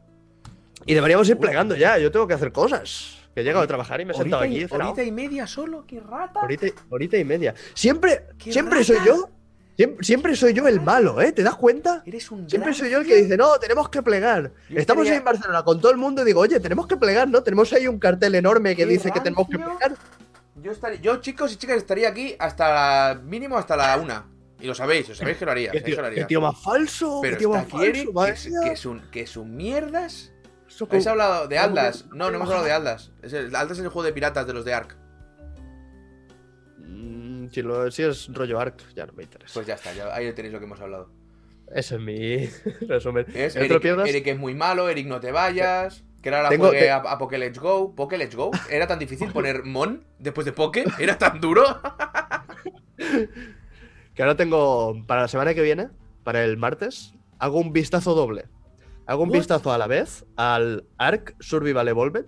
S2: Y deberíamos ir plegando ya, yo tengo que hacer cosas. Que he llegado a trabajar y me he sentado aquí.
S1: y, horita y media solo, qué rata.
S2: Horita y, horita y media. Siempre,
S1: ¡Qué
S2: siempre
S1: rata!
S2: soy yo. Siempre, siempre soy yo el malo, ¿eh? ¿Te das cuenta?
S1: Eres un
S2: Siempre soy yo el que dice, no, tenemos que plegar.
S1: Yo
S2: Estamos ahí en Barcelona con todo el mundo y digo, oye, tenemos que plegar, ¿no? Tenemos ahí un cartel enorme que
S1: ¡Qué
S2: dice que tenemos que plegar.
S1: Yo, estaría, yo, chicos y chicas, estaría aquí hasta la, mínimo hasta la una. Y lo sabéis, lo sabéis que lo haría.
S2: ¿Qué
S1: sabéis
S2: tío,
S1: que lo
S2: qué
S1: haría.
S2: tío más falso?
S1: Pero
S2: ¿Qué tío
S1: está
S2: más falso?
S1: que es,
S2: mía.
S1: que es un, que es un mierdas.
S2: Eso
S1: ¿Habéis hablado de
S2: ¿Cómo
S1: Aldas?
S2: que-
S1: No, no hemos hablado de Aldas. Es el, Aldas es el juego de piratas de los de Ark.
S2: Mm, Si, lo, si es rollo Ark, ya no me interesa.
S1: Pues ya está, ya- ahí tenéis lo que hemos hablado.
S2: Ese es mi <laughs> resumen.
S1: Eric es muy malo, Eric no te vayas. Que ahora la
S2: Tengo-
S1: juegue
S2: te-
S1: a, a Poké Let's Go. Poké Let's Go. Era tan difícil poner Mon después de Poké. <laughs> Era tan duro. <laughs>
S2: Que ahora tengo, para la semana que viene, para el martes, hago un vistazo doble. Hago un
S1: What?
S2: vistazo a la vez al Ark Survival Evolved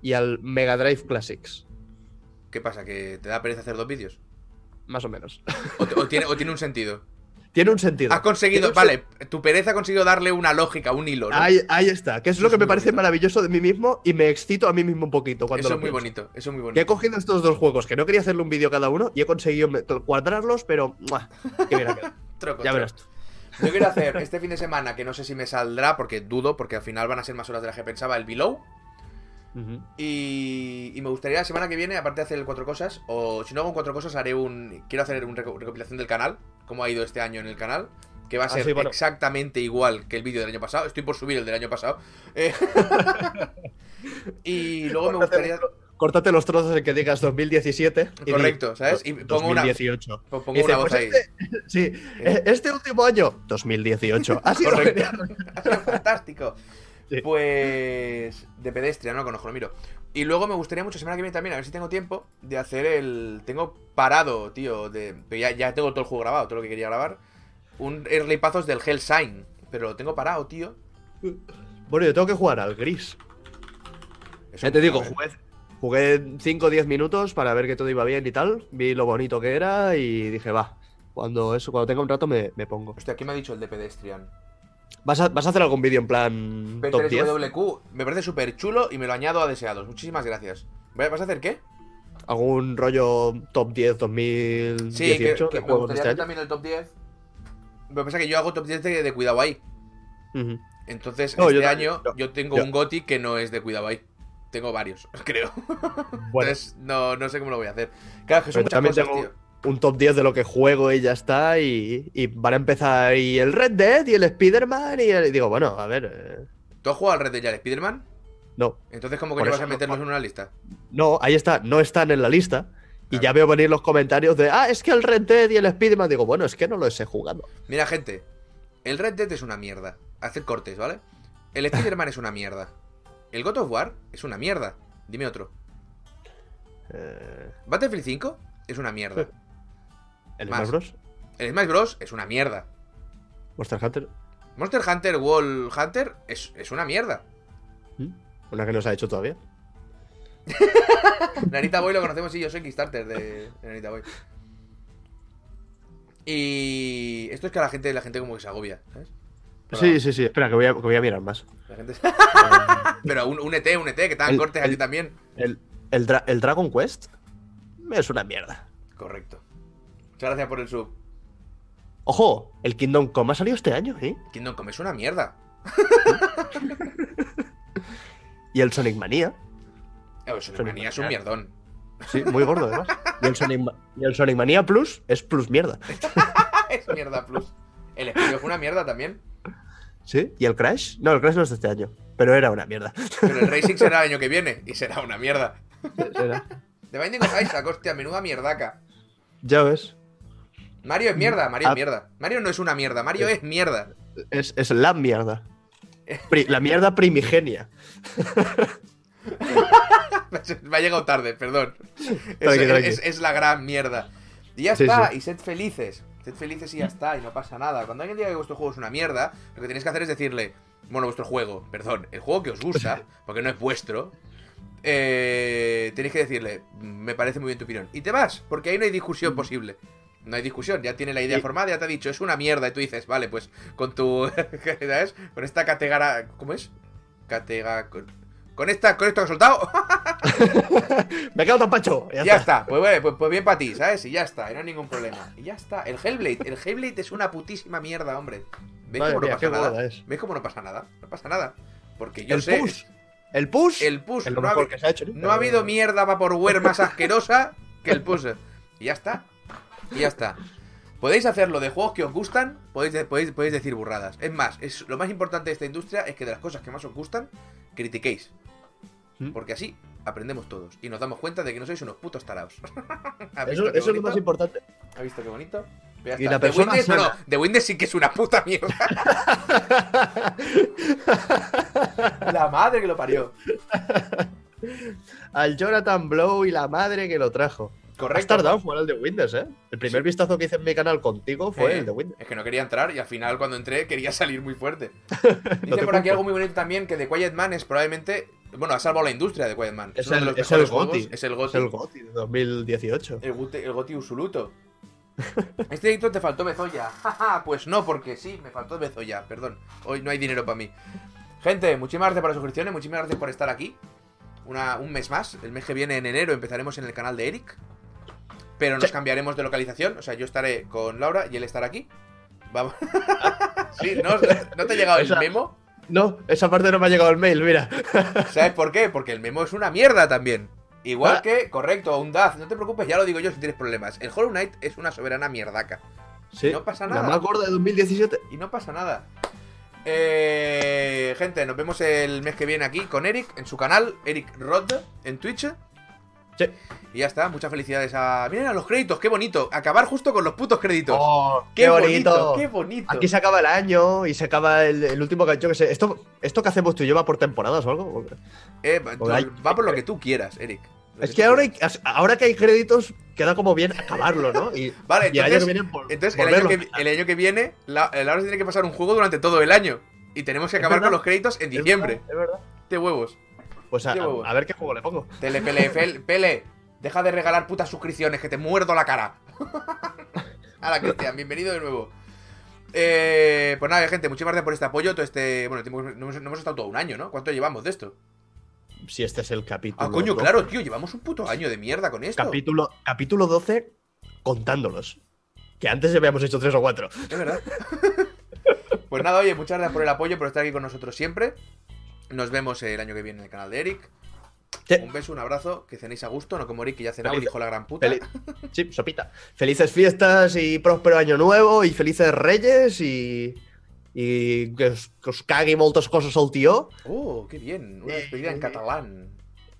S2: y al Mega Drive Classics.
S1: ¿Qué pasa? ¿Que te da pereza hacer dos vídeos?
S2: Más o menos.
S1: ¿O, te- o tiene, ¿O <laughs> tiene un sentido?
S2: Tiene un sentido.
S1: Has conseguido. Vale, tu pereza ha conseguido darle una lógica, un hilo, ¿no?
S2: Ahí, ahí está, que es
S1: Eso
S2: lo
S1: es
S2: que me parece
S1: bonito.
S2: maravilloso de mí mismo y me excito a mí mismo un poquito cuando
S1: eso es muy
S2: pienso.
S1: bonito. Eso es muy
S2: Que he
S1: bonito.
S2: cogido estos dos juegos, que no quería hacerle un vídeo cada uno y he conseguido cuadrarlos, pero ¡mua! qué bien ha quedado. <laughs>
S1: Troco,
S2: Ya verás tú.
S1: Yo quiero hacer <laughs> este fin de semana, que no sé si me saldrá, porque dudo, porque al final van a ser más horas de las que pensaba, el Below.
S2: Ujú.
S1: Y, y me gustaría la semana que viene, aparte de hacer el cuatro cosas, o si no hago cuatro cosas, haré un. Quiero hacer una recopilación del canal, cómo ha ido este año en el canal, que va a
S2: Ah,
S1: ser
S2: sí, bueno.
S1: exactamente igual que el vídeo del año pasado. Estoy por subir el del año pasado. Eh, <laughs> y luego me gustaría.
S2: Córtate los trozos en que digas 2017. y di,
S1: Correcto, ¿sabes? Y pongo una,
S2: 2018.
S1: pongo
S2: Y dice,
S1: una voz
S2: pues
S1: ahí.
S2: este- <laughs> sí, eh, este último año, 2018. Ha sido
S1: Correcto. <laughs> Ha sido fantástico.
S2: Sí.
S1: Pues. De pedestre, no lo conozco, lo miro. Y luego me gustaría mucho, semana que viene también, a ver si tengo tiempo, de hacer el. Tengo parado, tío. De... pero Ya, ya tengo todo el juego grabado, todo lo que quería grabar. Un early pazos del Hellsign. Pero lo tengo parado, tío.
S2: Bueno, yo tengo que jugar al gris.
S1: Eso
S2: Ya te digo, jugué, jugué 5 o 10 minutos para ver que todo iba bien y tal. Vi lo bonito que era y dije, va. Cuando eso, cuando tenga un rato me, me pongo.
S1: Hostia, ¿qué me ha dicho el de pedestrian?
S2: ¿Vas a, vas a hacer algún vídeo en plan top 10?
S1: P3WQ, me parece súper chulo y me lo añado a deseados. Muchísimas gracias. ¿Vas a hacer qué?
S2: ¿Algún rollo top 10 2018
S1: Sí, que, que me gustaría
S2: este
S1: también el top 10. Lo que pasa es que yo hago top 10 de, de cuidado ahí.
S2: Ujú.
S1: Entonces,
S2: No,
S1: este
S2: yo
S1: año
S2: yo-
S1: yo tengo
S2: yo-
S1: un GOTI que no es de cuidado ahí. Tengo varios, <laughs> creo.
S2: Bueno,
S1: Entonces, no, no sé cómo lo voy a hacer. Claro, que son muchas cosas,
S2: tengo-
S1: tío.
S2: Un top 10 de lo que juego y ya está. Y, y van a empezar y el Red Dead y el Spider-Man y, el- y digo, bueno, a ver. eh,
S1: ¿Tú has jugado al Red Dead y al Spider-Man?
S2: no,
S1: Entonces, ¿cómo coño
S2: eso
S1: vas a
S2: no-
S1: meterlos en una lista?
S2: no, ahí está, no están en la lista. Y
S1: Claro.
S2: ya veo venir los comentarios de, ah, es que el Red Dead y el Spider-Man. Digo, bueno, es que no lo he jugado.
S1: Mira, gente, el Red Dead es una mierda. Haced cortes, ¿vale? El <laughs> Spider-Man es una mierda. El God of War es una mierda. Dime otro.
S2: Eh,
S1: Battlefield 5 es una mierda. <laughs>
S2: ¿El. Smash Bros?
S1: El Smash Bros. es una mierda.
S2: Monster Hunter.
S1: Monster Hunter Wall Hunter es, es una mierda.
S2: ¿Mm? Una que no se ha hecho todavía. <laughs>
S1: Nanita Boy lo conocemos y yo soy Kickstarter de, de Nanita Boy. Y esto es que a la gente, la gente como que se agobia, ¿sabes? Pero
S2: Sí, sí, sí. Espera, que voy a, que voy a mirar más.
S1: la gente- <laughs> Pero un, un ET, un ET, que te dan cortes
S2: el-
S1: aquí también.
S2: El, el, Dra- el Dragon Quest es una mierda.
S1: Correcto. Muchas gracias por el sub.
S2: Ojo, el Kingdom Come ha salido este año, ¿eh?
S1: Kingdom Come es una mierda. <laughs>
S2: Y el Sonic Mania.
S1: Eh, Sonic
S2: Sonic
S1: Mania es un mierdón.
S2: Sí, muy gordo además. Y el, Sonic, y el Sonic Mania Plus es plus mierda. <laughs>
S1: es mierda plus. El Spiro fue una mierda también.
S2: ¿Sí? ¿Y el Crash? No, el Crash no es de este año. Pero era una mierda.
S1: Pero el Racing será el año que viene y será una mierda.
S2: Era.
S1: The Binding of Isaac, hostia, menuda mierdaca.
S2: Ya ves.
S1: Mario es mierda, Mario
S2: Ah.
S1: es mierda. Mario no es una mierda, Mario es mierda.
S2: Es, es la mierda. Pri- la mierda primigenia. <laughs>
S1: Me ha llegado tarde, perdón. Es,
S2: Tranqui,
S1: la gran mierda. Y ya
S2: Sí,
S1: está,
S2: sí.
S1: y sed felices. Sed felices y ya está, y no pasa nada. Cuando alguien diga que vuestro juego es una mierda, lo que tenéis que hacer es decirle, bueno, vuestro juego, perdón, el juego que os gusta, <laughs> porque no es vuestro, eh, tenéis que decirle, me parece muy bien tu opinión. Y te vas, porque ahí no hay discusión posible. No hay discusión, ya tiene la idea formada, ya te ha dicho, es una mierda, y tú dices, vale, pues con tu. <laughs> ¿Sabes? Con esta categara. ¿Cómo es? Catega. Con, con esta, con esto que he soltado. <laughs>
S2: Me quedo tan pacho. Ya,
S1: Ya
S2: está.
S1: está, pues, bueno, pues, pues bien para ti, ¿sabes? Y ya está, y no hay ningún problema. Y ya está. El Hellblade, el Hellblade es una putísima mierda, hombre. ¿Ves
S2: Madre
S1: cómo no pasa nada?
S2: es.
S1: ¿Ves cómo no pasa nada? No pasa nada. Porque yo
S2: El
S1: sé.
S2: push. El push.
S1: El push.
S2: es lo
S1: no, ha,
S2: que se ha hecho. nunca.
S1: no ha habido mierda vaporware más asquerosa que el push. Y ya está. Y ya está. Podéis hacerlo de juegos que os gustan, podéis, podéis, podéis decir burradas. Es más, es, lo más importante de esta industria es que de las cosas que más os gustan, critiquéis.
S2: ¿Mm?
S1: Porque así aprendemos todos y nos damos cuenta de que no sois unos putos taraos. <laughs> ¿Has visto
S2: Eso, es lo más importante.
S1: ¿Has visto qué bonito? Ya
S2: Y la
S1: The
S2: persona
S1: Witness, no, no,
S2: sana.
S1: The Witness sí que es una puta mierda. <laughs> la madre que lo parió.
S2: Al Jonathan Blow y la madre que lo trajo. Has
S1: Correcto.
S2: tardado en jugar al de Windows, ¿eh? El primer vistazo que hice en mi canal contigo fue
S1: Eh,
S2: el de Windows.
S1: Es que no quería entrar y al final cuando entré quería <laughs> salir muy fuerte. <laughs>
S2: No
S1: Dice
S2: te
S1: por aquí algo muy bonito también que The Quiet Man es probablemente... Bueno, ha salvado la industria de Quiet Man.
S2: Es
S1: de
S2: el-
S1: los
S2: es el
S1: juegos. Es el
S2: Es
S1: Goti.
S2: el de 2018.
S1: El, Goti- el Goti Usuluto. <laughs> Este edito te faltó Bezoya. Pues no, porque sí, me faltó Bezoya. Perdón. Hoy no hay dinero para mí. Gente, muchísimas gracias por las suscripciones. Muchísimas gracias por estar aquí. Una, un mes más. El mes que viene, en enero, empezaremos en el canal de Eric. Pero nos
S2: Sí.
S1: cambiaremos de localización. O sea, yo estaré con Laura y él estará aquí. Vamos. <laughs> sí, ¿no, ¿no te ha llegado el memo?
S2: No, esa parte no me ha llegado el mail, mira. <laughs>
S1: ¿Sabes por qué? Porque el memo es una mierda también. Igual
S2: Ah.
S1: que, correcto, un DAZ. No te preocupes, ya lo digo yo si tienes problemas. El Hollow Knight es una soberana mierdaca.
S2: Sí.
S1: No pasa
S2: La
S1: nada.
S2: más gorda de 2017.
S1: Y no pasa nada. Eh, gente, nos vemos el mes que viene aquí con Eric en su canal, Eric Rod, en Twitch.
S2: Sí.
S1: Y ya está, muchas felicidades a. Miren a los créditos, qué bonito. Acabar justo con los putos créditos.
S2: ¡Oh,
S1: qué, bonito, qué bonito.
S2: Aquí se acaba el año y se acaba el, el último que yo que sé. ¿Esto, ¿Esto que hacemos tú y yo va por temporadas o algo?
S1: Eh, va-
S2: Porque hay-
S1: va por lo que tú quieras, Eric.
S2: Es que ahora, hay- ahora que hay créditos, queda como bien acabarlo, ¿no? Y,
S1: Vale,
S2: y el año
S1: entonces,
S2: que por-
S1: entonces el, año que, el año que viene, la, se tiene que pasar un juego durante todo el año. Y tenemos que acabar con los créditos en diciembre.
S2: Es verdad.
S1: De huevos.
S2: Pues a, a ver qué juego le pongo. <laughs>
S1: Tele, Pele, Pele, deja de regalar putas suscripciones, que te muerdo la cara. <laughs> Hola, Cristian, bienvenido de nuevo. Eh, pues nada, gente, muchas gracias por este apoyo. Todo este. Bueno, no hemos, estado todo un año, ¿no? ¿Cuánto llevamos de esto?
S2: Si este es el capítulo.
S1: Ah, coño,
S2: 12.
S1: claro, tío, llevamos un puto año de mierda con esto.
S2: Capítulo, capítulo 12, contándolos. Que antes ya habíamos hecho tres o cuatro.
S1: Es verdad. <laughs> pues nada, oye, muchas gracias por el apoyo, por estar aquí con nosotros siempre. Nos vemos el año que viene en el canal de Eric.
S2: Sí.
S1: Un beso, un abrazo, que cenéis a gusto, no como Eric, que ya cenaba y dijo la gran puta.
S2: Sí, sopita. Felices fiestas y próspero año nuevo y felices reyes y. Y que os, que os cagui moltes cosas al tío.
S1: Oh, qué bien, una despedida en catalán.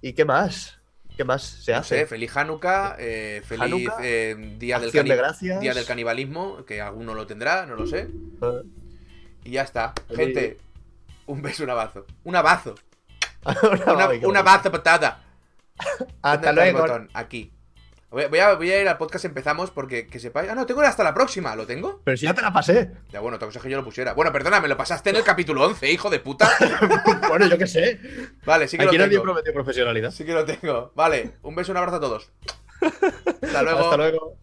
S2: ¿Y qué más? ¿Qué más se
S1: No
S2: hace?
S1: sé, feliz Hanukkah, eh, feliz
S2: Hanukkah,
S1: eh, día, del
S2: de
S1: día del canibalismo, que alguno lo tendrá, no lo sé.
S2: Eh,
S1: Y ya está. Gente, un beso, un abrazo. Un abrazo. <laughs> un abrazo patada. ¿Dónde
S2: Hasta luego.
S1: botón? Aquí. Voy a, voy a- voy a ir al podcast, empezamos, porque que sepáis. Ah, no, tengo hasta la próxima. ¿Lo tengo?
S2: Pero si ya te la pasé.
S1: Ya, bueno, te aconsejo que yo lo pusiera. Bueno, perdona, me lo pasaste en el capítulo 11, hijo de puta. <laughs>
S2: bueno, yo qué sé.
S1: Vale, sí que
S2: Aquí
S1: lo
S2: nadie
S1: tengo.
S2: prometió profesionalidad.
S1: Sí que lo tengo. Vale, un beso, un abrazo a todos. <laughs> Hasta luego.
S2: Hasta luego.